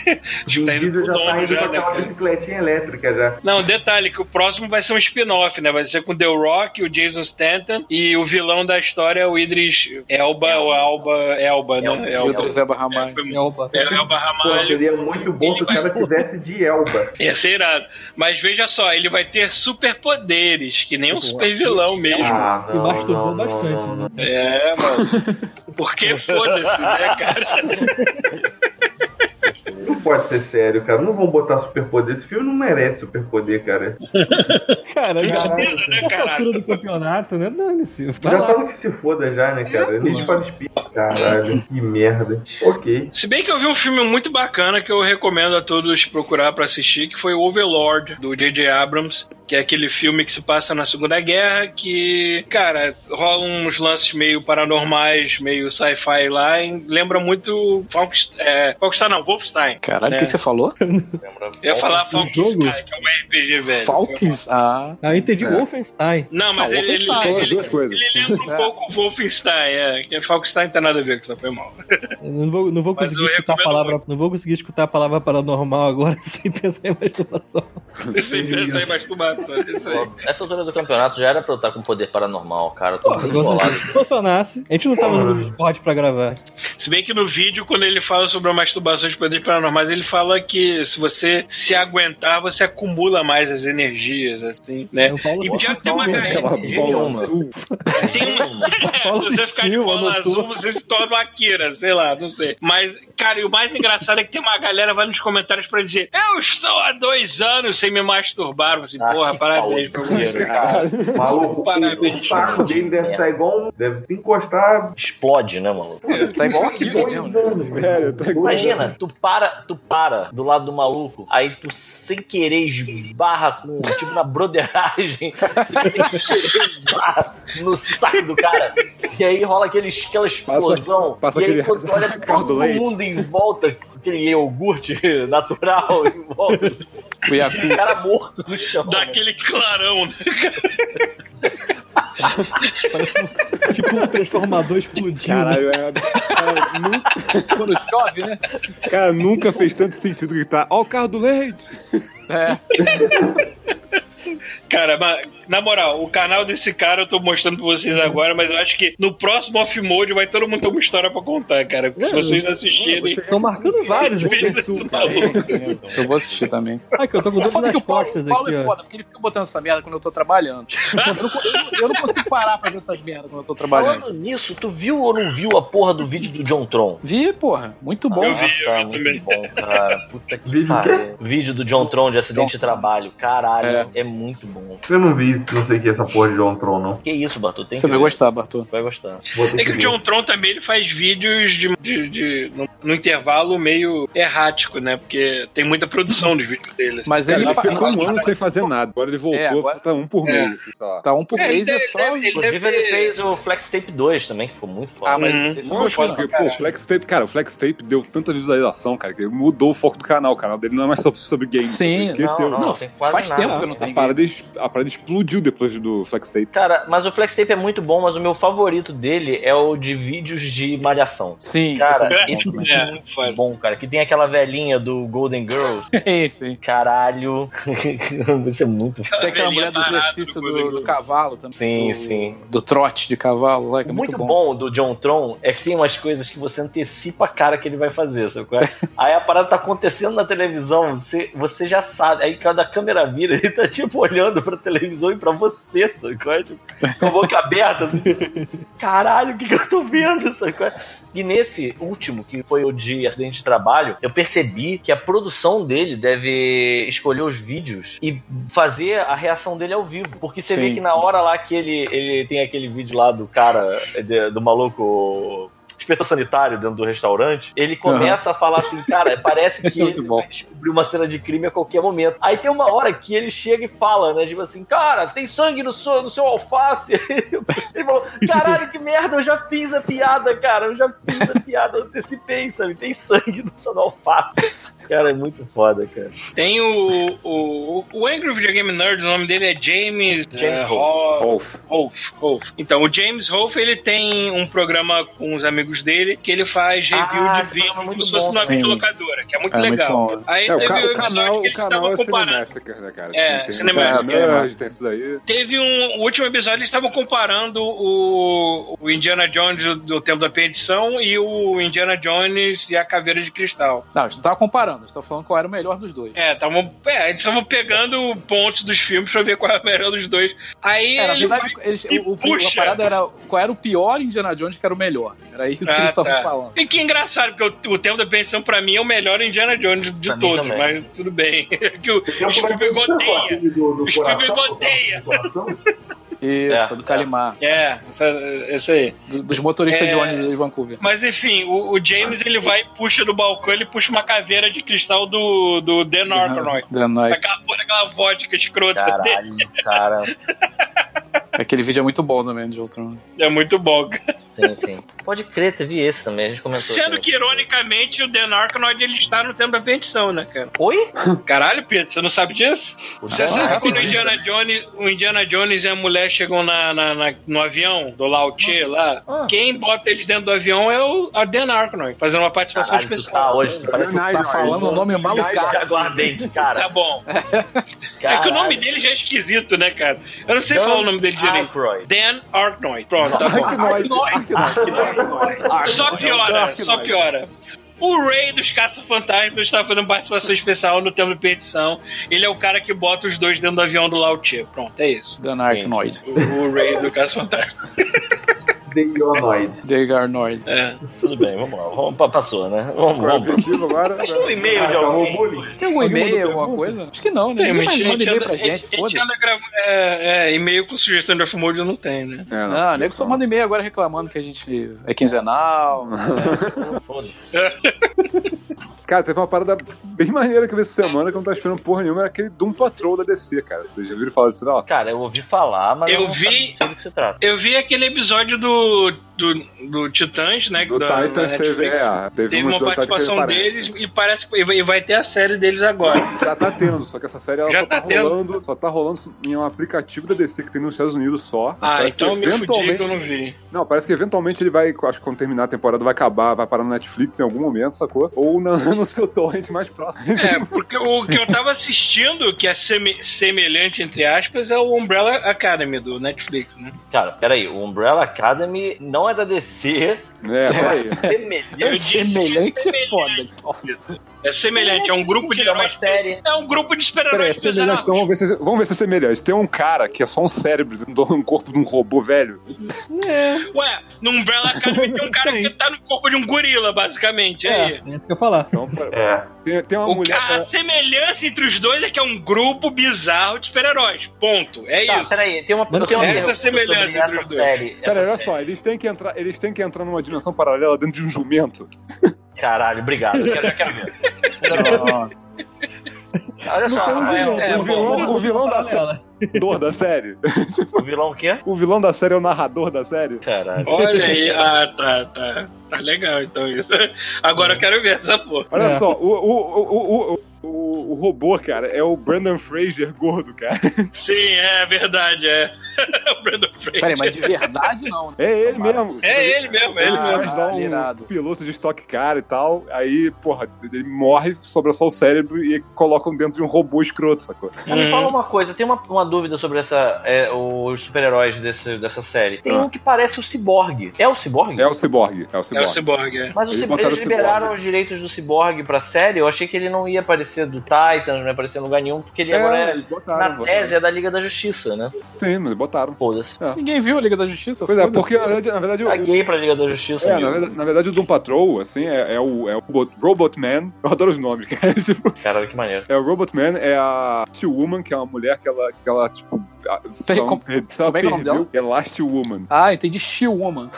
que O tá indo Diesel já tá dono indo já, com né, aquela cara? bicicletinha elétrica já. Não, detalhe, que o próximo vai ser um spin-off, né? Vai ser com The Rock, o Jason Stanton e o vilão da história é o Idris Elba, ou Alba, Elba, né? E o Trezeba Ramalho. Foi muito- Elba. É, Elba Pô, Ramalho. seria muito bom se o cara tivesse de Elba. Ia ser irado. Mas veja só, ele vai ter superpoderes, que nem um super vilão mesmo. Ah, Se não, masturbou não, bastante, não, não. né? É, mano. Porque foda-se, né, cara? pode ser sério, cara. Não vão botar superpoder. Esse filme não merece superpoder, cara. Cara, Precisa, né, a caralho? altura do campeonato, né? Dane-se. Já tava que se foda já, né, cara? Need for Speed. Caralho, que merda. Ok. Se bem que eu vi um filme muito bacana que eu recomendo a todos procurar pra assistir, que foi o Overlord, do J.J. Abrams, que é aquele filme que se passa na Segunda Guerra, que, cara, rola uns lances meio paranormais, meio sci-fi lá, e lembra muito Falkenstein, é, Falkenstein não, Wolfenstein. Caralho, o né? que, que você falou? Lembra? Eu ia falar? Falkenstein, que é um RPG, velho. Falcons? Ah. Ah, eu entendi É. Wolfenstein. Não, mas Ah, ele, ele. São as ele, duas coisas. ele lembra um É. pouco o Wolfenstein, é. Que Falkenstein não tem nada a ver com isso, foi mal. Eu Não vou, não vou Mas conseguir escutar a palavra. Não vou conseguir escutar a palavra paranormal agora sem pensar em masturbação. Sem pensar em masturbação, isso aí. Essa altura do campeonato já era pra eu estar com poder paranormal, cara. Eu tô muito bolado. Se funcionasse, a gente não tava usando o Discord pra gravar. Se bem que no vídeo, quando ele fala sobre a masturbação de poderes paranormais, ele fala que se você se aguentar, você acumula mais as energias, assim, né? E pior que tem uma bola azul. Tem um... Paulo se você ficar de bola azul, você se torna uma Akira, sei lá, não sei. Mas, cara, e o mais engraçado é que tem uma galera vai nos comentários pra dizer eu estou há dois anos sem me masturbar. Assim, Ah, porra, parabéns pra você. Maluco, o, Parabéns. o saco dele deve estar igual um. Deve se encostar Explode, né, mano? Pô, deve tá igual aqui anos. Velho, tá igual- Imagina, tu para, tu para do lado do maluco, aí tu sem querer esbarra com, tipo na broderagem, esbarra no saco do cara, e aí rola aquele, aquela explosão, passa e aí aquele quando tu olha todo mundo em volta, aquele iogurte natural em volta, O Yaku. o cara morto no chão. Dá aquele clarão, né? Tipo um transformador explodindo. Caralho, é. Cara nunca, Quando chove, né? cara, nunca fez tanto sentido gritar: Ó, o carro do leite! É. Cara, mas, na moral, o canal desse cara eu tô mostrando pra vocês agora, mas eu acho que no próximo off-mode vai todo mundo ter uma história pra contar, cara. Porque se vocês assistirem. Estão marcando vários. o vídeo desse maluco. Então eu vou assistir também. Ai, que eu tô com É dor foda que o Paulo, o Paulo aqui, é foda, porque ele fica botando essa merda quando eu tô trabalhando. Eu não, eu não- eu não consigo parar pra ver essas merdas quando eu tô trabalhando. Falando nisso, tu viu ou não viu a porra do vídeo do John Tron? Vi, porra. Muito bom. Eu vi, eu vi muito também. bom, cara. Puta que pariu. Vídeo do John Tron de acidente de trabalho. Caralho, É. é. muito bom. Eu não vi, não sei o que é essa porra de John Tron, não. Que isso, Bartô? Tem Você que vai ver. gostar, Bartô. Vai gostar. É que o. John Tron também ele faz vídeos de, de- de- no, no intervalo meio errático, né? Porque tem muita produção dos vídeos dele. assim. Mas ele, ele ficou um ano sem fazer nada. Agora ele voltou, É, agora- tá um por É. mês, assim, sei lá. tá um por É, mês, ele é só... deve- Inclusive, deve ele fez o Flex Tape 2 também, que foi muito foda. Ah, mas Uhum. esse não Não, não. pô, o Flex Tape, cara, o Flex Tape deu tanta visualização, cara, que ele mudou o foco do canal. O canal dele não é mais só sobre games. Sim, ele esqueceu. não, não, quase Faz nada. tempo que eu não A tenho. parada, es- a parada explodiu depois do Flex Tape. Cara, mas o Flex Tape é muito bom, mas o meu favorito dele é o de vídeos de malhação. Sim, Cara, É, esse é é, muito foda. bom, cara. Que tem aquela velhinha do Golden Girl. sim, sim. Caralho. Isso é muito foda. Tem aquela mulher do exercício do do, do cavalo também. Sim, do, sim. Do trote de cavalo que é O muito, muito bom. do John Tron é que tem umas coisas que você antecipa a cara que ele vai fazer, sabe? qual é? Aí a parada tá acontecendo na televisão, você, você já sabe. Aí cada câmera vira, ele tá tipo olhando pra televisão e pra você, é? Tipo, com a boca aberta, assim. Caralho, o que, que eu tô vendo, é? E nesse último, que foi o de acidente de trabalho, eu percebi que a produção dele deve escolher os vídeos e fazer a reação dele ao vivo. Porque você vê Sim. que na hora lá que ele, ele tem aquele vídeo lá do cara, do maluco inspetor sanitário dentro do restaurante, ele começa a falar assim, cara, parece que é muito ele bom. vai descobrir uma cena de crime a qualquer momento. Aí tem uma hora que ele chega e fala, né, tipo assim, cara, tem sangue no seu, no seu alface. ele falou, caralho, que merda, eu já fiz a piada, cara, eu já fiz a piada, eu antecipei, sabe, tem sangue no seu alface. Cara, é muito foda, cara. Tem o, o, o Angry Video Game Nerd, o nome dele é James, James é, Holt. Ho- Wolf. Rolf, Rolf. Então, o James Rolf, ele tem um programa com os amigos dele que ele faz review Ah, de é muito como se fosse bom, numa videolocadora, que é muito É, muito legal. bom. Aí É, o, teve ca- um o episódio canal, que o canal tava é comparando. Cinemassacre, né, cara? É, tem, Cinemassacre. Tem Nerd, tem isso daí. Teve um. O último episódio eles estavam comparando o, o Indiana Jones do, do Tempo da Perdição e o Indiana Jones e a Caveira de Cristal. Não, a gente não tava comparando, a gente tava falando qual era o melhor dos dois. É, tavam, é eles estavam pegando pontos dos filmes pra ver qual é o melhor dos dois. Aí É, na verdade, eles, o, o- puxa. a parada era qual era o pior Indiana Jones que era o melhor. Era isso que Ah, eles estavam tá. falando. E que engraçado, porque o, o Tempo da Perdição, pra mim, é o melhor Indiana Jones de Pra todos, mas tudo bem. que o Spielberg odeia. Do, do O do coração. Isso, É, do Calimar. É, essa, essa aí. do- dos motoristas É. de ônibus de Vancouver. Mas enfim, o, o James ele vai e puxa do balcão, ele puxa uma caveira de cristal do, do Dan Night. Aquela porra daquela vodka escrota dele. Caralho, cara. Aquele vídeo é muito bom também, de outro. É muito bom, cara. Sim, sim. Pode crer, teve esse também, a gente comentou. Sendo aqui. que, ironicamente, o Dan Aykroyd ele está no tempo da perdição, né, cara? Oi? Caralho, Pedro, você não sabe disso? Você Dan sabe Aykroyd? quando o Indiana Jones, o Indiana Jones e a mulher chegam na, na- na- no avião do Lao Che lá? Ah. Quem bota eles dentro do avião é o a Dan Aykroyd, fazendo uma participação Caralho, tu especial. tá hoje, tu parece Night Tá falando o nome malucaço. aguardente, cara. Tá bom. É que o nome dele já é esquisito, né, cara? Eu não sei falar o nome dele direito. Aykroyd. Dan Aykroyd. Pronto, tá bom. Só piora, só piora. O Rei dos Caça-Fantasmas está fazendo participação especial no Templo de Perdição. Ele é o cara que bota os dois dentro do avião do Lao Che. Pronto, é isso. Dan Arknoid. O, o Rei do Caça-Fantasma. The Ionoid. The Arnoid. É. Tudo bem, vamos lá. Vamos, pa- passou, né? Vamos, é vamos. agora? Deixa um e-mail de Acabou o alguém. bullying? Tem algum e-mail, alguma coisa? Acho que não, né? Tem, Ninguém mais manda e-mail pra gente, foda-se. É, é, e-mail com sugestão de eu não tenho, né? É, Não, o nego só manda e-mail agora reclamando que a gente é quinzenal. Foda-se. Cara, teve uma parada bem maneira que eu vi essa semana que eu não tava esperando porra nenhuma, era aquele Doom Patrol da DC, cara. Vocês já viram falar disso, não? Cara, eu ouvi falar, mas Eu não vi- sei do que se trata. Eu vi aquele episódio do, do, do Titãs, né? Do da- Titans teve, Netflix. é, teve, Teve um uma participação deles e parece que e vai- ter a série deles agora. Já tá tendo, só que essa série ela Já só tá, tá rolando, só tá rolando em um aplicativo da DC que tem nos Estados Unidos só. Ah, então eu que que eu não vi. Não, parece que eventualmente ele vai, acho que quando terminar a temporada vai acabar, vai parar no Netflix em algum momento, sacou? Ou na- no seu torrent mais próximo. É, porque o que eu tava assistindo, que é seme- semelhante, entre aspas, é o Umbrella Academy do Netflix, né? Cara, peraí, o Umbrella Academy não é da DC. É, peraí. Eu disse Semelhante é foda. É semelhante, é um grupo de É uma heróis. série. É um grupo de Peraí, super-heróis é semelhante, então vamos ver, se, vamos ver se é semelhante. Tem um cara que é só um cérebro dentro de um corpo de um robô velho. Ué, no Umbrella Academy tem um cara que tá no corpo de um gorila, basicamente. Aí. É, é isso que eu ia falar. Então, É. tem, tem uma O mulher. ca- a semelhança entre os dois é que é um grupo bizarro de super-heróis. Ponto. É Tá, isso. peraí, tem uma, eu tenho uma Essa semelhança entre os dois. série. Pera, essa olha série. só, eles têm, que entrar, eles têm que entrar numa dimensão paralela dentro de um jumento. Caralho, obrigado, eu quero, já quero ver. Olha só, É, o, vilão, o vilão da série. Narrador da série. o vilão o quê? O vilão da série é o narrador da série. Caralho. Olha aí, ah, tá, tá. Tá legal, então isso. Agora eu quero ver essa porra. Olha É. só, o, o, o, o, o, o, robô, cara, é o Brandon Fraser gordo, cara. Sim, é verdade, é. o Brandon Fraser. Peraí, mas de verdade não. né? É ele mesmo. É ele mesmo, é ele Ele Ah, faz lá um piloto de estoque car e tal. Aí, porra, ele morre, sobra só o cérebro e colocam dentro de um robô escroto, sacou? Ah, Me fala uma coisa, tem uma, uma dúvida sobre essa, é, os super-heróis desse- dessa série. Tem Ah. um que parece o Cyborg. É o Cyborg? É o Cyborg. É o É o Cyborg. Cyborg, é. Mas o Eles Cyborg- botaram eles o liberaram Cyborg. os direitos do Cyborg pra série. Eu achei que ele não ia aparecer do Titans, não ia aparecer em lugar nenhum, porque ele agora é, botaram, na botaram. tese, é da Liga da Justiça, né? Sim, mas botaram. Foda-se. Ninguém viu a Liga da Justiça? Pois é, porque na verdade, na verdade o, Caguei pra Liga da Justiça, é, na verdade, na verdade, o Doom Patrol, assim, é, é o, é o Robot, Robot Man. Eu adoro os nomes, cara. Tipo, Caralho, que maneiro. é o Robot Man, é a Last Woman, que é uma mulher que ela, que ela tipo, a- Peraí, só- como- ela como é que é o nome perdeu, é Last Woman. Ah, entendi. She-Woman.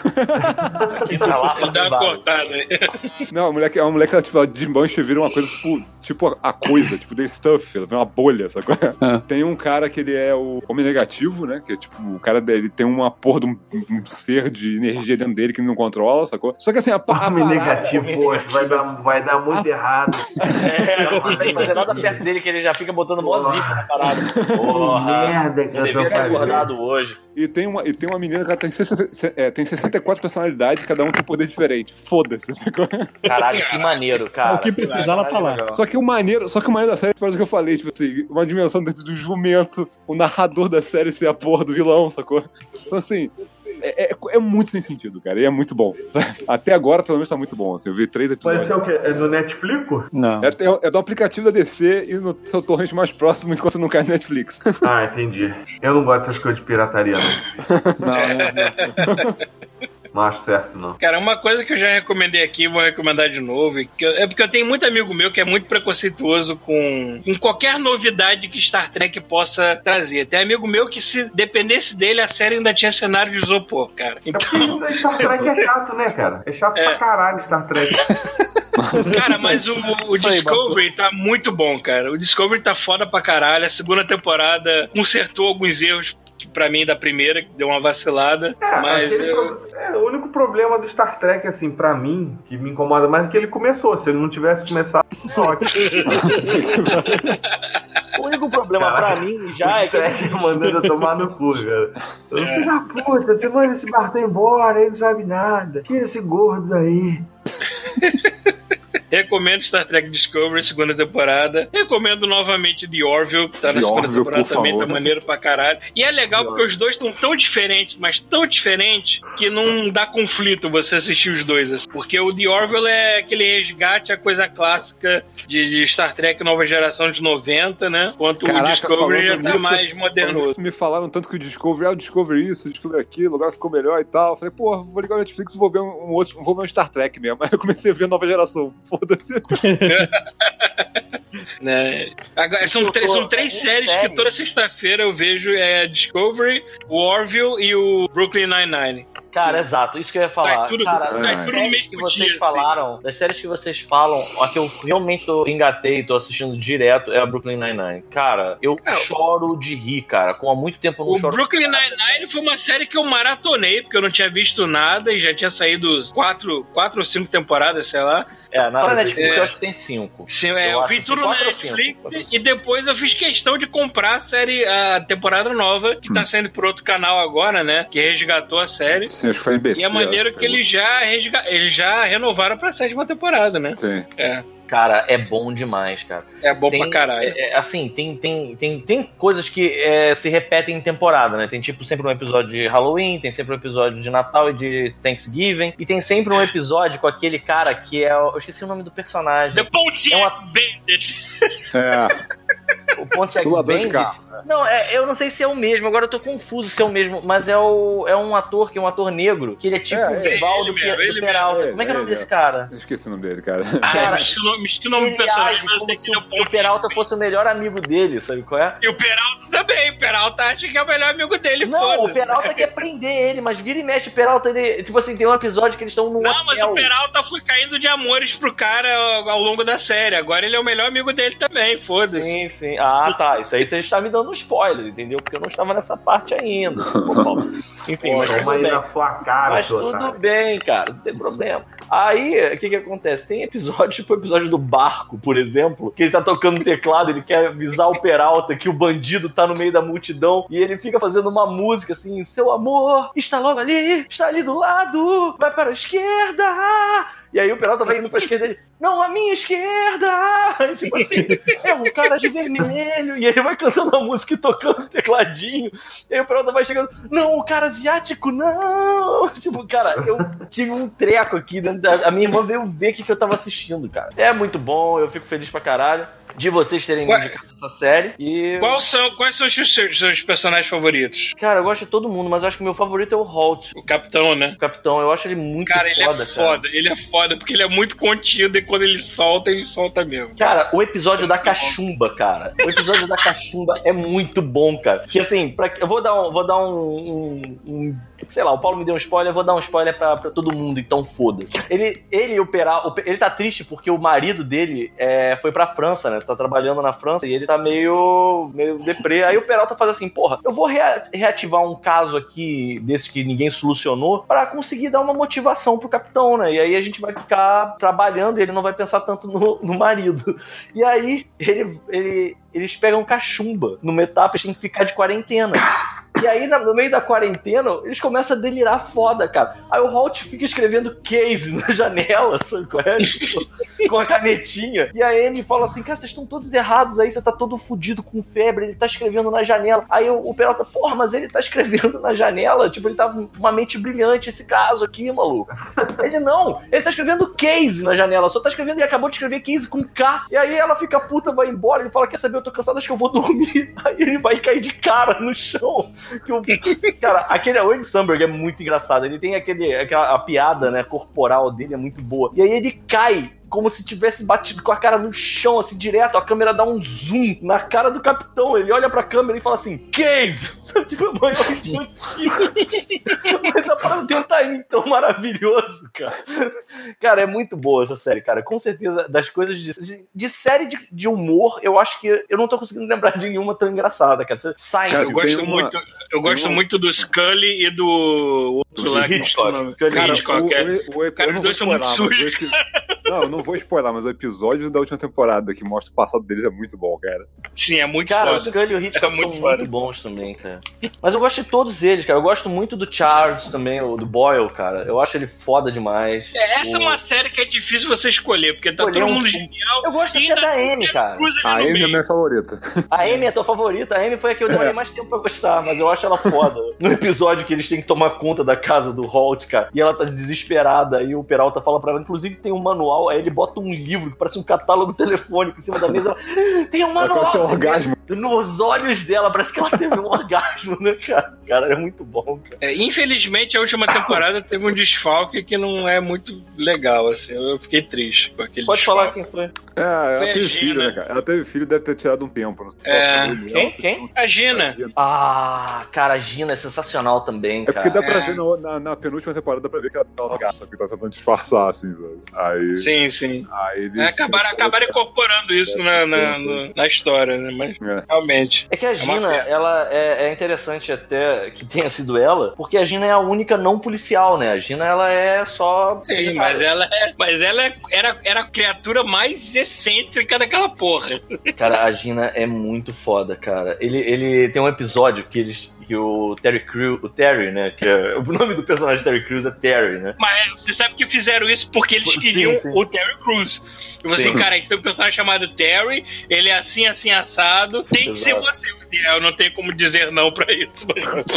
Aqui tá lá pra Ele dá uma cortada aí. Não, a mulher que, é uma mulher que ela, tipo, ela desmancha e vira uma coisa, tipo, tipo a coisa, tipo The Stuff, ela vira uma bolha, sacou? É. Tem um cara que ele é o homem negativo, né? Que é tipo, o cara dele tem uma porra de um, um ser de energia dentro dele que ele não controla, sacou? Só que assim, a, pa- a Homem negativo, poxa, vai dar, vai dar muito errado. É, não consegue fazer nada perto dele, que ele já fica botando mó zica na parada. Porra. Merda que Eu eu tô devia ter fazendo. acordado hoje. E tem uma, e tem uma menina que ela tem, 60 é, tem 64 personalidades, cada um tem um poder diferente. Foda-se, sacou? Caralho, que maneiro, cara. o que precisava Caralho, falar. legal. Só que o maneiro, só que o maneiro da série faz o que eu falei, tipo assim, uma dimensão dentro do jumento, o narrador da série ser a porra do vilão, sacou? Então assim, é, é- é muito sem sentido, cara, e é muito bom. sabe? Até agora, pelo menos, tá muito bom. Assim, eu vi três Pode episódios. ser o quê? É do Netflix? Não. É, é- é do aplicativo da DC e no seu torrent mais próximo enquanto não cai no Netflix. Ah, entendi. Eu não gosto dessas coisas de pirataria, não. Não, não, não. Não acho certo, não. Cara, uma coisa que eu já recomendei aqui, vou recomendar de novo, eu- é porque eu tenho muito amigo meu que é muito preconceituoso com, com qualquer novidade que Star Trek possa trazer. Tem amigo meu que se dependesse dele, a série ainda tinha cenário de isopor, cara. Então, Star Trek é chato, né, cara? É chato pra caralho Star Trek. cara, mas o, o Isso aí, Discovery tá muito bom, cara. O Discovery tá foda pra caralho. A segunda temporada consertou alguns erros que pra mim da primeira, que deu uma vacilada. É, mas eu, pro- é, o único problema do Star Trek, assim, pra mim, que me incomoda mais é que ele começou. Se ele não tivesse começado. O único problema Caraca, pra mim já é o que. Trek mandando eu tomar no cu, cara. Eu, Filho da puta, você manda esse Bartão embora, ele não sabe nada. Tira esse gordo daí. recomendo Star Trek Discovery, segunda temporada. Recomendo novamente The Orville, que tá na The segunda Orville, temporada por também, favor. tá maneiro pra caralho. E é legal porque os dois estão tão diferentes, mas tão diferentes, que não dá conflito você assistir os dois. assim. Porque o The Orville é aquele resgate, a coisa clássica de, de Star Trek nova geração de 90, né? Enquanto o Discovery já tá mais nisso, Me falaram tanto que o Discovery, ah, o Discovery isso, o Discovery aquilo, agora ficou melhor e tal. Eu falei, pô, vou ligar o Netflix e vou ver um, um outro, vou ver um Star Trek mesmo. Aí eu comecei a ver nova geração. Foda-se. né? Agora, são, três, são três é séries série. que toda sexta-feira eu vejo é Discovery, o Orville e o Brooklyn Nine-Nine. Cara, exato, isso que eu ia falar. Tá tudo- Cara, tá das tudo séries que vocês dia, falaram, das séries que vocês falam, a que eu realmente tô engatei, tô assistindo direto é a Brooklyn Nine-Nine. Cara, eu É, choro de rir, cara. Com há muito tempo eu não O choro. Brooklyn Nine-Nine foi uma série que eu maratonei, porque eu não tinha visto nada e já tinha saído quatro, quatro ou cinco temporadas, sei lá. É, na Netflix É. eu acho que tem cinco. Sim, é, Eu eu, vi tudo na ou cinco. Netflix e depois eu fiz questão de comprar a série, a temporada nova, que tá saindo por outro canal agora, né? Que resgatou a série. Sim, acho que foi imbecil. E é maneiro que eles já, resga... eles já renovaram pra sétima temporada, né? Sim. É, Cara, é bom demais, cara. é bom Tem, pra caralho. é, é, assim, tem, tem, tem, tem coisas que é, se repetem em temporada, né? Tem tipo sempre um episódio de Halloween, tem sempre um episódio de Natal e de Thanksgiving, e tem sempre um episódio com aquele cara que é. o- Eu esqueci o nome do personagem. The Pontiac É uma- Bandit. É, O Pontiac do ladrão de Bandit. carro. Não, é, eu não sei se é o mesmo, agora eu tô confuso se é o mesmo, mas é, o, é um ator que é um ator negro, que ele é tipo É, o ele rival do, mesmo, Pe- do ele Peralta. mesmo, Como é que é o nome desse ele. cara? Eu esqueci o nome dele, cara. Ah, me esqueci o nome- do personagem, age mas eu sei se que ele é o o. Peralta fosse o melhor amigo dele, sabe qual é? E o Peralta também. O Peralta acha que é o melhor amigo dele, Não, o. Peralta quer prender ele, mas vira e mexe o Peralta, ele. Tipo assim, tem um episódio que eles estão num Não, mas hotel. o Peralta foi caindo de amores pro cara ao ao longo da série. Agora ele é o melhor amigo dele também, foda-se. Sim, sim. Ah, tá. Isso aí você está me dando um spoiler, entendeu? Porque eu não estava nessa parte ainda. Enfim, mas tudo aí bem. na sua cara, Mas tudo otário. bem, cara, não tem problema. Aí, o que que acontece? Tem episódio, tipo o episódio do barco, por exemplo, que ele tá tocando teclado, ele quer avisar o Peralta que o bandido tá no meio da multidão e ele fica fazendo uma música assim: seu amor está logo ali, está ali do lado, vai para a esquerda. E aí o Peralta vai indo pra esquerda e ele, não, a minha esquerda! Tipo assim, é um cara de vermelho. E ele vai cantando a música e tocando o tecladinho. E aí o Peralta vai chegando, não, o cara asiático, não! Tipo, cara, eu tive um treco aqui. dentro da- A minha irmã veio ver o que, que eu tava assistindo, cara. É muito bom, eu fico feliz pra caralho de vocês terem Ué. indicado essa série. E. Qual são, quais são os seus, seus personagens favoritos? Cara, eu gosto de todo mundo, mas eu acho que o meu favorito é o Holt. O Capitão, né? O capitão, eu acho ele muito Cara, ele foda, é cara. foda, ele é foda, porque ele é muito contido e quando ele solta, ele solta mesmo. Cara, o episódio da cachumba, cara. O episódio da cachumba é muito bom, cara. Que assim, pra, eu vou dar um. Vou dar um, um- um- sei lá, o Paulo me deu um spoiler, eu vou dar um spoiler pra, pra todo mundo, então foda-se. Ele, ele o Peral. o Pe- Ele tá triste porque o marido dele é, foi pra França, né? Tá trabalhando na França e ele tá meio. meio deprê. Aí o Peralta faz assim, porra, eu vou rea- reativar um caso aqui desse que ninguém solucionou pra conseguir dar uma motivação pro capitão, né? E aí a gente vai ficar trabalhando e ele não vai pensar tanto no, no marido. E aí ele, ele- eles pegam cachumba numa etapa, eles têm que ficar de quarentena. E aí, no meio da quarentena, eles começam a delirar foda, cara. Aí o Holt fica escrevendo case na janela, sabe qual é? Tipo, com a canetinha. E a Amy fala assim, cara, vocês estão todos errados aí, você tá todo fudido com febre, ele tá escrevendo na janela. Aí o, o Peralta, porra, mas ele tá escrevendo na janela? Tipo, ele tá uma mente brilhante esse caso aqui, maluco. Ele não, ele tá escrevendo case na janela, só tá escrevendo e acabou de escrever case com K. E aí ela fica puta, vai embora, ele fala, quer saber, eu tô cansado, acho que eu vou dormir. Aí ele vai cair de cara no chão. Que o, cara, aquele Owen Samberg é muito engraçado. Ele tem aquele, aquela a piada, né, corporal dele é muito boa. E aí ele cai como se tivesse batido com a cara no chão, assim, direto. A câmera dá um zoom na cara do capitão. Ele olha pra câmera e fala assim: Case! Sabe, tipo, é o maior motivo. Mas a parada tem um timing tão maravilhoso, cara. Cara, é muito boa essa série, cara. Com certeza, das coisas de, de, de série de, de, humor, eu acho que eu não tô conseguindo lembrar de nenhuma tão engraçada, cara. Você sai. Cara, eu gosto, uma... muito, eu gosto uma... muito do Scully e do outro lá que Hitchcock. Cara, Hitchcock, o, é. o, o, cara, os dois são muito sujos. Não, eu não vou spoiler, mas o episódio da última temporada que mostra o passado deles é muito bom, cara. Sim, é muito cara, foda. Cara, o Scully e o Hitchcock é muito são foda. muito bons também, cara. Mas eu gosto de todos eles, cara. Eu gosto muito do Charles também, do Boyle, cara. Eu acho ele foda demais. É, essa o... é uma série que é difícil você escolher, porque tá escolher todo mundo um... genial. Eu gosto até da Amy, cara. A Amy é minha favorita. A Amy é tua favorita? A Amy foi a que eu demorei mais tempo pra gostar, mas eu acho ela foda. No episódio que eles têm que tomar conta da casa do Holt, cara, e ela tá desesperada, e o Peralta fala pra ela, inclusive tem um manual, aí ele bota um livro que parece um catálogo telefônico em cima da mesa. Tem um manual. Ela um orgasmo. Nos olhos dela, parece que ela teve um orgasmo, né, cara? Cara, é muito bom, cara. É, infelizmente, a última temporada teve um desfalque que não é muito legal, assim. Eu fiquei triste com aquele Pode desfalque. falar quem foi. É, ela foi teve filho, né, cara? Ela teve filho deve ter tirado um tempo. Não sei é. Quem? Quem? A Gina. Ah, cara, a Gina é sensacional também, cara. É porque dá pra é. ver na, na, na, penúltima temporada, dá pra ver que ela tá gasta, porque tá tentando disfarçar, assim, sabe? Aí... Sim, sim. Aí eles... é, acabaram, acabaram incorporando isso na, na, na, história, né? Mas é. realmente. É que a é Gina, ela é, é, interessante até que tenha sido ela, porque a Gina é a única não policial, né? A Gina, ela é só. Sim, mas ela, é, mas ela é, era, era a criatura mais excêntrica daquela porra. Cara, a Gina é muito foda, cara. Ele, ele tem um episódio que eles que o Terry Crews, o Terry, né? Que é, o nome do personagem Terry Crews é Terry, né? Mas você sabe que fizeram isso porque eles queriam sim, sim. O Terry Crews. E você, sim. cara, a gente tem um personagem chamado Terry, ele é assim, assim, assado, tem Exato. que ser você. Eu não tenho como dizer não pra isso.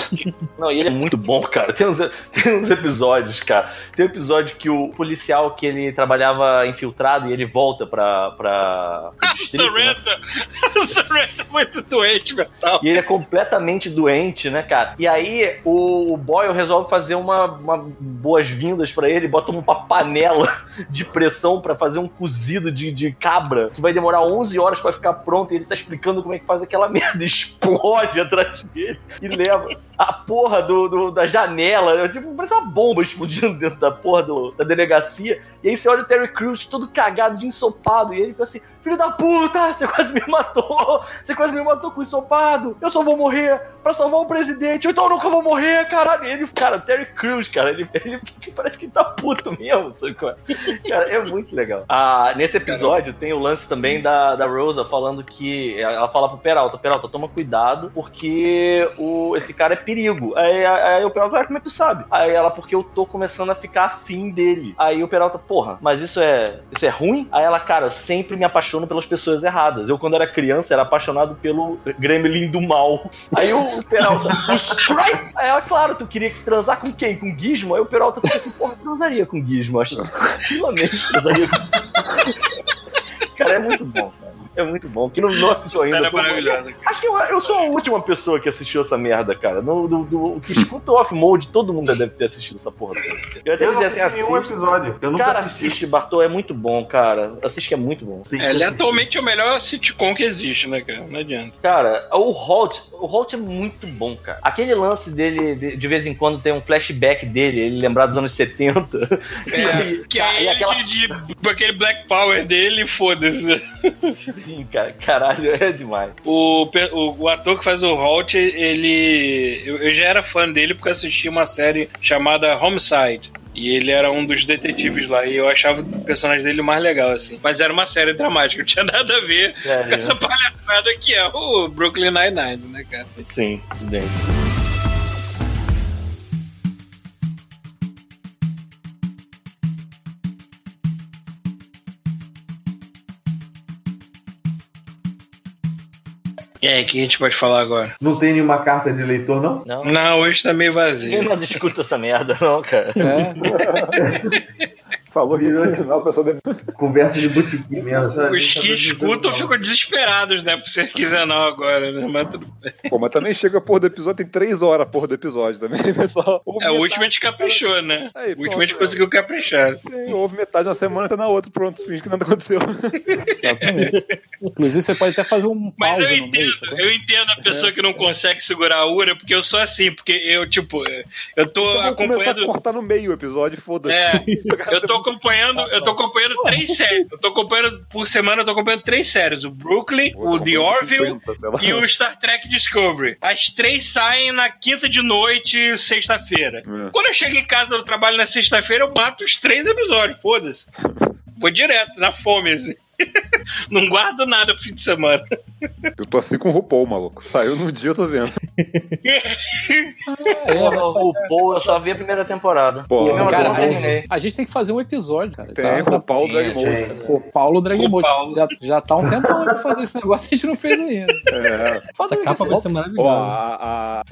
não, e ele é muito bom, cara. Tem uns, tem uns episódios, cara. Tem um episódio que o policial que ele trabalhava infiltrado e ele volta pra. pra ah, Sorrento! Né? Sorrento é muito doente, mental. E ele é completamente doente, né, cara? E aí o, o Boyle resolve fazer uma, uma boas-vindas para ele, bota uma panela de pressão para fazer um cozido de, de cabra que vai demorar 11 horas para ficar pronto e ele tá explicando como é que faz aquela merda. Explode atrás dele e leva a porra do, do da janela. Tipo, parece uma bomba explodindo dentro da porra do, da delegacia. E aí você olha o Terry Crews todo cagado de ensopado e ele fica assim: Filho da puta, você quase me matou! Você quase me matou com ensopado! Eu só vou morrer pra salvar o presidente! Então eu nunca vou morrer, caralho! Ele, cara, Terry Crews, cara, ele, ele parece que tá puto mesmo, sabe? É? Cara, é muito legal. Ah, nesse episódio tem o lance também da, da Rosa falando que ela fala pro Peralta: Peralta, toma cuidado porque o, esse cara é perigo. Aí, aí o Peralta, ah, como é que tu sabe? Aí ela, porque eu tô começando a ficar afim dele. Aí o Peralta, porra, mas isso é, isso é ruim? Aí ela, cara, eu sempre me apaixono pelas pessoas erradas. Eu, quando era criança, era apaixonado pelo Gremlin do mal. Aí o, o Peralta, Strike! Aí ela, claro, tu queria transar com quem? Com Gizmo? Aí o Peralta fica assim, porra, transaria com Gizmo, acho. Tranquilamente Cara, é muito bom, cara. É muito bom. Que não, não assistiu ainda. É maravilhosa. Acho que eu, eu, sou a última pessoa que assistiu essa merda, cara. No, do, do, que escuta o off-mode, todo mundo deve ter assistido essa porra. Eu, eu não assisti assim, nenhum episódio. Eu nunca cara, assisti. assiste, Bartô, é muito bom, cara. Assiste que é muito bom. É, ele é atualmente o melhor sitcom que existe, né, cara? Não adianta. Cara, o Holt, o Holt é muito bom, cara. Aquele lance dele, de, de vez em quando tem um flashback dele, ele lembrar dos anos 70. É, aí, que aí aquela... de, de, aquele Black Power dele, foda-se. Sim, cara, caralho, é demais. O, o, o ator que faz o Holt, ele. Eu, eu já era fã dele porque assisti uma série chamada Homicide. E ele era um dos detetives lá. E eu achava o personagem dele mais legal, assim. Mas era uma série dramática, não tinha nada a ver Sério? com essa palhaçada que é o Brooklyn Nine-Nine, né, cara? Sim, dentro. E aí, o que a gente pode falar agora? Não tem nenhuma carta de leitor, não? Não, não hoje tá meio vazio. Ninguém mais escuta essa merda, não, cara. É. Falou que no final a pessoa deve... Conversa de botiquim mesmo, sabe? Os que escutam ficam desesperados, né? Por ser não agora, né? Mas tudo bem. Pô, mas também chega a porra do episódio, tem três horas a porra do episódio também, pessoal. Houve É, o último a gente caprichou, né? Aí, O último a gente conseguiu caprichar. Sim, houve metade na semana, tá na outra, pronto, finge que nada aconteceu. Exatamente. Inclusive, você pode até fazer um Mas pause eu no entendo, meio. eu entendo a pessoa que não consegue segurar a ura, porque eu sou assim, porque eu, tipo, eu tô Então vou começar a acompanhando. cortar no meio o episódio, foda-se. É, eu tô acompanhando, eu tô acompanhando três séries. Eu tô acompanhando, por semana, eu tô acompanhando três séries: o Brooklyn, o The Orville 50, sei lá. e o Star Trek Discovery. As três saem na quinta de noite, sexta-feira. É. Quando eu chego em casa do trabalho na sexta-feira, eu mato os três episódios, foda-se. Vou direto, na fome, assim. Não guardo nada pro fim de semana. Eu tô assim com o RuPaul, maluco. Saiu no dia, eu tô vendo. É, o Paul, eu só vi a primeira temporada. Pô, e Cara, a terminei. gente, a gente tem que fazer um episódio, cara. Tem Tá- tá- RuPaul tinha, Drag Mode. Drag. Paulo. Já, já tá um tempão pra fazer esse negócio, a gente não fez ainda. É. Essa capa vai ser Ó, maravilhosa. a, a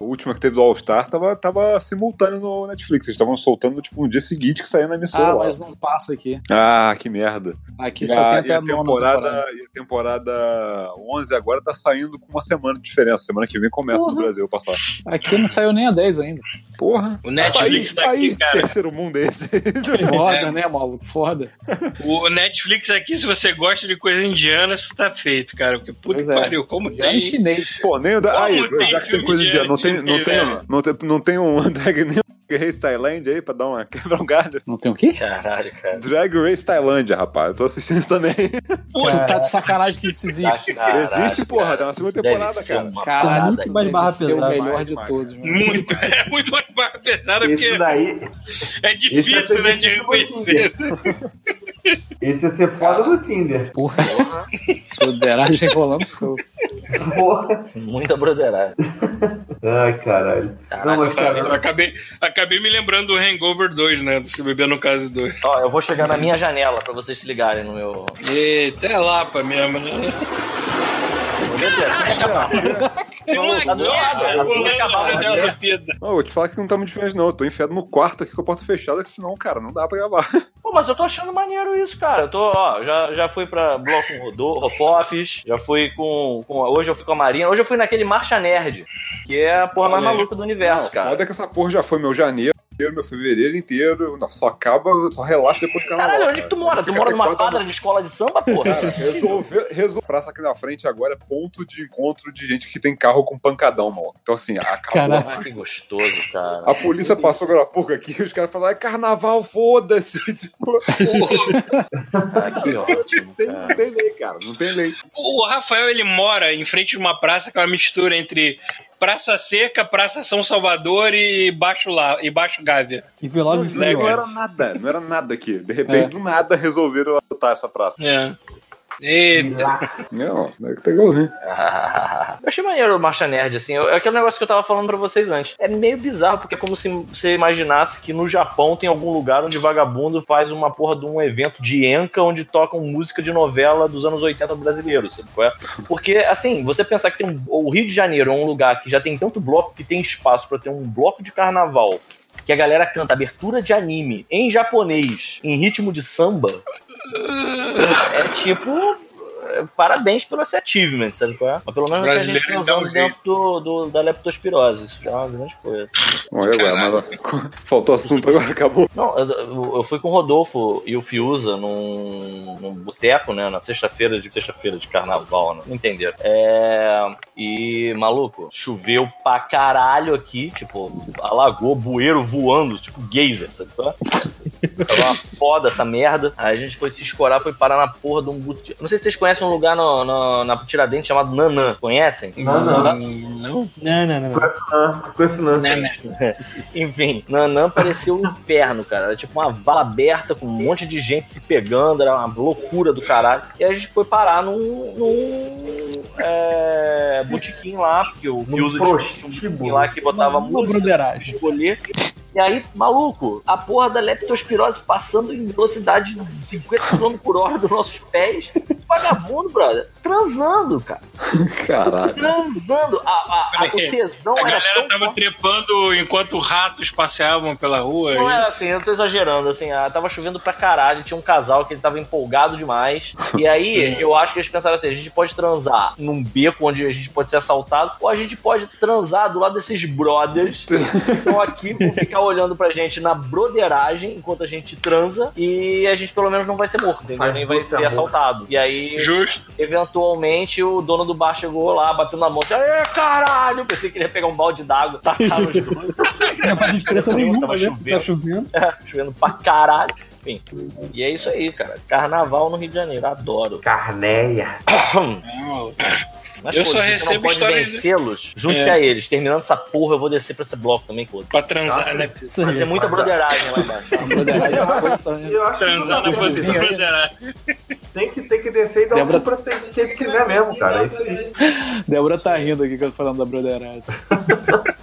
última que teve do All Star tava, tava simultâneo no Netflix. Eles estavam soltando tipo no dia seguinte que saiu na emissora. Ah, lá. mas não passa aqui. Ah, que merda. Aqui E só a, tem e até a a temporada, temporada. e a temporada 11 agora tá saindo com uma semana de diferença. Semana que vem começa no Porra. Brasil passar. Aqui não saiu nem a 10 ainda. Porra. O Netflix país, tá aqui, país cara. terceiro mundo esse. Foda, né, maluco? Foda. O Netflix aqui, se você gosta de coisa indiana, isso tá feito, cara. Porque puta que é. pariu, como Já em tem. chinês. Pô, nem o da. Aí, tem já que tem coisa de. Não tem, não, tem, velho? não, tem, não tem um drag nem um Race Tailândia aí pra dar uma quebrar um galho? Não tem o quê? Caralho, cara. Drag Race Tailândia, rapaz. Eu tô assistindo isso também. Pô, tu tá de sacanagem que isso existe. Caralho, Existe, porra. cara. Tá na segunda temporada, cara. uma Caralho, parada muito mais barra Deve ser o pesada, melhor mais, de mais. todos. mano. Muito, é muito mais barra pesada Esse porque daí, é difícil, né, de reconhecer. Esse ia ser foda do Tinder. Porra. Broderagem rolando solto. Porra. Muita broderagem. Ai, caralho. Não, mas, Eu cara, acabei, acabei me lembrando do Hangover 2, né? Do Se Beber no Caso 2. Ó, eu vou chegar na minha janela pra vocês se ligarem no meu. Eita, é Lapa mesmo, né? Tem uma guerra na. Não, eu vou te falar que não tá muito diferente, não. Eu tô enfiado no quarto aqui com a porta fechada, que senão, cara, não dá pra gravar. Pô, mas eu tô achando maneiro isso, cara. Eu tô, ó, já, já fui pra Bloco com Rodô, Rofofes, já fui com, com. Hoje eu fui com a Marina, hoje eu fui naquele Marcha Nerd, que é a porra mais maluca do universo, Não, cara. foda que essa porra já foi meu janeiro, meu fevereiro inteiro. Não, só acaba, só relaxa depois do carnaval. Caralho, onde que tu cara. mora? Tu mora numa quadra de escola de samba, porra? Cara, resolver, resolver. Praça aqui na frente agora é ponto de encontro de gente que tem carro com pancadão, mano. Então, assim, acabou. Caralho. Que gostoso, cara. A polícia passou agora há pouco aqui e os caras falaram: é carnaval, foda-se. Tipo, Ah, que ótimo, tem, cara. não tem lei, cara, não tem lei. O Rafael, ele mora em frente de uma praça que é uma mistura entre Praça Seca, Praça São Salvador e Baixo, La... e Baixo Gávea. E Velozes e Não, não era nada, não era nada aqui. De repente, É. do nada, resolveram adotar essa praça. É. Eita. Não, é que tá igualzinho. Eu achei maneiro o Marcha Nerd, assim. É aquele negócio que eu tava falando pra vocês antes. É meio bizarro, porque é como se você imaginasse que no Japão tem algum lugar onde vagabundo faz uma porra de um evento de enca onde tocam música de novela dos anos 80 brasileiros, sabe qual é? Porque, assim, você pensar que tem um, o Rio de Janeiro é um lugar que já tem tanto bloco que tem espaço pra ter um bloco de carnaval que a galera canta abertura de anime em japonês, em ritmo de samba, é tipo. Parabéns pelo esse achievement, sabe qual é? Mas pelo menos não tinha gente um usando dentro do, do- da leptospirose. Isso já é uma grande coisa. E agora? Mas, faltou assunto agora, acabou. Não, eu, eu- eu fui com o Rodolfo e o Fiuza num, num boteco, né? Na sexta-feira de sexta-feira de carnaval, né? Não entenderam. É, e, maluco, choveu pra caralho aqui, tipo, alagou, bueiro voando, tipo geyser, sabe? qual é? Tava uma foda essa merda. Aí a gente foi se escorar, foi parar na porra de um boteco. Não sei se vocês conhecem um lugar no, no- na Tiradentes chamado Nanã. Conhecem? Não, não. Não. Não, não, não. não. Enfim, Nanã parecia um inferno, cara. Era tipo uma vala aberta com um monte de gente se pegando, era uma loucura do caralho. E a gente foi parar num. num é, botequim lá, porque o Fiuza tinha um botequim lá que botava música escolher. E aí, maluco, a porra da leptospirose passando em velocidade de 50 km por hora dos nossos pés. Vagabundo, brother. Transando, cara. Caralho. Transando. A, a- a- o tesão A era galera tão tava forte. trepando enquanto ratos passeavam pela rua. Não é era isso? assim, eu tô exagerando, assim, ah, tava chovendo pra caralho, tinha um casal que ele tava empolgado demais. E aí, eu acho que eles pensaram assim: a gente pode transar num beco onde a gente pode ser assaltado, ou a gente pode transar do lado desses brothers que estão aqui, vão ficar olhando pra gente na broderagem enquanto a gente transa, e a gente pelo menos não vai ser morto, entendeu? Nem vai ser amor. assaltado. E aí, Justo. eventualmente, o dono do bar chegou lá, bateu na mão, assim, Aê, caralho! Pensei que ele ia pegar um balde d'água, tacar nos dois. Não faz diferença nenhuma, Tava né? chovendo. Tá chovendo. É, chovendo pra caralho. Enfim. E é isso aí, cara. Carnaval no Rio de Janeiro, adoro. Carneia. Mas Eu pô, só recebo não pode histórias de- vencê-los, junte-se É. a eles. Terminando essa porra, eu vou descer pra esse bloco também, foda Pra transar, né? Isso aí. Fazer muita broderagem lá embaixo. Broderagem é solta, né? Eu acho que Transar na posição broderagem. tem, que, tem que descer e dar Débora- cu pra quem quiser mesmo, cara. É isso aí. Débora tá rindo aqui tô falando da broderagem.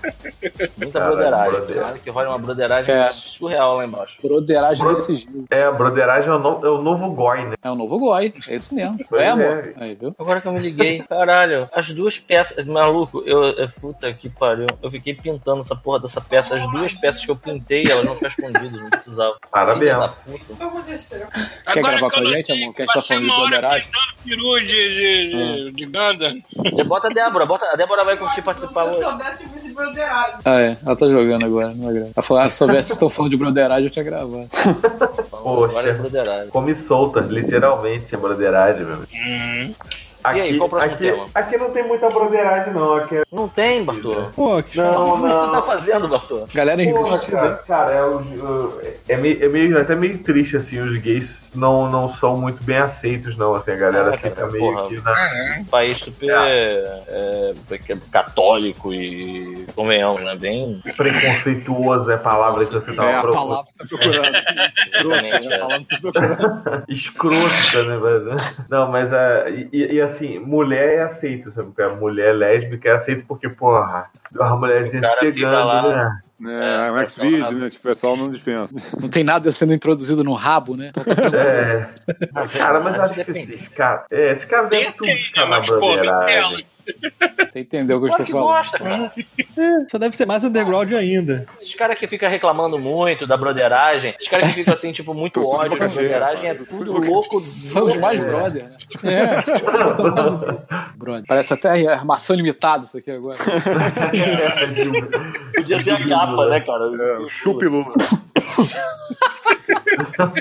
Muita Caralho, broderagem. broderagem. Que rola uma broderagem É. surreal lá embaixo. Broderagem do sigilo. É, a broderagem é o, no- é o novo goi, né? É o novo Goi, é isso mesmo. Pois é, é. amor? Aí, viu? Agora que eu me liguei, caralho, as duas peças, maluco, eu, eu puta que pariu, eu fiquei pintando essa porra dessa peça, as duas peças que eu pintei, elas não ficaram escondidas, não precisava. Parabéns. Filha da puta. Quer gravar que com a eu gente, amor? Que a que gente tá passei falando de broderagem? peru de, de, de, de Gundam. Bota a Débora, bota, a Débora vai curtir participar hoje. Ah, é. Ela tá jogando agora, não é grave. Ela falou, ah, se soubesse que estão falando de broderagem, eu tinha gravado. Agora é Poxa. broderagem. Come solta, literalmente, a broderagem, meu. Hum. Aqui, E aí, qual o próximo aqui, tema? aqui não tem muita broderagem, não. Aqui é... Não tem, Bartô. Pô, que Não, O que tu tá não. fazendo, Bartô? Galera Porra, enrustida. cara, cara é, o- é, meio, é meio- até meio triste, assim, os gays não, não são muito bem aceitos, não, assim, a galera Ah, fica cara, meio porra. que na... Um país super é, é, católico e, convenhamos, né? Bem. preconceituoso é a palavra que você tava É a procurando. palavra que tá procurando. É a palavra que você tá procurando. Escrota, né, velho? Não, mas é, e, e, assim, mulher é aceito, sabe? Porque a mulher lésbica é aceito porque, porra, as mulheres se pegando, lá. né? É, um X-Video, né? Tipo, o pessoal não dispensa. Não tem nada sendo introduzido no rabo, né? É. Cara, mas acho que esses caras. É, esses caras devem tudo Tem, ficar né? na ela. Você entendeu o que eu estou que falando. gosta, cara. só deve ser mais underground ainda. Esses caras que ficam reclamando muito da broderagem, esses caras que ficam assim, tipo, muito ódio da broderagem, é tudo louco. São os mais brother, né? É. Brother. Parece até armação limitada isso aqui agora. Podia ser a capa, né, cara? É, o chup Lula.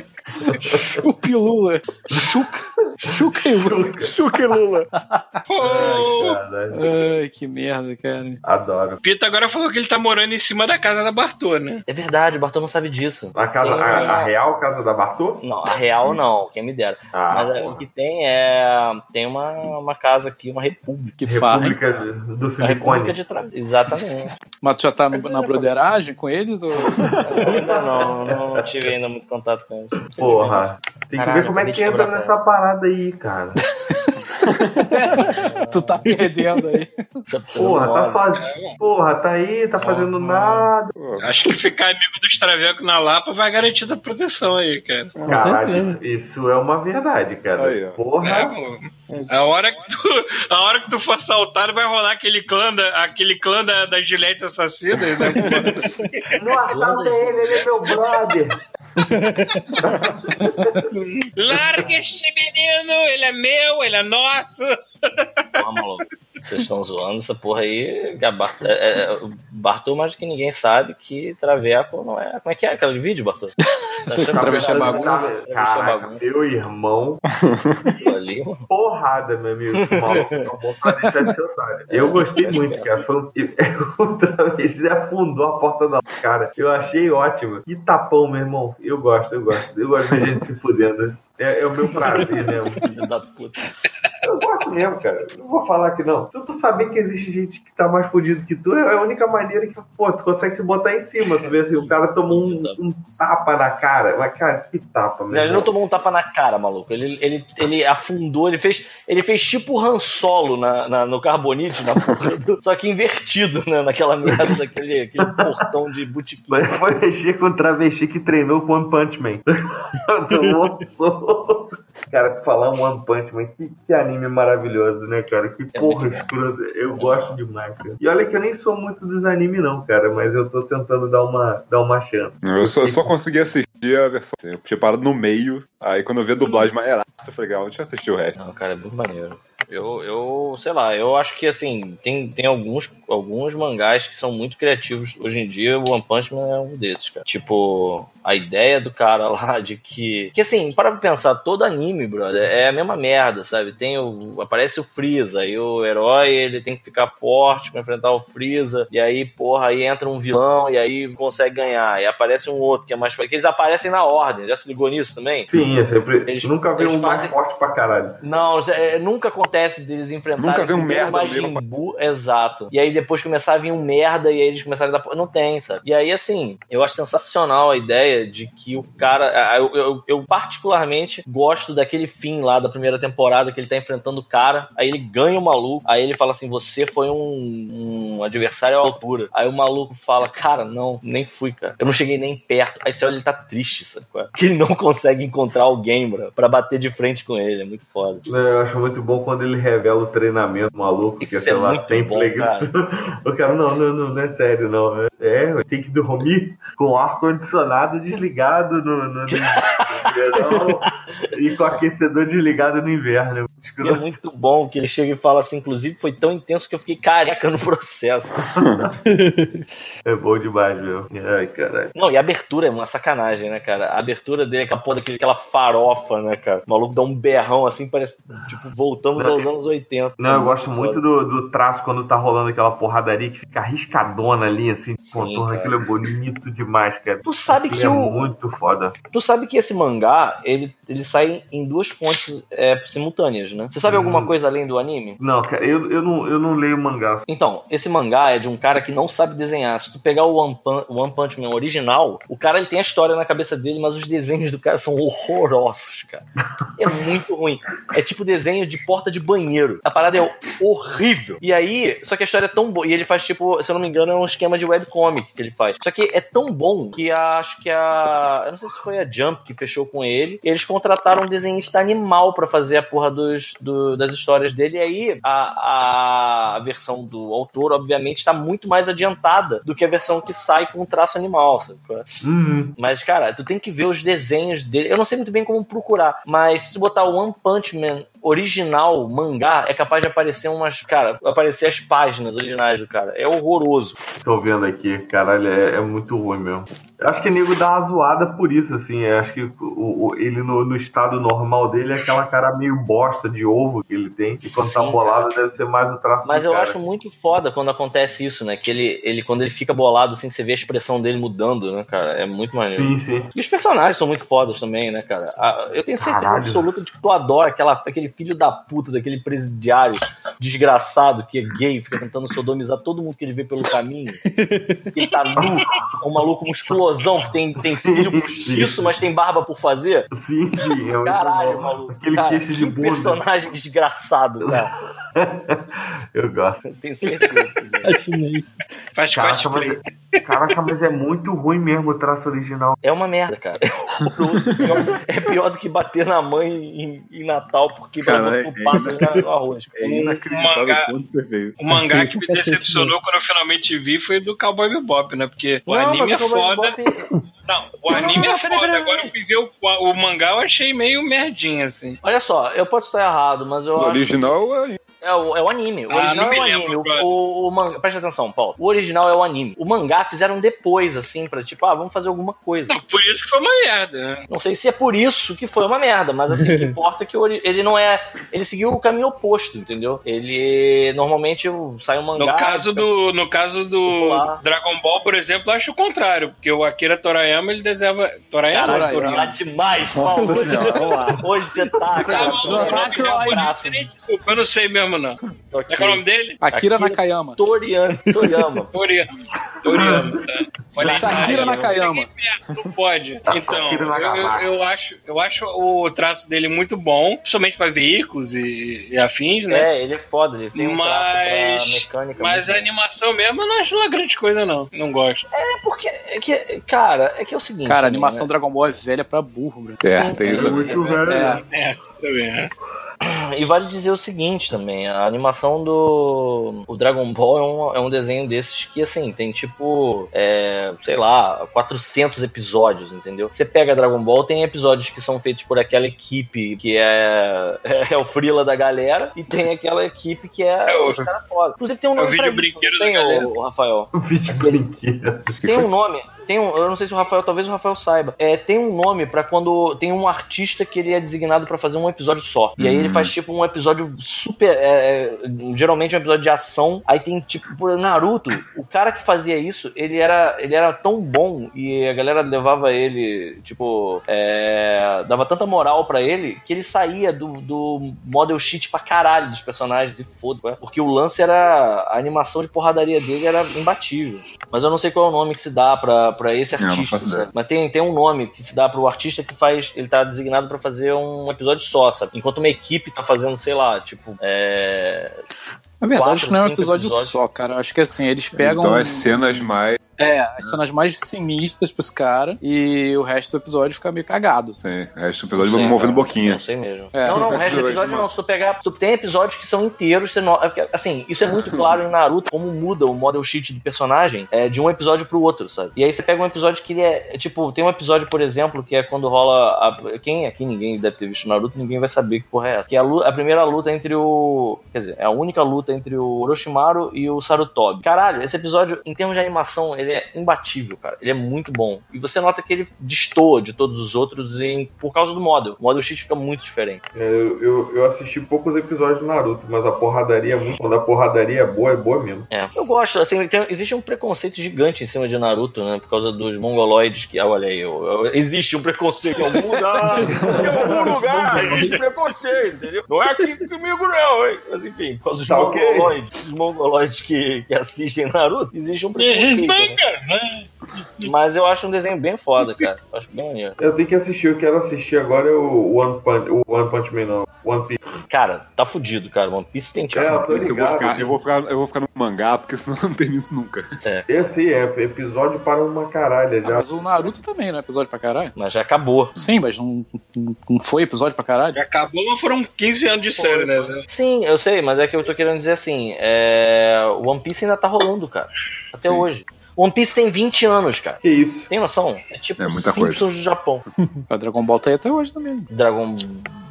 Chupi Lula. Chuca. Chuca e Lula. Chup Lula. Pô, Caralho. Ai, que merda, cara. Adoro. o Pita agora falou que ele tá morando em cima da casa da Bartô, né? É verdade, o Bartô não sabe disso. A, casa, Tem a, a real casa da Bartô? Não, a real não, quem me dera. Ah, Mas é, porra. o que tem é. Tem uma, uma casa aqui, uma república. Que farra. República do Uma república Silicone. de tra... Exatamente. Mas tu já tá no- na broderagem com eles? Ou... Ainda não, não, não tive ainda muito contato com eles. Porra. Tem que Caralho, ver como é que entra nessa parada aí, cara. tu tá perdendo aí. Essa Porra, tá mole. sozinho. Porra, tá aí, tá fazendo nada. Acho que ficar amigo dos Traveco na Lapa vai garantir a proteção aí, cara. Caralho, isso, isso é uma verdade, cara. Aí. É, Porra. pô. A hora que tu, a hora que tu for assaltado vai rolar aquele clã da, aquele clã da, da Gillette assassina, né? Não assalta ele, ele é meu brother. Larga este menino, ele é meu, ele é nosso. Porra, maluco. Vocês estão zoando essa porra aí. Bart... é, é, o Bartô, mais do que ninguém sabe que Traveco não é. Como é que é aquele vídeo, Bartô? Achando Travesti é bagunça. É Caraca, meu irmão, Ali, porrada, meu amigo. Eu gostei muito, cara. Foi um... afundou a porta da cara. Eu achei ótimo. Que tapão, meu irmão. Eu gosto, eu gosto. Eu gosto de gente se fudendo. É, é o meu prazer, né? Filho da puta. Eu gosto mesmo, cara. Não vou falar que não. Se tu saber que existe gente que tá mais fudido que tu, é a única maneira que, pô, tu consegue se botar em cima. Tu vê assim, o cara tomou um, um tapa na cara. Mas, cara, que tapa, Não, ele não tomou um tapa na cara, maluco. Ele, ele, ele afundou, ele fez, ele fez tipo o Han Solo na, na- no Carbonite, na porra do- só que invertido, né? Naquela merda, daquele aquele portão de botequim. Mas foi mexer com um travesti que treinou com One Punch Man. Tomou um soco. Cara, falar um One Punch Man, que, que anime maravilhoso, né, cara? Que É porra escrota. Eu gosto demais, cara. E olha que eu nem sou muito dos animes, não, cara, mas eu tô tentando dar uma, dar uma chance. Eu só, eu só consegui assistir a versão. Eu tinha parado no meio, aí quando eu vi a dublagem maneiraça, eu falei, ah, deixa eu assistir o resto. Não, cara, é muito maneiro. Eu, eu, sei lá, eu acho que assim, tem, tem alguns, alguns mangás que são muito criativos hoje em dia. O One Punch Man é um desses, cara. Tipo, a ideia do cara lá de que. Que assim, para pra pensar, todo anime, brother, é a mesma merda, sabe? Tem o. Aparece o Freeza, aí o herói ele tem que ficar forte pra enfrentar o Freeza. E aí, porra, aí entra um vilão e aí consegue ganhar. E aparece um outro que é mais forte. Que eles aparecem na ordem. Já se ligou nisso também? Sim, é sempre. Eles- nunca vi um mais fazem- forte pra caralho. Não, é, nunca acontece deles enfrentarem Nunca vi um merda Majin Buu, exato. E aí depois começar a vir um merda e aí eles começaram a dar. Não tem, sabe? E aí, assim, eu acho sensacional a ideia de que o cara. Eu, eu, eu particularmente gosto daquele fim lá da primeira temporada que ele tá enfrentando o cara, aí ele ganha o maluco, aí ele fala assim: você foi um, um adversário à altura. Aí o maluco fala: cara, não, nem fui, cara. Eu não cheguei nem perto. Aí você olha, ele tá triste, sabe? é? Que ele não consegue encontrar alguém, bro, pra bater de frente com ele. É muito foda. É, Eu acho muito bom quando ele revela o treinamento maluco, que é, sei é lá, sem bom, flexão. O cara, não, não, não, não é sério, não. É, É, tem que dormir com o ar-condicionado desligado no, no, no e com o aquecedor desligado no inverno. E é muito bom que ele chega e fala assim, inclusive foi tão intenso que eu fiquei careca no processo. É bom demais, meu. Ai, caralho. Não, e a abertura é uma sacanagem, né, cara? A abertura dele é aquela porra daquele, aquela farofa, né, cara? O maluco dá um berrão assim, parece, tipo, voltamos aos anos 80. Não, eu gosto muito do, do traço quando tá rolando aquela porradaria que fica arriscadona ali, assim, de contorno. Aquilo é bonito demais, cara. Tu sabe Aquilo que é o- muito foda. Tu sabe que esse mangá, ele, ele sai em duas fontes é, simultâneas, né? Você sabe alguma Hum. coisa além do anime? Não, cara, eu, eu, não, eu não leio mangá. Então, esse mangá é de um cara que não sabe desenhar. Se tu pegar o One, Pun o One Punch Man original, o cara ele tem a história na cabeça dele, mas os desenhos do cara são horrorosos, cara. É muito ruim. É tipo desenho de porta de banheiro. A parada é horrível. E aí, só que a história é tão boa. E ele faz, tipo, se eu não me engano, é um esquema de webcomic que ele faz. Só que é tão bom que a- acho que a. Eu não sei se foi a Jump que fechou com ele. Eles contrataram um desenhista animal pra fazer a porra dos, do- das histórias dele. E aí, a, a versão do autor, obviamente, tá muito mais adiantada do que a versão que sai com um traço animal, sabe? Uhum. Mas, cara, tu tem que ver os desenhos dele. Eu não sei muito bem como procurar, mas se tu botar o One Punch Man original mangá, é capaz de aparecer umas. Cara, aparecer as páginas originais do cara. É horroroso. Tô vendo aqui, caralho, é, é muito ruim mesmo. Eu acho que o nego dá uma zoada por isso, assim. Eu acho que o, o- ele no, no estado normal dele é aquela cara meio bosta de ovo que ele tem. E quando tá Sim, bolado deve ser mais o traço Mas eu cara. acho muito foda quando acontece isso, né? Que ele, ele, quando ele fica bolado, assim, você vê a expressão dele mudando, né, cara? É muito maneiro. Sim, sim. E os personagens são muito fodas também, né, cara? Ah, Eu tenho certeza Caralho. absoluta de que tu adora aquela, aquele filho da puta, daquele presidiário desgraçado que é gay, fica tentando sodomizar todo mundo que ele vê pelo caminho. Ele tá nu, é um maluco musculosão que tem, tem cílio postiço, mas tem barba por fazer. Sim, sim. É Caralho, maluco. Aquele cara, queixo de que bunda. personagem desgraçado, cara. Eu gosto. Tenho certeza. Faz Caraca cosplay. mas, caraca, mas é muito ruim mesmo o traço original. É uma merda, cara. É horroroso. É pior do que bater na mãe em, em Natal porque Cara, é- pássaro na- no arroz. É O inacreditável mangá- o quanto você veio. O mangá que me decepcionou quando eu finalmente vi foi do Cowboy Bebop, né? Porque o Não, anime mas é o foda. Bebop- Não, o anime não, é foda. Agora eu ver o, o mangá, eu achei meio merdinha, assim. Olha só, eu posso estar errado, mas eu O acho. original é É o, é o anime. O Ah, original é o lembro, anime. O, brother. o, o manga. Presta atenção, Paulo. O original é o anime. O mangá fizeram depois, assim, pra tipo, ah, vamos fazer alguma coisa. Não, por isso que foi uma merda, né? Não sei se é por isso que foi uma merda, mas assim, o que importa é que o ele não é. Ele seguiu o caminho oposto, entendeu? Ele normalmente sai um mangá. No caso do, no caso do. Dragon Ball, por exemplo, eu acho o contrário, porque o Akira Toriyama ele desenhava Toriyama, Caralho, Toriyama. tá demais, Paulo. Nossa senhora, vamos lá. Hoje você tá, cara. Desculpa, eu não sei mesmo não. Como é que é o nome dele? Akira Akira- Nakayama. Toriyama. Toriyama. Toriyama. Toriyama, tá? Olha Shakira cara, Nakayama. Não pode. Então, eu, Nakayama. eu, eu acho, eu acho o traço dele muito bom, principalmente para veículos e, e afins, né? É, ele é foda, ele tem um Mas, mecânica. mas a bom. animação mesmo eu não acho lá grande coisa, não. Não gosto. É porque, é que, cara, é que é o seguinte. Cara, a né? animação Dragon Ball é velha pra burro, bro. É, tem isso. Muito velho. É, É, também, né? E vale dizer o seguinte também, a animação do o Dragon Ball é um, é um desenho desses que, assim, tem tipo, é, sei lá, 400 episódios, entendeu? Você pega Dragon Ball, tem episódios que são feitos por aquela equipe que é, é o Frila da galera, e tem aquela equipe que é, É o- os caras foda. Inclusive tem um é o nome pra vídeo isso, brinquedo tem, da galera. o, Rafael? O vídeo brinquedo. Tem um nome, tem um, eu não sei se o Rafael, talvez o Rafael saiba. É, tem um nome pra quando tem um artista que ele é designado pra fazer um episódio só. E aí ele faz tipo um episódio super, é, é, geralmente um episódio de ação. Aí tem tipo por Naruto, o cara que fazia isso, ele era, ele era tão bom e a galera levava ele, tipo, é, dava tanta moral pra ele que ele saía do, do model sheet pra caralho dos personagens e foda, né? porque o lance era a animação de porradaria dele era imbatível. Mas eu não sei qual é o nome que se dá pra, pra esse Não, não artista. ideia. sabe? Mas tem, tem um nome que se dá pro artista que faz. Ele tá designado pra fazer um episódio só, sabe? Enquanto uma equipe tá fazendo, sei lá, tipo. É. Na verdade, Quatro, acho que não é um episódio episódios. só, cara. Acho que assim, eles pegam. Então as cenas mais. É, as cenas mais sinistras pra esse cara e o resto do episódio fica meio cagado. Sim, o resto do episódio Não sei, movendo cara. boquinha. Não sei mesmo. É. não, não, o resto do episódio não. Se tu pegar. Se tu tem episódios que são inteiros, você não, é assim, isso é muito claro em Naruto, como muda o model sheet do personagem é, de um episódio pro outro, sabe? E aí você pega um episódio que ele é. é, Tipo, tem um episódio, por exemplo, que é quando rola. A, quem aqui ninguém deve ter visto Naruto, ninguém vai saber que porra é essa. Que é a, a primeira luta entre o. Quer dizer, é a única luta entre o Orochimaru e o Sarutobi. Caralho, esse episódio, em termos de animação, ele é imbatível, cara. Ele é muito bom. E você nota que ele destoa de todos os outros em, por causa do model. O model sheet fica muito diferente. É, Eu, eu, eu assisti poucos episódios do Naruto, mas a porradaria é muito. Quando a porradaria é boa, é boa mesmo. É, eu gosto, assim, tem- existe um preconceito gigante em cima de Naruto, né? Por causa dos mongoloides que. Ah, olha aí, eu- existe um preconceito em algum lugar. em algum lugar existe preconceito, entendeu? Não é aqui comigo, não, hein? Mas enfim, por causa dos Tá. Mongoloides, dos mongoloides que, que assistem Naruto, existe um preconceito. né? Mas eu acho um desenho bem foda, cara. Eu acho bem maneiro. Eu tenho que assistir, eu quero assistir agora é o One Punch, o One Punch Man, não. One Piece. Cara, tá fudido, cara. One Piece tem tipo. É, eu Esse eu, vou ligado. ficar, eu, vou ficar, eu vou ficar no mangá, porque senão eu não termino isso nunca. Esse aí é episódio para uma caralha Ah, já. mas o Naruto também não é episódio pra caralho? Mas já acabou. Sim, mas não, não foi episódio pra caralho? Já acabou, mas foram 15 anos de série, né? Zé? Sim, eu sei, mas é que eu tô querendo dizer assim: é... o One Piece ainda tá rolando, cara. Até hoje. One Piece tem 20 anos, cara. Que isso? Tem noção? É tipo É muita Simpsons coisa. do Japão. O Dragon Ball tá aí até hoje também. Dragon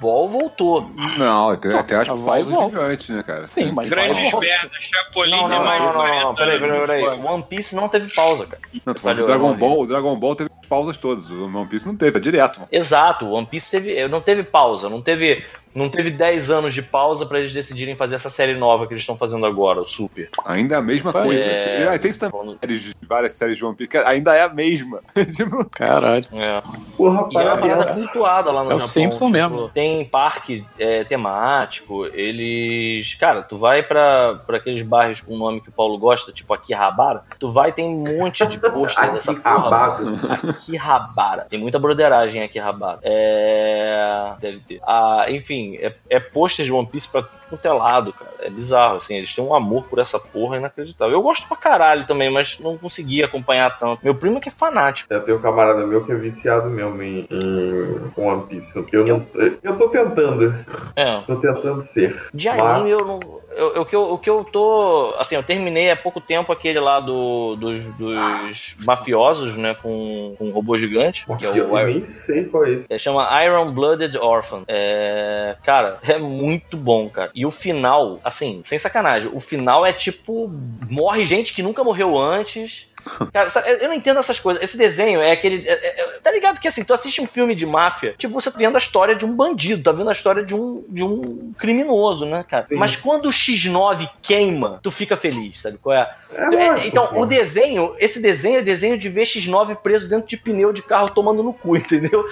Ball voltou. Não, até, até as Vai e pausas volta. gigantes, né, cara? Sim, mas vai e Grandes volta. merdas, Chapolin Não, tem não, mais não, não, 40 não, peraí, peraí, peraí. One Piece não teve pausa, cara. Não, tô falando do Falhou, Dragon não, Ball, o Dragon Ball teve pausas todas. O One Piece não teve, tá direto, mano. Exato, One Piece teve, não teve pausa, não teve, não teve 10 anos de pausa pra eles decidirem fazer essa série nova que eles estão fazendo agora, o Super. Ainda é a mesma É. coisa. E aí tem isso também, várias séries de One Piece, ainda é a mesma. Tipo, Caralho. É. Porra, E é uma parada parabéns. cultuada lá no É o Japão. Simpson mesmo. Tem parque é, temático, eles. Cara, tu vai pra, pra aqueles bairros com o nome que o Paulo gosta, tipo Akihabara, tu vai tem um monte de pôster dessa porra. Akihabara. Akihabara. Tem muita broderagem em Akihabara. É. Deve ter. Ah, enfim, é, é pôster de One Piece pra tudo quanto é lado, cara. É bizarro, assim. Eles têm um amor por essa porra inacreditável. Eu gosto pra caralho também, mas não consegui acompanhar tanto. Meu primo é que é fanático. Tenho um camarada meu que é viciado mesmo em, em One Piece. Eu, não, eu tô tentando. É. Tô tentando ser. De Mas- anime eu não. Eu- eu- o, que eu, o que eu tô. Assim, eu terminei há pouco tempo aquele lá do, dos, dos mafiosos, né? Com, com um robô gigante. Que é Eu o Iron, nem sei qual é esse. é, chama Iron Blooded Orphan. É, cara, é muito bom, cara. E o final, assim, sem sacanagem, o final é tipo: morre gente que nunca morreu antes. Cara, sabe, eu não entendo essas coisas. Esse desenho é aquele. é- é- é- tá ligado que assim, tu assiste um filme de máfia, tipo, você tá vendo a história de um bandido, tá vendo a história de um, de um criminoso, né, cara? Sim. Mas quando o X9 queima, tu fica feliz, sabe qual é? É É, então, o desenho, esse desenho é desenho de ver X9 preso dentro de pneu de carro tomando no cu, entendeu?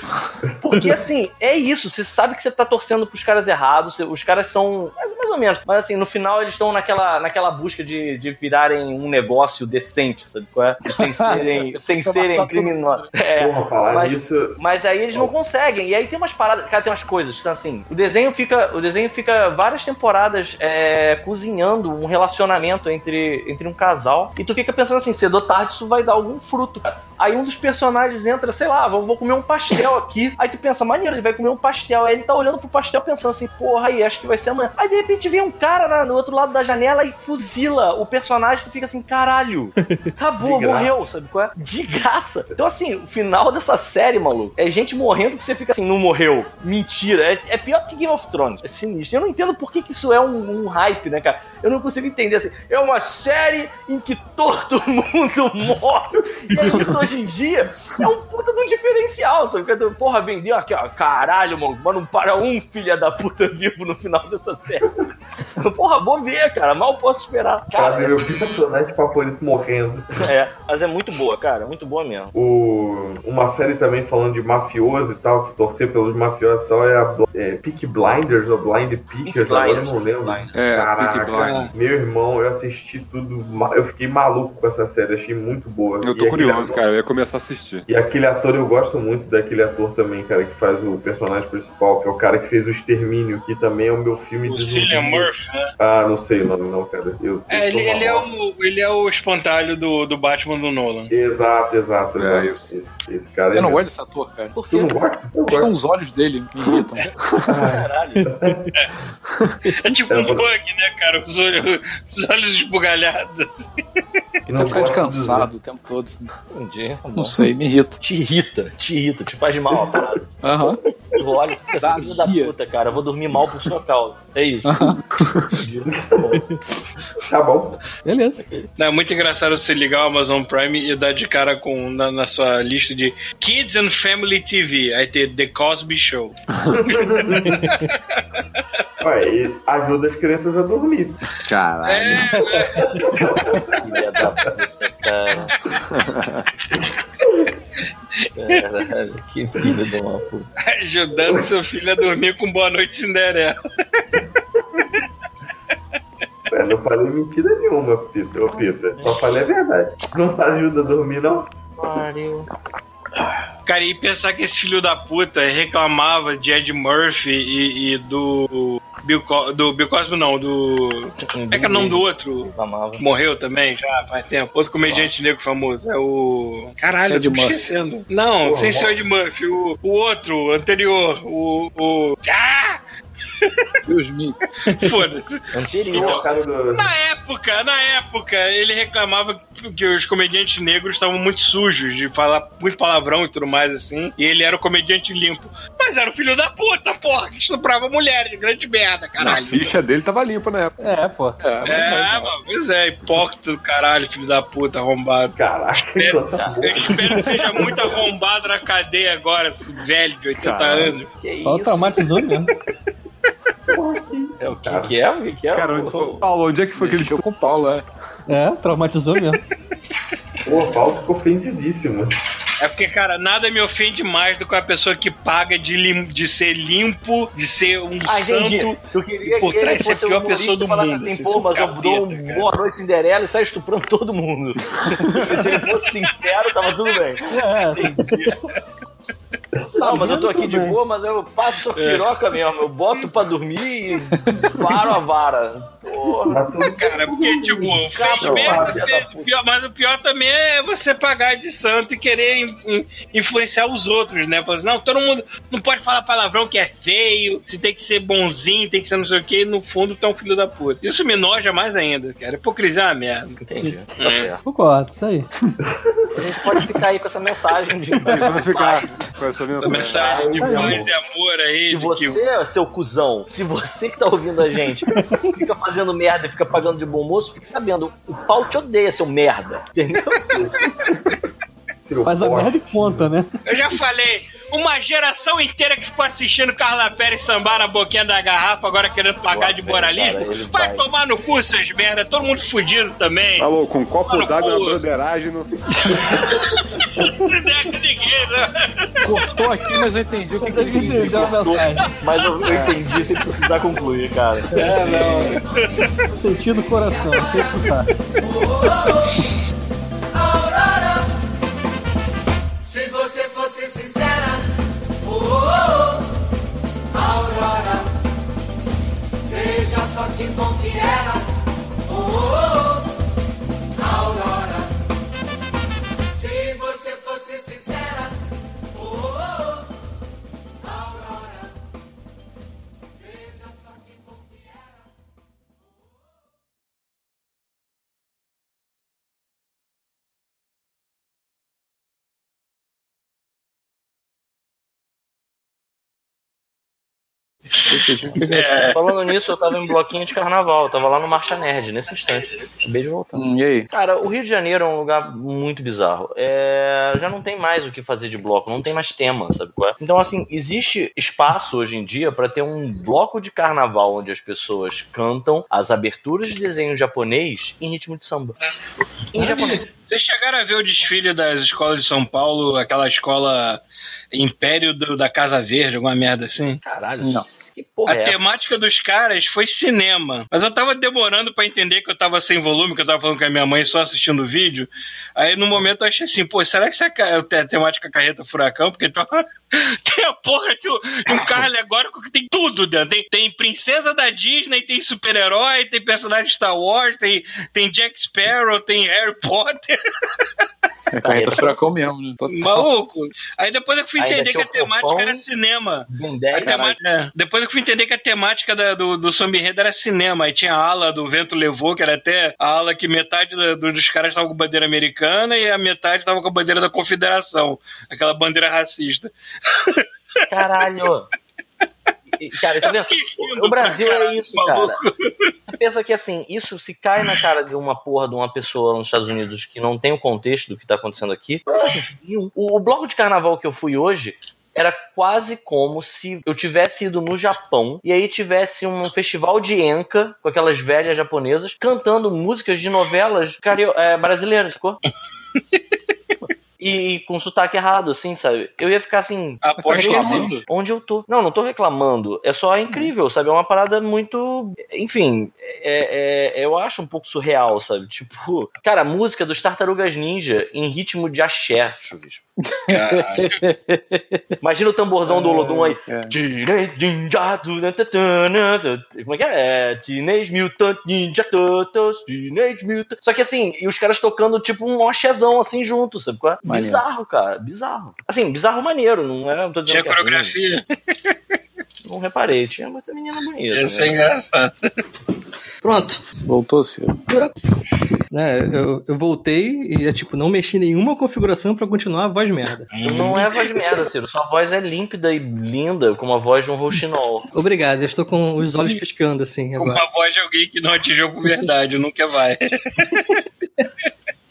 Porque assim, é isso, você sabe que você tá torcendo pros caras errados, os caras são. Mais, mais ou menos. Mas assim, no final eles estão naquela, naquela busca de, de virarem um negócio decente, sabe qual é? Sem serem, sem serem criminosos. É, Porra, mas- nisso. mas aí eles não conseguem. E aí tem umas paradas, cara, tem umas coisas, então, assim, o desenho fica, o desenho fica várias temporadas é, cozinhando um relacionamento entre, entre um casal. E tu fica pensando assim, cedo ou tarde isso vai dar algum fruto, cara. Aí um dos personagens entra, sei lá, vou, vou comer um pastel aqui. Aí tu pensa, maneiro, ele vai comer um pastel. Aí ele tá olhando pro pastel pensando assim, porra, aí acho que vai ser amanhã. Aí de repente vem um cara na- no outro lado da janela e fuzila o personagem. Tu fica assim, caralho, acabou, morreu, sabe qual é? De graça. Então, assim, o final dessa série, maluco, é gente morrendo que você fica assim, não morreu. Mentira. É, é pior que Game of Thrones. É sinistro. Eu não entendo por que, que isso é um, um hype, né, cara? Eu não consigo entender assim. É uma série em que todo mundo morre. E aí, isso hoje em dia é um puta de um diferencial, sabe? Porque, Porra, vendeu aqui, ó. Caralho, mano. Mas não para um filho da puta vivo no final dessa série. Porra, vou ver, cara. Mal posso esperar. Cara, Cara, meu personagem favorito morrendo. é, mas é muito boa, cara. Muito boa mesmo. O, uma série também falando de mafioso e tal, que torcer pelos mafiosos e tal, é a é, Peak Blinders ou Blind Pickers, agora eu não lembro. É, Caraca, meu irmão, eu assisti tudo, eu fiquei maluco com essa série, achei muito boa. Eu tô aquele curioso, ator- cara. Eu ia começar a assistir. E aquele ator, eu gosto muito daquele ator também, cara, que faz o personagem principal, que é o cara que fez o Extermínio, que também é o meu filme O de Cillian zumbi. Murphy, né? Ah, não sei o nome não, cara. Eu, É, ele, ele é o, ele é o espantalho do, do Batman do Nolan. Exato, exato, É, isso. Esse, esse cara Eu não é- gosto desse ator, cara. Por Tu quê? não gosta? Eu São gosto. os olhos dele que me irritam. Caralho. É tipo É, um vou- bug, né, cara? Os olhos, os olhos esbugalhados. assim. Não Tá ficando cansado o tempo todo. Não sei, me irrita. Te irrita, te irrita, te faz mal a parada. Aham. Tu olha e fica Dá assim, filho da puta, cara. Eu vou dormir mal por sua causa. É isso. Tá bom. Tá bom. Beleza. Não, é muito engraçado você ligar o Amazon Prime e dar de cara com na, na sua lista de Kids and Family TV. Aí ter The Cosby Show. Ué, e ajuda as crianças a dormir. Caralho. Da puta, cara. Caralho, que filho de uma puta. Ajudando seu filho a dormir com Boa Noite Cinderela. Ué, não falei mentira nenhuma, Pita. Ô, Pita. Só falei a verdade. Não ajuda a dormir, não? Pariu. Cara, e pensar que esse filho da puta reclamava de Ed Murphy e, e do. Bill do Bill Cosby, não, do. Como é que é o nome do outro? Morreu também, já faz tempo. Outro comediante negro famoso. É o. Caralho, eu tô esquecendo. Não, Porra, sem ser. Ed Murphy. O, o outro, o anterior. O. o... Ah! Deus me. Foda-se. Anterior. O cara do... Na época, na época, ele reclamava que os comediantes negros estavam muito sujos, de falar muito palavrão e tudo mais assim. E ele era o comediante limpo. Mas era o filho da puta, porra, que estuprava mulheres, grande merda, A caralho. ficha dele tava limpa na época. É, pô. É, mas É, mano, pois é, hipócrita do caralho, filho da puta, arrombado. É, então tá bom. Eu espero que seja muito arrombado na cadeia agora, esse velho de 80 Caralho. anos. Que isso? traumatizou mesmo. É, o que, que é? O que, que é? Cara, O- onde- Paulo, onde é que foi que ele Mexeu com o Paulo, é. É, traumatizou mesmo. Pô, o Paulo ficou ofendidíssimo. É porque, cara, nada me ofende mais do que uma pessoa que paga de, lim- de ser limpo, de ser um Ah, entendi. santo. Eu queria por que ele trás a fosse o pior pessoa do falasse mundo. assim, Assim, pô, mas eu dou um cara. boa noite Cinderela e sai estuprando todo mundo. Se ele fosse sincero, tava tudo bem. É, Não, mas eu tô aqui de boa, mas eu passo a piroca mesmo. Eu boto pra dormir e paro a vara. Porra. Cara, porque, tipo, fez merda, pior- mas o pior também é você pagar de santo e querer in- in- influenciar os outros, né? Falar assim, não, todo mundo não pode falar palavrão que é feio, você tem que ser bonzinho, tem que ser não sei o que, e no fundo tá um filho da puta. Isso me noja mais ainda, cara. Hipocrisia é uma merda. Entendi. Tá certo. Concordo, isso aí. A gente pode ficar aí com essa mensagem de. Vamos ficar com essa Essa mensagem. mensagem de paz amor. e amor aí. Se você, que- seu cuzão, se você que tá ouvindo a gente fica fazendo merda e fica pagando de bom moço, fique sabendo, o pau te odeia, seu merda. Entendeu? Faz a merda e conta, né? Eu já falei, uma geração inteira que ficou assistindo Carla Pérez sambar na boquinha da garrafa, agora querendo pagar de Boa, moralismo, cara, vai vai. tomar no cu, seus merda, todo mundo fudido também. Falou, com um copo d'água na broderagem. No... Não se der com ninguém, né? Cortou aqui, mas eu entendi o que, que ele. Entendeu? Mas eu, eu entendi sem precisar concluir, cara. É, não. Sentido do coração, sem escutar. Aurora, veja só que bom que era, Falando nisso, eu tava em bloquinho de carnaval, eu tava lá no Marcha Nerd, nesse instante. Acabei de voltar. Hum, e aí? Cara, o Rio de Janeiro é um lugar muito bizarro. É, Já não tem mais o que fazer de bloco, não tem mais tema, sabe qual é? Então, assim, existe espaço hoje em dia pra ter um bloco de carnaval onde as pessoas cantam as aberturas de desenho japonês em ritmo de samba. Em japonês. Vocês chegaram a ver o desfile das escolas de São Paulo, aquela escola Império do- da Casa Verde, alguma merda assim? Caralho, Não. Que porra A é essa? temática dos caras foi cinema. Mas eu tava demorando pra entender que eu tava sem volume, que eu tava falando com a minha mãe só assistindo o vídeo. Aí no momento eu achei assim, pô, será que isso é é a temática carreta furacão? Porque então, tem a porra de um, de um carro alegórico que tem tudo dentro. Tem, tem princesa da Disney, tem super-herói, tem personagem de Star Wars, tem, tem Jack Sparrow, tem Harry Potter. É carreta furacão mesmo, né? Total. Maluco. Aí depois eu fui entender que a temática fofão. era cinema. Ben A 10, temática- é, depois eu fui entender que a temática da- do, do samba enredo era cinema. Aí tinha a ala do Vento Levou, que era até a ala que metade da- do- dos caras estavam com bandeira americana e a metade estava com a bandeira da confederação. Aquela bandeira racista. Caralho! Cara, tá vendo? O Brasil é isso, cara. Você pensa que assim, isso se cai na cara de uma porra de uma pessoa nos Estados Unidos que não tem o contexto do que tá acontecendo aqui, não faz sentido nenhum. O, o bloco de carnaval que eu fui hoje era quase como se eu tivesse ido no Japão e aí tivesse um festival de enca com aquelas velhas japonesas cantando músicas de novelas cario- é, brasileiras, ficou? E com sotaque errado, assim, sabe? Eu ia ficar assim, A Mas tá reclamando? onde eu tô. Não, não tô reclamando. É só incrível, sabe? É uma parada muito. Enfim, é, é- eu acho um pouco surreal, sabe? Tipo, cara, a música dos Tartarugas Ninja em ritmo de axé, chuvisco. Imagina o tamborzão do Olodum aí. É. Turtles. Como é que é? É, Teenage Mutant Ninja Turtles. Teenage Mutant. Só que assim, e os caras tocando tipo um axézão assim junto, sabe? qual é? Maneiro. Bizarro, cara. Bizarro. Assim, bizarro maneiro. Não é. Não tô dizendo Tinha que é coreografia. Não reparei, tinha muita menina bonita. Ia ser né? engraçado. Pronto. Voltou cedo. Né, eu, eu voltei e, é, tipo, não mexi em nenhuma configuração pra continuar a voz merda. Não é voz merda, Ciro. Sua voz é límpida e linda, como a voz de um rouxinol. Obrigado, eu estou com os olhos piscando assim Com agora. uma voz de alguém que não atingiu por verdade, nunca vai.